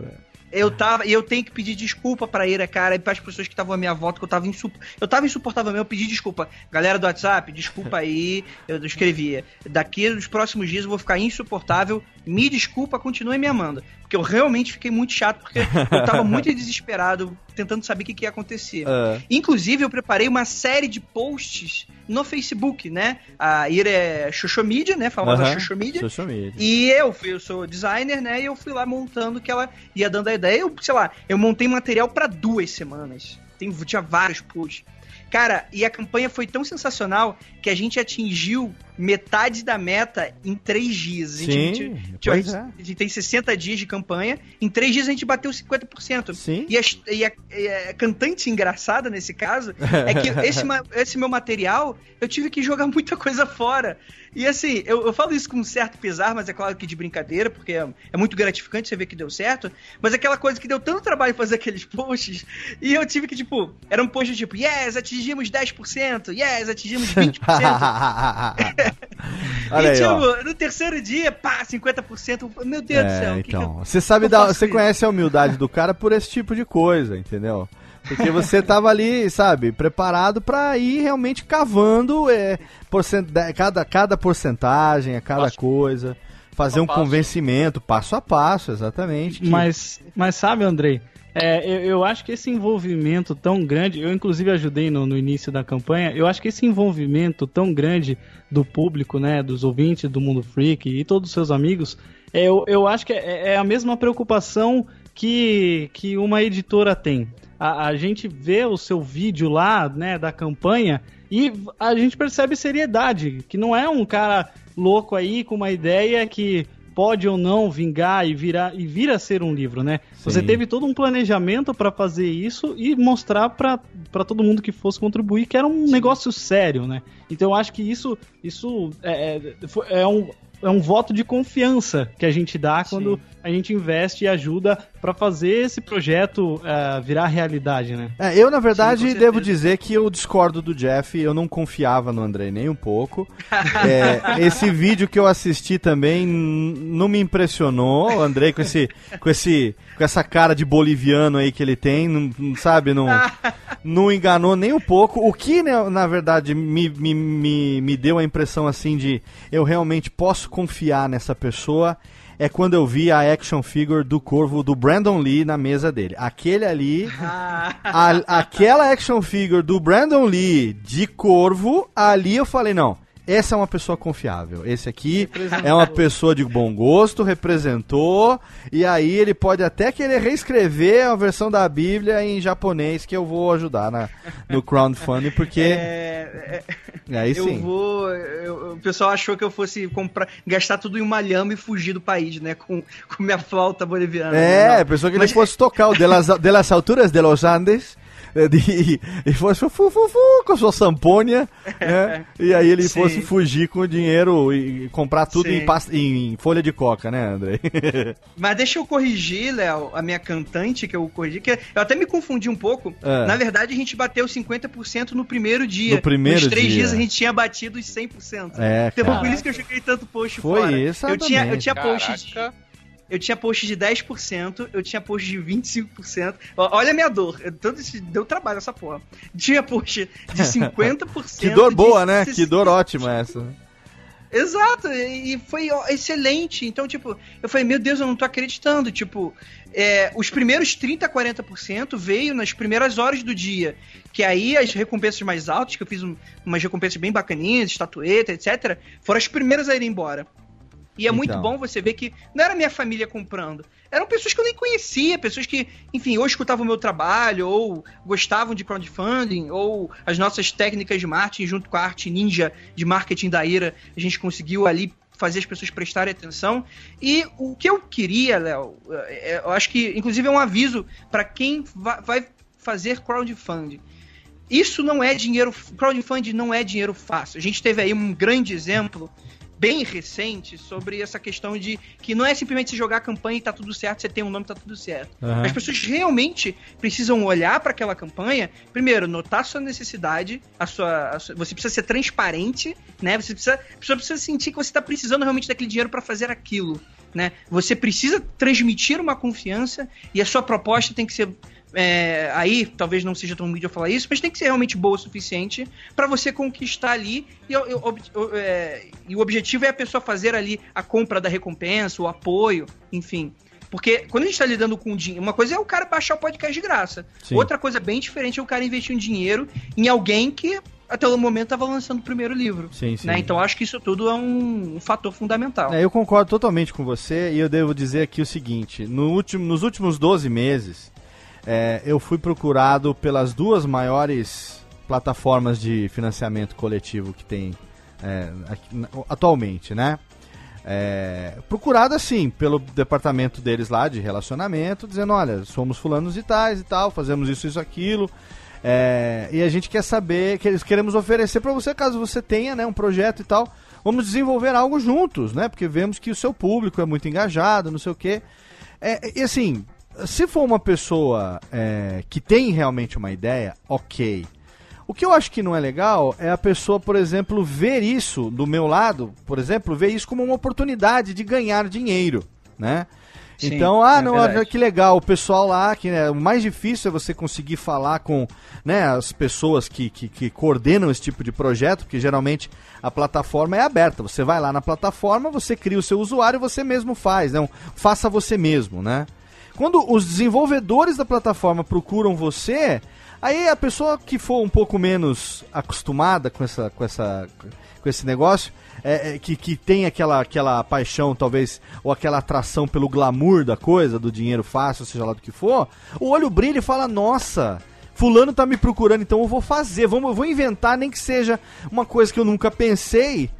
eu tava, e eu tenho que pedir desculpa pra Ira, cara, e pras pessoas que estavam à minha volta, que eu tava insuportável. Eu tava insuportável mesmo, eu pedi desculpa. Galera do WhatsApp, desculpa aí, eu escrevia. Daqui nos próximos dias eu vou ficar insuportável. Me desculpa, continue me amando. Porque eu realmente fiquei muito chato, porque eu tava muito desesperado, tentando saber o que, que ia acontecer. Uh. Inclusive, eu preparei uma série de posts no Facebook, né? A Ira é Xoxomídia, né? Famosa uh -huh. E eu, eu sou designer, né? E eu fui lá montando que ela ia dando a ideia. Eu, sei lá, eu montei material para duas semanas. Tem, tinha vários posts. Cara, e a campanha foi tão sensacional que a gente atingiu metade da meta em três dias. A gente, Sim, a, gente, é. a gente tem 60 dias de campanha, em três dias a gente bateu 50%. Sim. E, a, e a, e a cantante engraçada nesse caso é que esse, esse meu material eu tive que jogar muita coisa fora. E assim, eu, eu falo isso com um certo pesar, mas é claro que de brincadeira, porque é, é, muito gratificante você ver que deu certo. Mas aquela coisa que deu tanto trabalho fazer aqueles posts, e eu tive que, tipo, era um post tipo, yes, atingimos 10%, yes, atingimos 20%. Olha e, aí, tipo, ó. no terceiro dia, pá, 50%. Meu Deus é, do céu. Então, você sabe, da, você conhece a humildade do cara por esse tipo de coisa, entendeu? Porque você tava ali, sabe, preparado para ir realmente cavando é, porcent... cada, cada porcentagem, a cada passo, coisa, fazer um passo. convencimento passo a passo, exatamente. Que... Mas, mas sabe, Andrei, é, eu, eu, acho que esse envolvimento tão grande, eu inclusive ajudei no, no, início da campanha, eu acho que esse envolvimento tão grande do público, né, dos ouvintes do Mundo Freak e todos os seus amigos, é, eu, eu acho que é, é a mesma preocupação que, que uma editora tem. A, a gente vê o seu vídeo lá, né, da campanha, e a gente percebe seriedade, que não é um cara louco aí com uma ideia que pode ou não vingar e virar e vir a ser um livro, né? Sim. Você teve todo um planejamento para fazer isso e mostrar para todo mundo que fosse contribuir que era um Sim. negócio sério, né? Então eu acho que isso isso é, é, é um é um voto de confiança que a gente dá Sim. quando a gente investe e ajuda para fazer esse projeto uh, virar realidade, né? É, eu, na verdade, Sim, devo dizer que eu discordo do Jeff, eu não confiava no André nem um pouco. é, esse vídeo que eu assisti também não me impressionou, o André com esse, com esse com essa cara de boliviano aí que ele tem, não, sabe, não, não enganou nem um pouco. O que, né, na verdade, me, me, me, me deu a impressão assim de eu realmente posso confiar nessa pessoa é quando eu vi a action figure do corvo do Brandon Lee na mesa dele. Aquele ali, a, aquela action figure do Brandon Lee de corvo, ali eu falei, não, essa é uma pessoa confiável. Esse aqui é uma pessoa de bom gosto, representou, e aí ele pode até querer reescrever a versão da Bíblia em japonês, que eu vou ajudar na, no crowdfunding, porque. É, é, aí eu sim. vou. Eu, o pessoal achou que eu fosse comprar, gastar tudo em uma lhama e fugir do país, né? Com, com minha flauta boliviana. É, né? pensou que Mas... ele fosse tocar o de las, de las alturas de los Andes de, e fosse fu, fu, fu, com a sua sampônia, né? E aí ele Sim. fosse fugir com o dinheiro e comprar tudo em, pasta, em, folha de coca, né, André? Mas deixa eu corrigir, Léo, a minha cantante que eu corrigi, que eu até me confundi um pouco. É. Na verdade, a gente bateu 50% no primeiro dia. No primeiro Nos três dia. dias a gente tinha batido os 100%. É, então por isso que eu cheguei tanto post Foi fora. Isso, eu tinha, eu tinha post de eu tinha post de 10%, eu tinha post de 25%. Olha a minha dor. Todo esse, deu trabalho essa porra. Tinha post de 50%. que dor boa, né? Que dor ótima essa. Exato, e foi excelente. Então, tipo, eu falei, meu Deus, eu não tô acreditando. Tipo, é, os primeiros 30, 40% veio nas primeiras horas do dia. Que aí as recompensas mais altas, que eu fiz um, umas recompensas bem bacaninhas, estatueta, etc., foram as primeiras a ir embora. E é então. muito bom você ver que não era minha família comprando. Eram pessoas que eu nem conhecia, pessoas que, enfim, ou escutavam o meu trabalho, ou gostavam de crowdfunding, ou as nossas técnicas de marketing junto com a arte ninja de marketing da Ira, a gente conseguiu ali fazer as pessoas prestarem atenção. E o que eu queria, Léo, é, eu acho que, inclusive, é um aviso para quem vai fazer crowdfunding. Isso não é dinheiro. Crowdfunding não é dinheiro fácil. A gente teve aí um grande exemplo bem recente sobre essa questão de que não é simplesmente se jogar a campanha e tá tudo certo, você tem um nome tá tudo certo. Uhum. As pessoas realmente precisam olhar para aquela campanha, primeiro, notar a sua necessidade, a sua, a sua, você precisa ser transparente, né? Você precisa, a pessoa precisa sentir que você está precisando realmente daquele dinheiro para fazer aquilo, né? Você precisa transmitir uma confiança e a sua proposta tem que ser é, aí talvez não seja tão mídia falar isso, mas tem que ser realmente boa o suficiente para você conquistar ali e, é, e, o objetivo é a pessoa fazer ali a compra da recompensa, o apoio, enfim. Porque quando a gente está lidando com dinheiro, uma coisa é o cara baixar o podcast de graça. Sim. Outra coisa bem diferente é o cara investir um dinheiro em alguém que até o momento estava lançando o primeiro livro. Sim, sim. Né? Então acho que isso tudo é um, um fator fundamental. É, eu concordo totalmente com você e eu devo dizer aqui o seguinte: no último, nos últimos 12 meses, é, eu fui procurado pelas duas maiores plataformas de financiamento coletivo que tem é, atualmente, né? É, procurado assim pelo departamento deles lá de relacionamento, dizendo, olha, somos fulanos e tais e tal, fazemos isso, isso, aquilo. É, e a gente quer saber, que eles queremos oferecer para você, caso você tenha né, um projeto e tal, vamos desenvolver algo juntos, né? Porque vemos que o seu público é muito engajado, não sei o quê. É, e assim, se for uma pessoa é, que tem realmente uma ideia, ok. O que eu acho que não é legal é a pessoa, por exemplo, ver isso do meu lado, por exemplo, ver isso como uma oportunidade de ganhar dinheiro, né? Sim, então, ah, é não, que legal, o pessoal lá, que né, o mais difícil é você conseguir falar com né, as pessoas que, que, que, coordenam esse tipo de projeto, porque geralmente a plataforma é aberta. Você vai lá na plataforma, você cria o seu usuário e você mesmo faz, né? Um, faça você mesmo, né? Quando os desenvolvedores da plataforma procuram você, aí a pessoa que for um pouco menos acostumada com essa, com essa, com esse negócio, é, é, que, que tem aquela, aquela paixão, talvez, ou aquela atração pelo glamour da coisa, do dinheiro fácil, seja lá do que for, o olho brilha e fala: Nossa, Fulano tá me procurando, então eu vou fazer, vamos, eu vou inventar, nem que seja uma coisa que eu nunca pensei,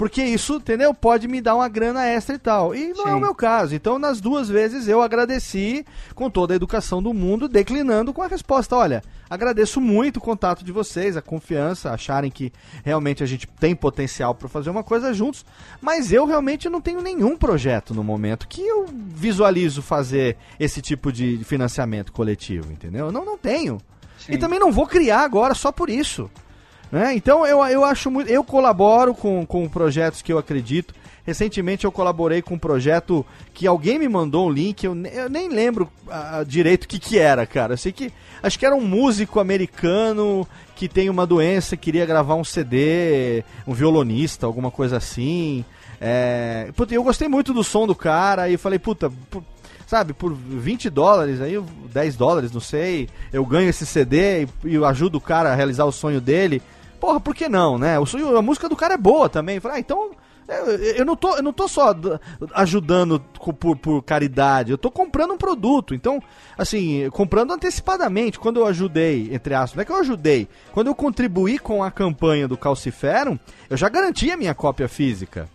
porque isso, entendeu? Pode me dar uma grana extra e tal. E não Sim. é o meu caso. Então, nas duas vezes, eu agradeci com toda a educação do mundo, declinando com a resposta: olha, agradeço muito o contato de vocês, a confiança, acharem que realmente a gente tem potencial para fazer uma coisa juntos, mas eu realmente não tenho nenhum projeto no momento que eu visualizo fazer esse tipo de financiamento coletivo, entendeu? Não, não tenho. Sim. E também não vou criar agora só por isso. Né? Então eu, eu acho muito. Eu colaboro com, com projetos que eu acredito. Recentemente eu colaborei com um projeto que alguém me mandou um link, eu, eu nem lembro uh, direito o que, que era, cara. Eu sei que. Acho que era um músico americano que tem uma doença, queria gravar um CD, um violonista, alguma coisa assim. É, puta, eu gostei muito do som do cara e falei, puta, por, sabe, por 20 dólares, aí 10 dólares, não sei, eu ganho esse CD e, e ajudo o cara a realizar o sonho dele porra, por que não, né? O, a música do cara é boa também. Falei, ah, então eu não tô, eu não tô só ajudando por, por, caridade, eu tô comprando um produto. Então, assim, comprando antecipadamente. Quando eu ajudei, entre aspas, não é que eu ajudei, quando eu contribuí com a campanha do Calciferum, eu já garanti a minha cópia física.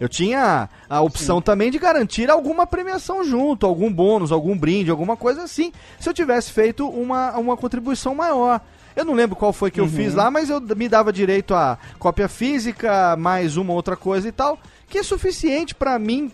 Eu tinha a opção Sim. também de garantir alguma premiação junto, algum bônus, algum brinde, alguma coisa assim, se eu tivesse feito uma, uma contribuição maior. Eu não lembro qual foi que eu uhum. fiz lá, mas eu me dava direito a cópia física, mais uma outra coisa e tal, que é suficiente para mim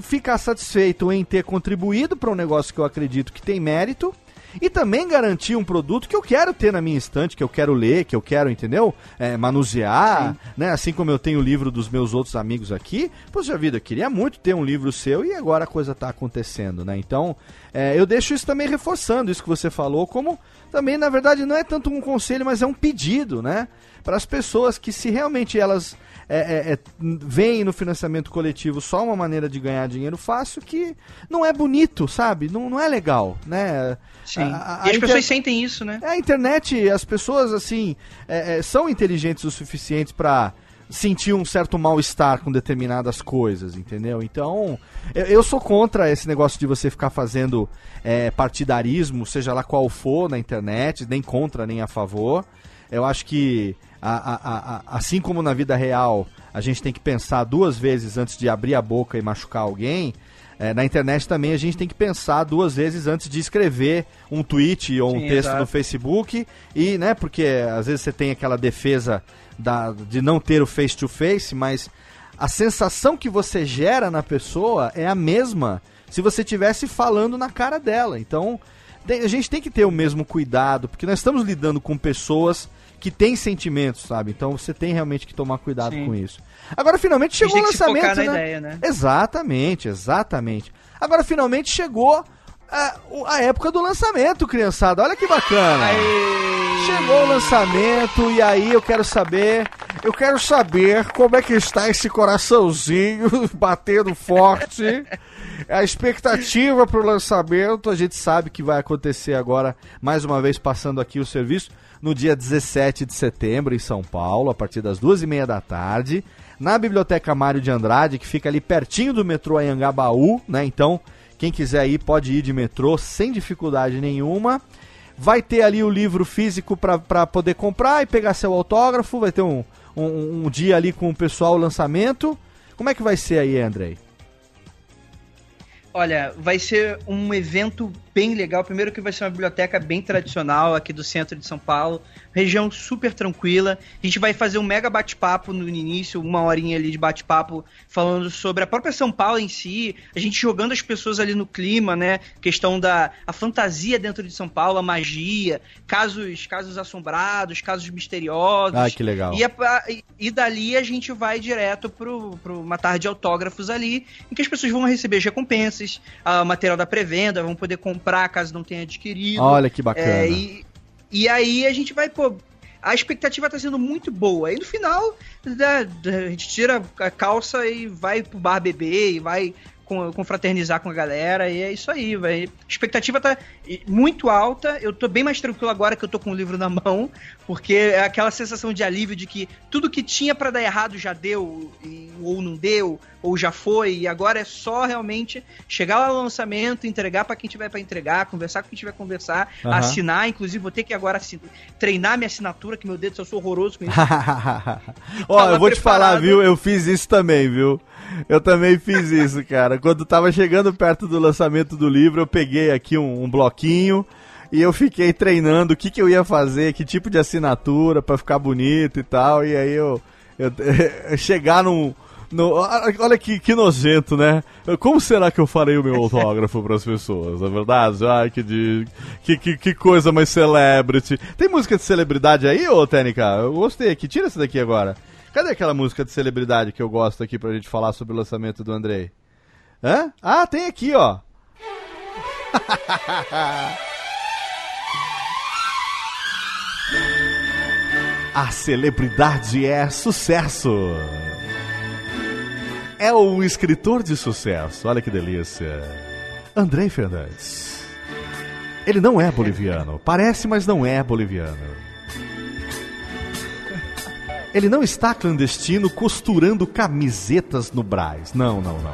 ficar satisfeito em ter contribuído para um negócio que eu acredito que tem mérito e também garantir um produto que eu quero ter na minha estante, que eu quero ler, que eu quero, entendeu? É, manusear, Sim. né? Assim como eu tenho o livro dos meus outros amigos aqui. Poxa vida, eu queria muito ter um livro seu e agora a coisa está acontecendo, né? Então, é, eu deixo isso também reforçando isso que você falou, como também, na verdade, não é tanto um conselho, mas é um pedido, né? Para as pessoas que se realmente elas é, é, é, veem no financiamento coletivo só uma maneira de ganhar dinheiro fácil que não é bonito, sabe? Não, não é legal, né? Sim. A, a, e as inter... pessoas sentem isso, né? A internet, as pessoas, assim, é, é, são inteligentes o suficiente para sentir um certo mal-estar com determinadas coisas, entendeu? Então, eu, eu, sou contra esse negócio de você ficar fazendo é, partidarismo, seja lá qual for, na internet, nem contra nem a favor. Eu acho que, a, a, assim como na vida real, a gente tem que pensar duas vezes antes de abrir a boca e machucar alguém. É, na internet também a gente tem que pensar duas vezes antes de escrever um tweet ou um Sim, texto exato. no Facebook e, né, porque às vezes você tem aquela defesa da, de não ter o face to face, mas a sensação que você gera na pessoa é a mesma se você estivesse falando na cara dela. Então, a gente tem que ter o mesmo cuidado, porque nós estamos lidando com pessoas que têm sentimentos, sabe? Então você tem realmente que tomar cuidado Sim. com isso. Agora finalmente chegou o lançamento, né? Ideia, né? Exatamente, exatamente. Agora finalmente chegou a, a, época do lançamento, criançada. Olha que bacana. Aê. Chegou o lançamento e aí eu quero saber, eu quero saber como é que está esse coraçãozinho batendo forte. A expectativa para o lançamento, a gente sabe que vai acontecer agora, mais uma vez passando aqui o serviço, no dia 17 de setembro em São Paulo, a partir das duas e meia da tarde, na Biblioteca Mário de Andrade, que fica ali pertinho do metrô Anhangabaú, né? Então, quem quiser ir pode ir de metrô sem dificuldade nenhuma. Vai ter ali o livro físico para poder comprar e pegar seu autógrafo. Vai ter um, um, um, dia ali com o pessoal o lançamento. Como é que vai ser aí, Andrei? Olha, vai ser um evento bem legal. Primeiro que vai ser uma biblioteca bem tradicional aqui do centro de São Paulo, região super tranquila. A gente vai fazer um mega bate-papo no início, uma horinha ali de bate-papo falando sobre a própria São Paulo em si, a gente jogando as pessoas ali no clima, né? Questão da a fantasia dentro de São Paulo, a magia, casos, casos assombrados, casos misteriosos. Ah, que legal. E, a, e dali a gente vai direto para uma tarde de autógrafos ali, em que as pessoas vão receber as recompensas, a material da pré-venda, vão poder comprar comprar caso não tenha adquirido. Olha que bacana. É, e, e aí a gente vai, pô, a expectativa tá sendo muito boa. E no final, né, a gente tira a calça e vai pro bar beber e vai confraternizar com a galera, e é isso aí, velho. A expectativa tá muito alta, eu tô bem mais tranquilo agora que eu tô com o livro na mão, porque é aquela sensação de alívio de que tudo que tinha para dar errado já deu, ou não deu, ou já foi, e agora é só realmente chegar lá no lançamento, entregar para quem tiver para entregar, conversar com quem tiver conversar, uhum. assinar, inclusive vou ter que agora treinar minha assinatura, que meu dedo eu sou horroroso com isso. Ó, eu vou preparado. te falar, viu? Eu fiz isso também, viu? Eu também fiz isso, cara. Quando tava chegando perto do lançamento do livro, eu peguei aqui um, um bloquinho e eu fiquei treinando o que, que eu ia fazer, que tipo de assinatura para ficar bonito e tal. E aí eu, eu, eu chegar num. No, olha que, que nojento, né? Como será que eu farei o meu autógrafo para as pessoas? Na é verdade? Ai, que, de, que, que, que, coisa mais celebrity. Tem música de celebridade aí, ô Tênica? Eu gostei aqui. Tira essa daqui agora. Cadê aquela música de celebridade que eu gosto aqui pra gente falar sobre o lançamento do Andrei? Hã? Ah, tem aqui, ó. A celebridade é sucesso. É um escritor de sucesso. Olha que delícia. Andrei Fernandes. Ele não é boliviano. Parece, mas não é boliviano. Ele não está clandestino costurando camisetas no Braz. Não, não, não.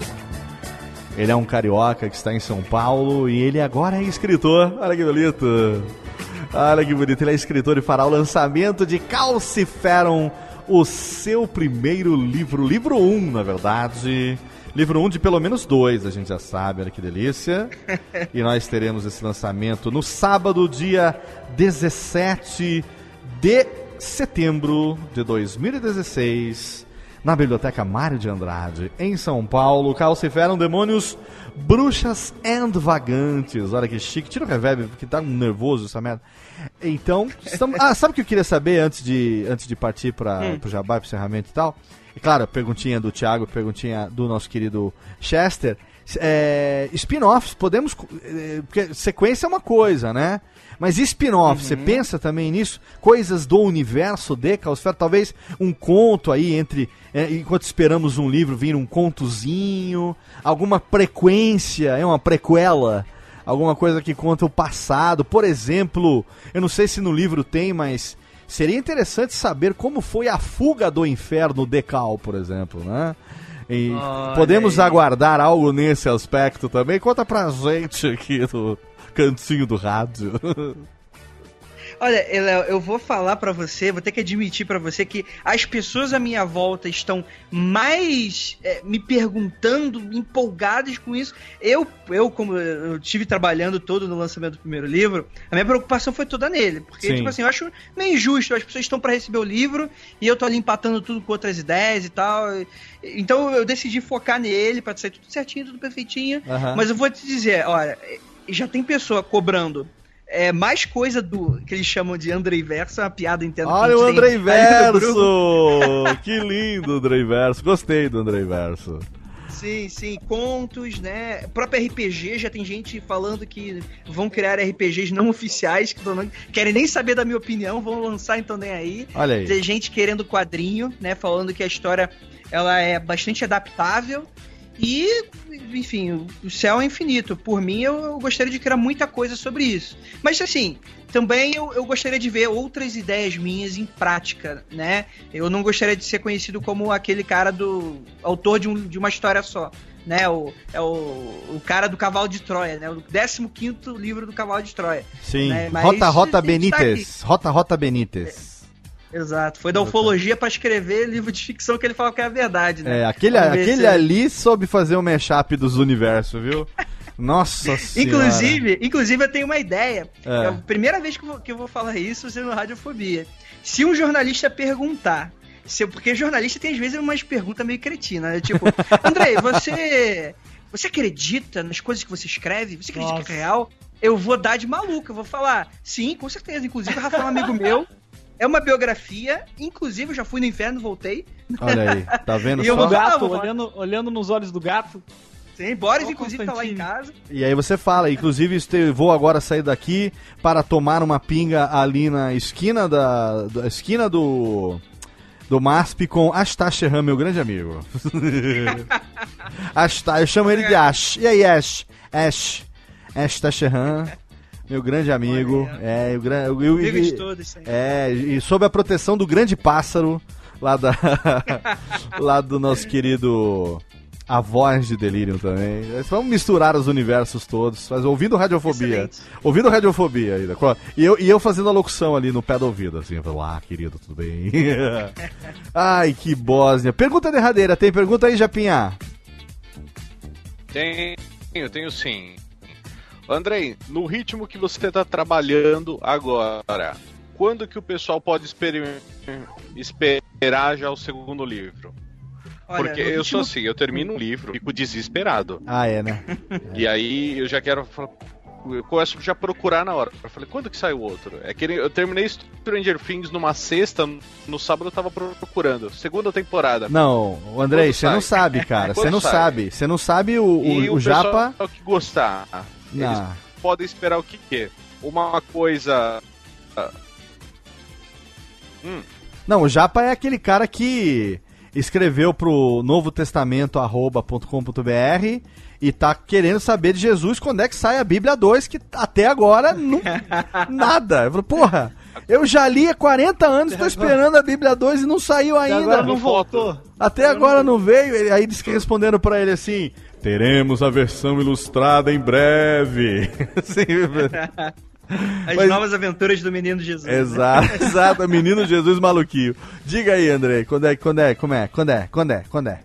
Ele é um carioca que está em São Paulo e ele agora é escritor. Olha que bonito. Olha que bonito. Ele é escritor e fará o lançamento de Calciferum, o seu primeiro livro. Livro 1, um, na verdade. Livro 1 um de pelo menos dois, a gente já sabe, olha que delícia. e nós teremos esse lançamento no sábado, dia 17 de setembro de 2016, na Biblioteca Mário de Andrade, em São Paulo, calciferam demônios, bruxas and vagantes. Olha que chique. Tira o reverb, porque tá nervoso essa merda. Então, estamos... ah, sabe o que eu queria saber antes de, antes de partir para hum. o Jabá, para encerramento e tal? E claro, perguntinha do Thiago, perguntinha do nosso querido Chester. É, spin-offs, podemos. É, porque sequência é uma coisa, né? Mas spin-off, uhum. você pensa também nisso? Coisas do universo de Caosfera? Talvez um conto aí entre. É, enquanto esperamos um livro, vir um contozinho, alguma frequência, é uma prequela, alguma coisa que conta o passado. Por exemplo, eu não sei se no livro tem, mas Seria interessante saber como foi a fuga do inferno Decal, por exemplo, né? E podemos aí. aguardar algo nesse aspecto também? Conta pra gente aqui no cantinho do rádio. Olha, eu vou falar para você, vou ter que admitir para você que as pessoas à minha volta estão mais é, me perguntando, empolgadas com isso. Eu, eu como eu tive trabalhando todo no lançamento do primeiro livro, a minha preocupação foi toda nele, porque Sim. tipo assim, eu acho meio injusto, as pessoas estão para receber o livro e eu tô ali empatando tudo com outras ideias e tal. Então eu decidi focar nele para sair tudo certinho, tudo perfeitinho. Uhum. Mas eu vou te dizer, olha, já tem pessoa cobrando é mais coisa do que eles chamam de Andrei Verso, é uma piada interna. Olha o Andrei Verso! que lindo, Andrei Verso. Gostei do Andrei Verso. Sim, sim, contos, né? Próprio RPG, já tem gente falando que vão criar RPGs não oficiais, que não querem nem saber da minha opinião, vão lançar então nem aí. Olha aí. Tem gente querendo quadrinho, né? Falando que a história ela é bastante adaptável e, enfim, o céu é infinito. Por mim, eu gostaria de criar muita coisa sobre isso. Mas, assim, também eu, eu gostaria de ver outras ideias minhas em prática, né? Eu não gostaria de ser conhecido como aquele cara do. autor de, um, de uma história só. Né, o, é o, o cara do Cavalo de Troia, né? O 15 livro do Cavalo de Troia. Sim, né? Rota Rota Benítez. Tá Rota Rota Benítez. Exato. Foi da ufologia para escrever livro de ficção que ele falava que era verdade, né? É, aquele, aquele ali soube fazer o um mashup dos universos, viu? Nossa senhora. Inclusive, inclusive eu tenho uma ideia. É. é a primeira vez que eu, vou, que eu vou falar isso sendo Radiofobia. Se um jornalista perguntar se, porque jornalista tem às vezes umas perguntas meio cretinas, né? Tipo, Andrei, você você acredita nas coisas que você escreve? Você acredita Nossa. que é real? Eu vou dar de maluco, eu vou falar, sim, com certeza. Inclusive, o Rafael é um amigo meu, é uma biografia, inclusive eu já fui no inferno, voltei. Olha aí, tá vendo e só? E o gato, olhando, olhando nos olhos do gato. Sim, Boris, inclusive, tá lá em casa. E aí você fala, inclusive, vou agora sair daqui para tomar uma pinga ali na esquina da, da esquina do do MASP com Ashtar Shehan, meu grande amigo. Ashtar, eu chamo ele de Ash. E aí, Ash? Ash. Ash Shehan meu grande amigo. É, o grande. Amigo todos, É, e sob a proteção do grande pássaro lá da. lá do nosso querido. A voz de Delirium também. Vamos misturar os universos todos. Mas ouvindo Radiofobia. Excelente. Ouvindo Radiofobia ainda. E eu, e eu fazendo a locução ali no pé do ouvido, assim. Lá, ah, querido, tudo bem? Ai, que Bósnia. Pergunta derradeira. Tem pergunta aí, Japinha? Tenho, tenho sim. Andrei, no ritmo que você está trabalhando agora, quando que o pessoal pode esperar já o segundo livro? Olha, Porque eu sou assim, eu termino um livro, fico desesperado. Ah, é, né? e aí eu já quero eu começo já a procurar na hora. Eu falei, quando que sai o outro? É que eu terminei Stranger Things numa sexta, no sábado eu tava procurando. Segunda temporada. Não, Andrei, você não sabe, cara. Você não sai? sabe. Você não sabe o, o, e o, o Japa. que gostar. Eles ah. podem esperar o que? Uma coisa. Ah, hum. Não, o Japa é aquele cara que escreveu pro Novo Testamento arroba.com.br e tá querendo saber de Jesus quando é que sai a Bíblia 2, que até agora não, nada. Eu falei, porra, eu já li há 40 anos, tô esperando a Bíblia 2 e não saiu ainda. Até agora não voltou. Até agora não veio. Aí disse que respondendo para ele assim: Teremos a versão ilustrada em breve. Sim, As Mas... novas aventuras do Menino Jesus. Né? Exato, exato, Menino Jesus maluquinho. Diga aí, Andrei, quando é, quando é, como é, quando é, quando é, quando é?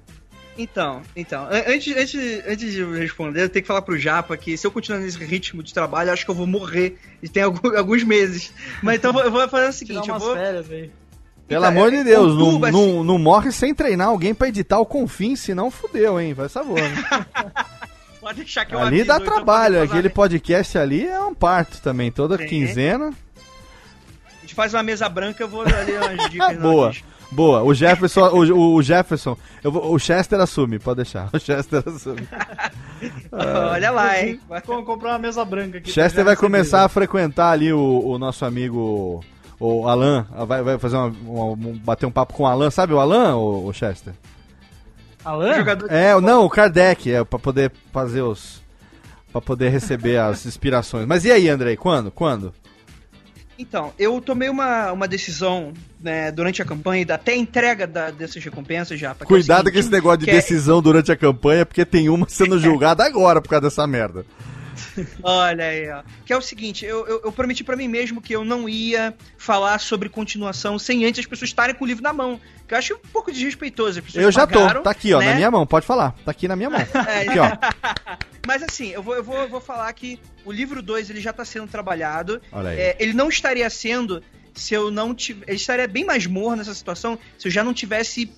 Então, então, antes, antes, antes de responder, eu tenho que falar pro Japa que se eu continuar nesse ritmo de trabalho, acho que eu vou morrer. E tem alguns meses. Mas então eu vou fazer o seguinte, eu vou. Férias aí. Pelo então, amor de Deus, não, não, não morre sem treinar alguém para editar o Confim, senão fudeu, hein? Faz favor. Né? Pode deixar que eu Ali aviso, dá então trabalho, aquele podcast ali é um parto também, toda Sim. quinzena. A gente faz uma mesa branca, eu vou ali umas dicas. Boa. Boa, o Jefferson, o, o Jefferson, vou, o Chester assume, pode deixar. O Chester assume. Olha lá, hein? Vamos comprar uma mesa branca aqui. Chester vai começar a frequentar ali o, o nosso amigo o Alan vai, vai fazer uma, uma, bater um papo com o Alan, sabe o Alan, o, o Chester? Alan? É, não, o Kardec, é para poder fazer os para poder receber as inspirações. Mas e aí, Andrei, quando? Quando? Então, eu tomei uma, uma decisão né, durante a campanha, até a entrega da, dessas recompensas já. Cuidado é com esse negócio de é decisão é... durante a campanha, porque tem uma sendo julgada agora por causa dessa merda. Olha aí, ó. Que é o seguinte, eu, eu, eu prometi para mim mesmo que eu não ia falar sobre continuação sem antes as pessoas estarem com o livro na mão. Que eu acho um pouco desrespeitoso. eu já pagaram, tô, tá aqui, ó, né? na minha mão, pode falar. Tá aqui na minha mão. É, aqui, ó. Mas assim, eu vou, eu, vou, eu vou falar que o livro 2 ele já tá sendo trabalhado. Olha aí. É, ele não estaria sendo se eu não tivesse. Ele estaria bem mais morno nessa situação se eu já não tivesse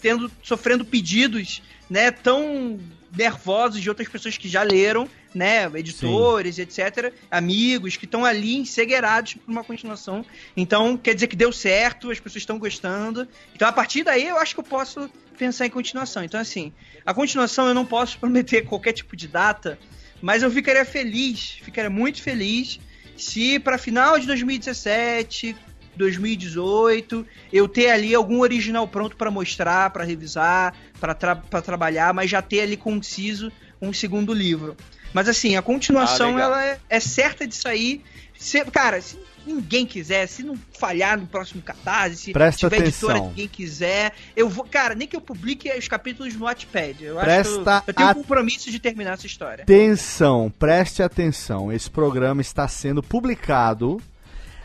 tendo, sofrendo pedidos, né, tão nervosos de outras pessoas que já leram, né, editores, Sim. etc, amigos que estão ali ensegueirados por uma continuação. Então, quer dizer que deu certo, as pessoas estão gostando. Então, a partir daí, eu acho que eu posso pensar em continuação. Então, assim, a continuação eu não posso prometer qualquer tipo de data, mas eu ficaria feliz, ficaria muito feliz se para final de 2017, 2018, eu ter ali algum original pronto para mostrar, para revisar, para tra trabalhar, mas já ter ali conciso um segundo livro. Mas assim, a continuação ah, ela é, é, certa de sair. Se, cara, se ninguém quiser, se não falhar no próximo catarse, se Presta tiver atenção. editora ninguém quiser, eu vou, cara, nem que eu publique os capítulos no Wattpad. Eu Presta acho que eu, eu tenho um compromisso de terminar essa história. Atenção, preste atenção. Esse programa está sendo publicado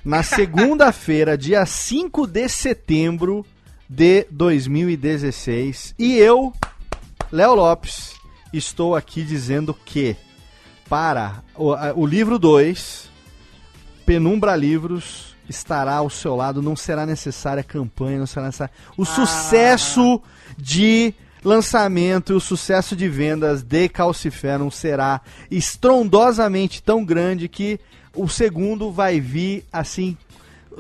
na segunda-feira, dia 5 de setembro de 2016. E eu, Léo Lopes, estou aqui dizendo que para o, o livro 2, Penumbra Livros estará ao seu lado, não será necessária campanha, não será necessária. O ah. sucesso de lançamento e o sucesso de vendas de Calciferum será estrondosamente tão grande que o segundo vai vir assim.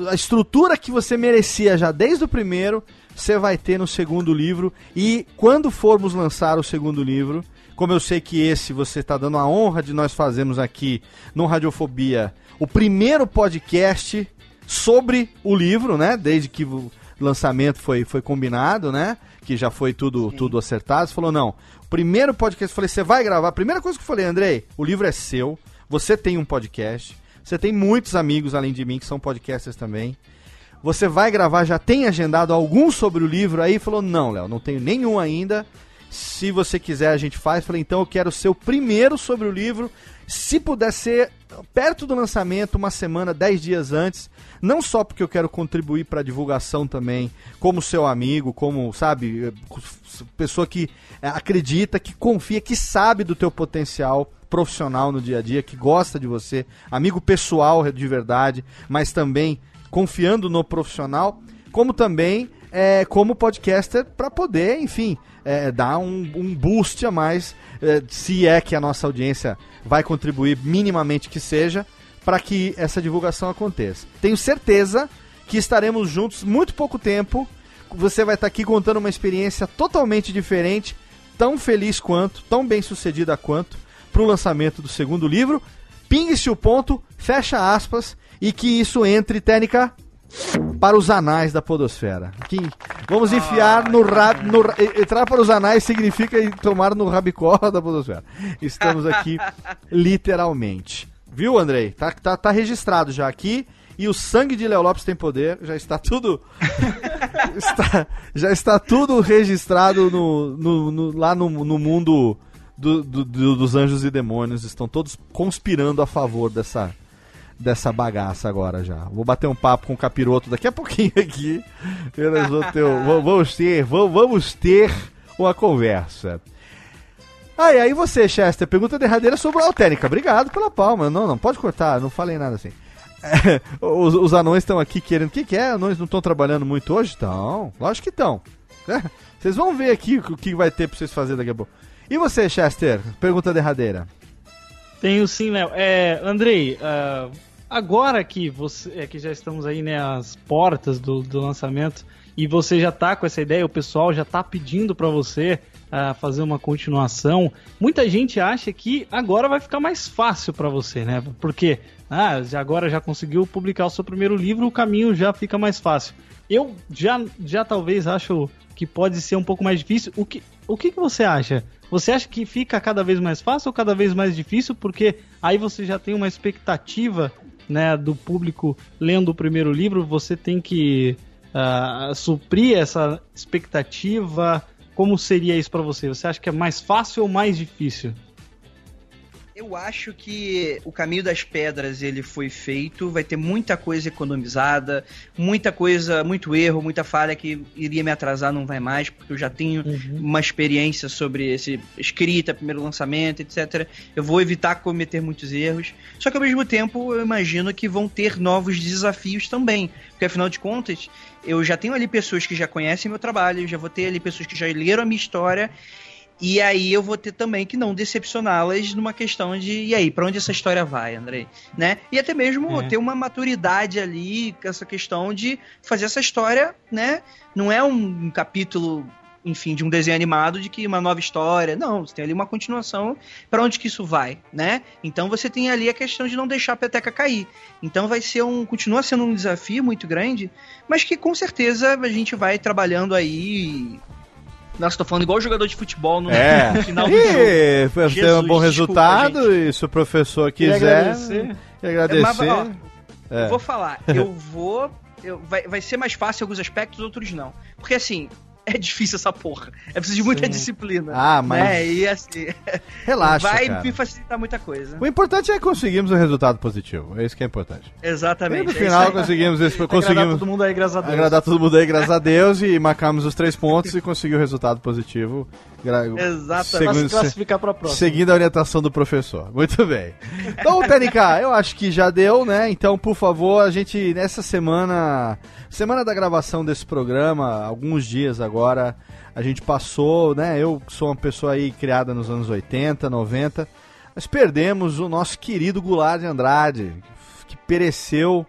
A estrutura que você merecia já desde o primeiro, você vai ter no segundo livro. E quando formos lançar o segundo livro, como eu sei que esse você está dando a honra de nós fazermos aqui no Radiofobia, o primeiro podcast sobre o livro, né? Desde que o lançamento foi, foi combinado, né? Que já foi tudo, tudo acertado. Você falou, não. O primeiro podcast, eu falei, você vai gravar. A primeira coisa que eu falei, Andrei, o livro é seu. Você tem um podcast. Você tem muitos amigos além de mim que são podcasters também. Você vai gravar, já tem agendado algum sobre o livro aí? Falou, não, Léo, não tenho nenhum ainda. Se você quiser, a gente faz. Falei, então eu quero ser o primeiro sobre o livro. Se puder ser perto do lançamento, uma semana, dez dias antes. Não só porque eu quero contribuir para a divulgação também, como seu amigo, como, sabe, pessoa que é, acredita, que confia, que sabe do teu potencial profissional no dia a dia, que gosta de você, amigo pessoal de verdade, mas também confiando no profissional, como também é, como podcaster para poder, enfim, é, dar um, um, boost a mais, é, se é que a nossa audiência vai contribuir minimamente que seja, para que essa divulgação aconteça. Tenho certeza que estaremos juntos muito pouco tempo. Você vai estar aqui contando uma experiência totalmente diferente, tão feliz quanto, tão bem sucedida quanto para o lançamento do segundo livro. Pingue-se o ponto, fecha aspas, e que isso entre, técnica, para os anais da podosfera. Que vamos enfiar no, ra, no entrar para os anais significa tomar no rabicó da podosfera. Estamos aqui literalmente. Viu, Andrei? Tá, tá, tá registrado já aqui. E o sangue de Léo Lopes tem poder, já está tudo. está, já está tudo registrado no, no, no lá no, no mundo do, do, do, dos anjos e demônios estão todos conspirando a favor dessa, dessa bagaça agora já. Vou bater um papo com o capiroto daqui a pouquinho aqui. Vamos ter, vamos ter uma conversa. Ah, e aí você, Chester, pergunta derradeira sobre a Altênica. Obrigado pela palma. Não, não, pode cortar, não falei nada assim. Os, os, anões estão aqui querendo. O que, que é? Anões não estão trabalhando muito hoje? Estão. Lógico que estão. Vocês vão ver aqui o que vai ter pra vocês fazerem daqui a pouco. E você, Chester? Pergunta derradeira. Tenho sim, Léo. É, Andrei, uh, agora que você é, que já estamos aí né, às portas do, do lançamento e você já tá com essa ideia, o pessoal já tá pedindo para você uh, fazer uma continuação. Muita gente acha que agora vai ficar mais fácil para você, né? Porque ah, agora já conseguiu publicar o seu primeiro livro, o caminho já fica mais fácil. Eu já, já talvez acho que pode ser um pouco mais difícil. O que, o que, que você acha? Você acha que fica cada vez mais fácil ou cada vez mais difícil? Porque aí você já tem uma expectativa né, do público lendo o primeiro livro, você tem que uh, suprir essa expectativa. Como seria isso para você? Você acha que é mais fácil ou mais difícil? Eu acho que o caminho das pedras ele foi feito, vai ter muita coisa economizada, muita coisa, muito erro, muita falha que iria me atrasar, não vai mais, porque eu já tenho uhum. uma experiência sobre esse escrita, primeiro lançamento, etc. Eu vou evitar cometer muitos erros. Só que ao mesmo tempo eu imagino que vão ter novos desafios também, porque afinal de contas eu já tenho ali pessoas que já conhecem meu trabalho, já vou ter ali pessoas que já leram a minha história e aí eu vou ter também que não decepcioná-las numa questão de e aí, para onde essa história vai, Andrei? Né? E até mesmo é. ter uma maturidade ali, essa questão de fazer essa história, né? Não é um capítulo enfim, de um desenho animado de que uma nova história. Não, você tem ali uma continuação para onde que isso vai, né? Então você tem ali a questão de não deixar a peteca cair. Então vai ser um. continua sendo um desafio muito grande, mas que com certeza a gente vai trabalhando aí nossa, tô falando igual jogador de futebol no, é. final do e, jogo. Jesus, ter um bom resultado desculpa, e se o professor quiser agradecer. agradecer. Mas, ó, é. Eu vou falar, eu vou. Eu, vai, vai ser mais fácil em alguns aspectos, outros não. Porque assim, é difícil essa porra. É preciso de muita Sim. disciplina. Ah, mas. Né? E assim. Relaxa. Vai cara. me facilitar muita coisa. O importante é conseguirmos um resultado positivo. É isso que é importante. Exatamente. E no é final conseguimos esse, conseguimos agradar todo mundo aí, graças a Deus. Agradar todo mundo aí, graças a Deus, e marcamos os três pontos e conseguir o resultado positivo. Exatamente. Segundo, classificar para próxima. Seguindo a orientação do professor. Muito bem. Então, TNK, eu acho que já deu, né? Então, por favor, a gente, nessa semana, semana da gravação desse programa, alguns dias agora, a gente passou, né? Eu sou uma pessoa aí criada nos anos 80, 90. Nós perdemos o nosso querido Goulart de Andrade, que pereceu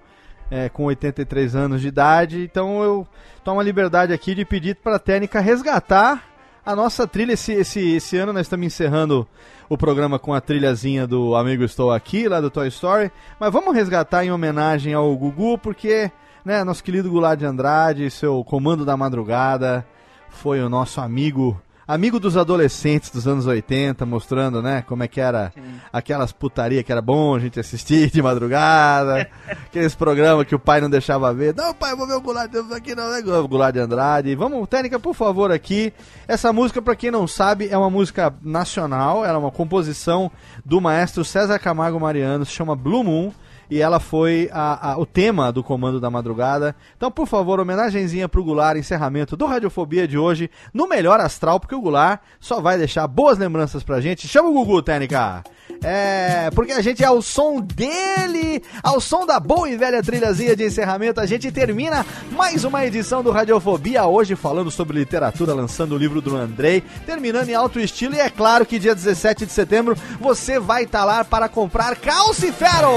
é, com 83 anos de idade. Então eu tomo a liberdade aqui de pedir para a técnica resgatar a nossa trilha. Esse, esse, esse ano nós estamos encerrando o programa com a trilhazinha do Amigo Estou Aqui, lá do Toy Story. Mas vamos resgatar em homenagem ao Gugu, porque né, nosso querido Goulart de Andrade, seu comando da madrugada foi o nosso amigo amigo dos adolescentes dos anos 80, mostrando, né, como é que era Sim. aquelas putaria que era bom a gente assistir de madrugada, aqueles programas que o pai não deixava ver. Não, pai, vou ver o Goulart aqui não, é Goulart de Andrade. Vamos, técnica, por favor, aqui. Essa música, para quem não sabe, é uma música nacional, ela é uma composição do maestro César Camargo Mariano, se chama Blue Moon e ela foi a, a, o tema do Comando da Madrugada. Então, por favor, homenagenzinha pro Goulart, encerramento do Radiofobia de hoje, no melhor astral, porque o Goulart só vai deixar boas lembranças pra gente. Chama o Gugu, Técnica! É, porque a gente é ao som dele, ao som da boa e velha trilhazinha de encerramento, a gente termina mais uma edição do Radiofobia, hoje falando sobre literatura, lançando o livro do Andrei, terminando em alto estilo, e é claro que dia 17 de setembro você vai estar tá lá para comprar Calcifero!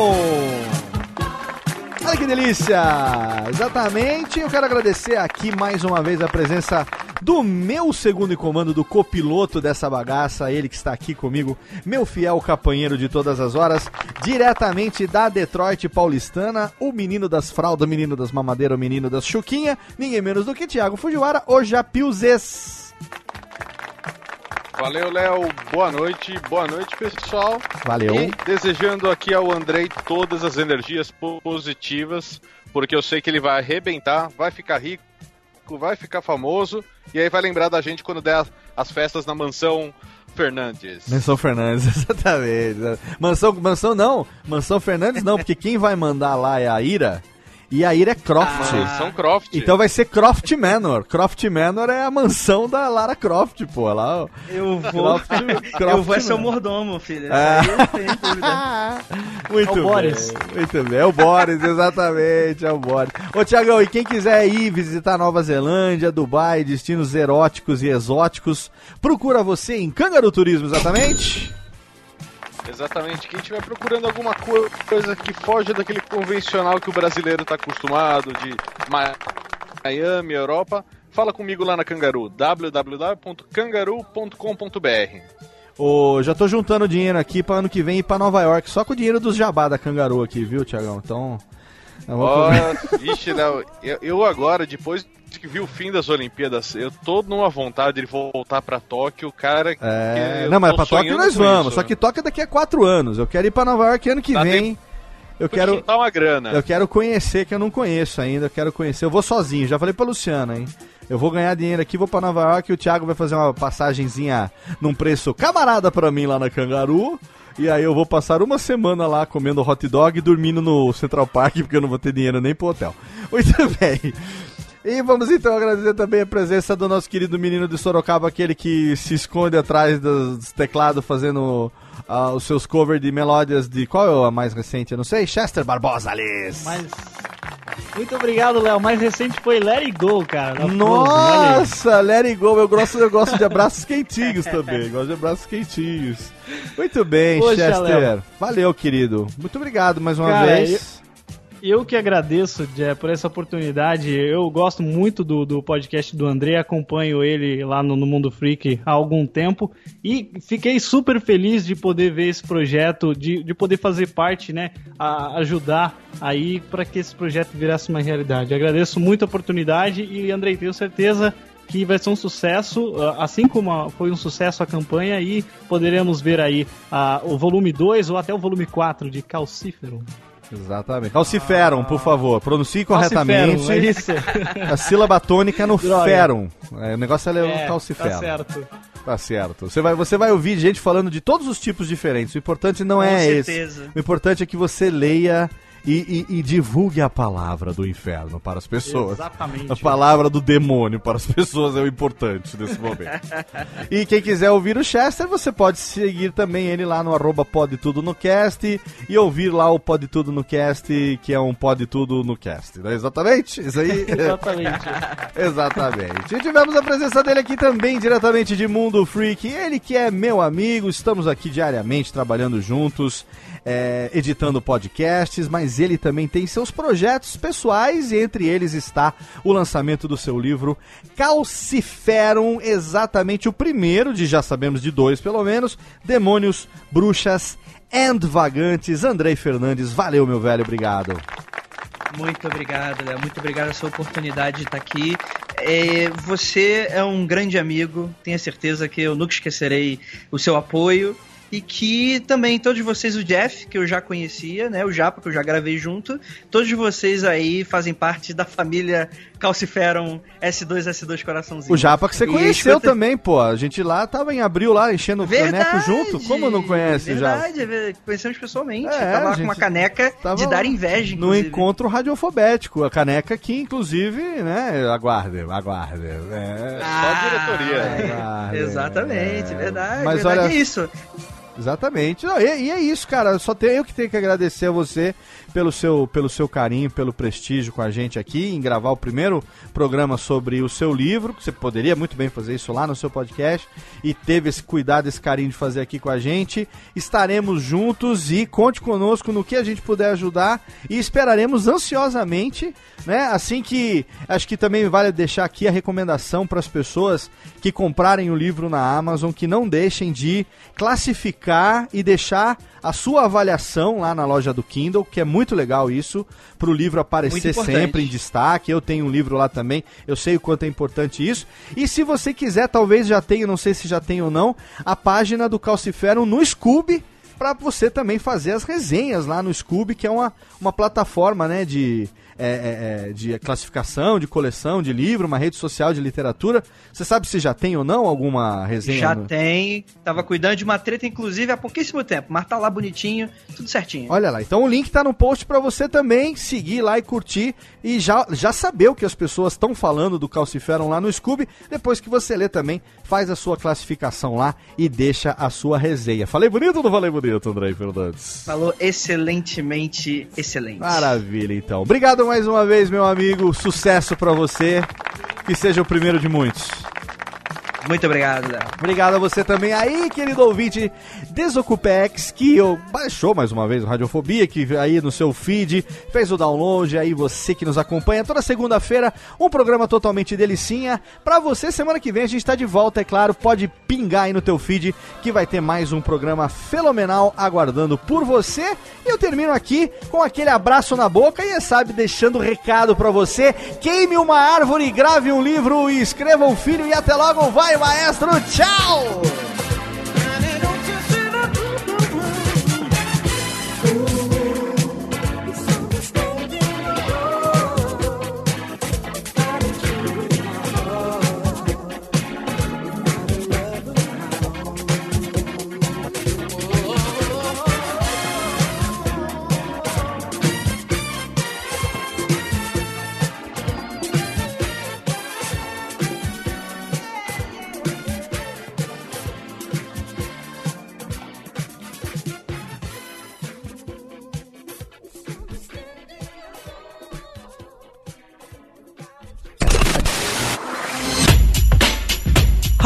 Olha que delícia! Exatamente, eu quero agradecer aqui mais uma vez a presença do meu segundo em comando, do copiloto dessa bagaça, ele que está aqui comigo, meu fiel companheiro de todas as horas, diretamente da Detroit paulistana, o menino das fraldas, o menino das mamadeiras, o menino das chuquinha, ninguém menos do que Thiago Fujiwara, o Japiuzes. Valeu, Léo. Boa noite. Boa noite, pessoal. Valeu. E desejando aqui ao Andrei todas as energias positivas, porque eu sei que ele vai arrebentar, vai ficar rico, vai ficar famoso, e aí vai lembrar da gente quando der as festas na mansão Fernandes. Mansão Fernandes, exatamente. Mansão, mansão não, Mansão Fernandes não, porque quem vai mandar lá é a Ira. E a Ira é Croft. Ah, são Croft. Então vai ser Croft Manor. Croft Manor é a mansão da Lara Croft, pô. Lá, eu vou. Croft, Croft eu vou ser o mordomo, filho. É. Muito é o bem. Boris. Muito bem. É o Boris, exatamente. É o Boris. Ô, Tiagão, e quem quiser ir visitar Nova Zelândia, Dubai, destinos eróticos e exóticos, procura você em Cangaru Turismo, exatamente? Exatamente. Quem estiver procurando alguma coisa que foge daquele convencional que o brasileiro está acostumado, de Miami, Europa, fala comigo lá na Cangaru, www.cangaru.com.br. Oh, já tô juntando dinheiro aqui para ano que vem ir para Nova York, só com o dinheiro dos jabá da Cangaru aqui, viu, Tiagão? Então. Oh, ixi, não, eu, eu agora, depois que viu o fim das Olimpíadas, eu tô numa vontade de voltar pra Tóquio, cara. É... Não, mas pra Tóquio nós vamos. Isso. Só que Tóquio é daqui a quatro anos. Eu quero ir pra Nova York ano que tá vem. Eu quero. Juntar uma grana. Eu quero conhecer, que eu não conheço ainda. Eu quero conhecer. Eu vou sozinho, já falei pra Luciana, hein? Eu vou ganhar dinheiro aqui, vou pra Nova York e o Thiago vai fazer uma passagenzinha num preço camarada pra mim lá na Cangaru. E aí eu vou passar uma semana lá comendo hot dog e dormindo no Central Park, porque eu não vou ter dinheiro nem pro hotel. Muito bem. E vamos então agradecer também a presença do nosso querido menino de Sorocaba, aquele que se esconde atrás dos teclados fazendo uh, os seus covers de melódias de. Qual é a mais recente? Eu não sei. Chester Barbosa, Alice. Mas. Muito obrigado, Léo. Mais recente foi Let It Go, cara. Nossa, Let It Go. Eu gosto, eu gosto de abraços quentinhos também. Gosto de abraços quentinhos. Muito bem, Poxa, Chester. Léo. Valeu, querido. Muito obrigado mais uma cara, vez. Eu eu que agradeço, Jé, por essa oportunidade. Eu gosto muito do, do podcast do André, acompanho ele lá no, no, Mundo Freak há algum tempo e fiquei super feliz de poder ver esse projeto, de, de poder fazer parte, né, a, ajudar aí para que esse projeto virasse uma realidade. Agradeço muito a oportunidade e, Andrei, tenho certeza que vai ser um sucesso, ah, assim como foi um sucesso a campanha, e poderemos ver aí uh, o volume 2 ou até o volume 4 de Calcífero. Exatamente. Calciferum, por favor. Pronuncie corretamente. É isso. A sílaba tônica no Droga. ferum. É, o negócio é, é calciferum. Tá certo. Tá certo. Você vai, você vai ouvir gente falando de todos os tipos diferentes. O importante não Com é certeza. esse. O importante é que você leia e, e, e, divulgue a palavra do inferno para as pessoas. Exatamente. A palavra do demônio para as pessoas é o importante nesse momento. e quem quiser ouvir o Chester, você pode seguir também ele lá no arroba Pode Tudo no Cast e ouvir lá o Pode Tudo no Cast, que é um Pode Tudo no Cast. Não é exatamente? Isso aí? exatamente. exatamente. E tivemos a presença dele aqui também, diretamente de Mundo Freak. Ele que é meu amigo, estamos aqui diariamente trabalhando juntos é, editando podcasts, mas ele também tem seus projetos pessoais e entre eles está o lançamento do seu livro Calciferum, exatamente o primeiro de já sabemos de dois pelo menos, Demônios, Bruxas and Vagantes. Andrei Fernandes, valeu meu velho, obrigado. Muito obrigado, Léo. Muito obrigado pela sua oportunidade de estar aqui. É, você é um grande amigo, tenho certeza que eu nunca esquecerei o seu apoio e que também todos vocês, o Jeff, que eu já conhecia, né, o Japa, que eu já gravei junto, todos vocês aí fazem parte da família Calciferum S2, S2 Coraçãozinho. O Japa que você conheceu escuta... também, pô, a gente lá tava em abril lá, enchendo o caneco junto, como não conhece verdade, já? Verdade, conhecemos pessoalmente, é, tava lá com uma caneca de dar inveja, inclusive. No encontro radiofobético, a caneca que, inclusive, né, aguarde, aguarde. É, ah, só diretoria. Aguarde, exatamente, é, verdade, Mas verdade olha... é isso. Exatamente. Não, e, e, é isso, cara. Só tenho eu que tenho que agradecer a você pelo seu, pelo seu carinho, pelo prestígio com a gente aqui, em gravar o primeiro programa sobre o seu livro, você poderia muito bem fazer isso lá no seu podcast, e teve esse cuidado, esse carinho de fazer aqui com a gente. Estaremos juntos e conte conosco no que a gente puder ajudar e esperaremos ansiosamente, né? Assim que acho que também vale deixar aqui a recomendação para as pessoas que comprarem o livro na Amazon que não deixem de classificar e deixar a sua avaliação lá na loja do Kindle, que é muito legal isso, para o livro aparecer sempre em destaque. Eu tenho um livro lá também, eu sei o quanto é importante isso. E se você quiser, talvez já tenha, não sei se já tem ou não, a página do Calciferum no Scooby para você também fazer as resenhas lá no Scooby, que é uma, uma plataforma né, de, é, é, é, de classificação, de coleção, de livro, uma rede social de literatura. Você sabe se já tem ou não alguma resenha? Já no... tem. Tava cuidando de uma treta, inclusive, há pouquíssimo tempo. Mas tá lá bonitinho, tudo certinho. Olha lá. Então o link tá no post para você também seguir lá e curtir e já, já saber o que as pessoas estão falando do Calciferum lá no Scooby. Depois que você lê também, faz a sua classificação lá e deixa a sua resenha. Falei bonito ou não falei bonito, André Fernandes? Falou excelentemente excelente. Maravilha, então. Obrigado mais uma vez, meu amigo. Sucesso para você. Que seja o primeiro de muitos. Muito obrigado, Léo. Obrigado a você também aí, querido ouvinte Desocupex, que baixou mais uma vez o Radiofobia, que aí no seu feed fez o download, aí você que nos acompanha toda segunda-feira, um programa totalmente delicinha. Pra você, semana que vem a gente tá de volta, é claro, pode pingar aí no teu feed que vai ter mais um programa fenomenal aguardando por você. E eu termino aqui com aquele abraço na boca e, sabe, deixando recado pra você. Queime uma árvore, grave um livro e escreva um filho e até logo, vai! Maestro. Tchau!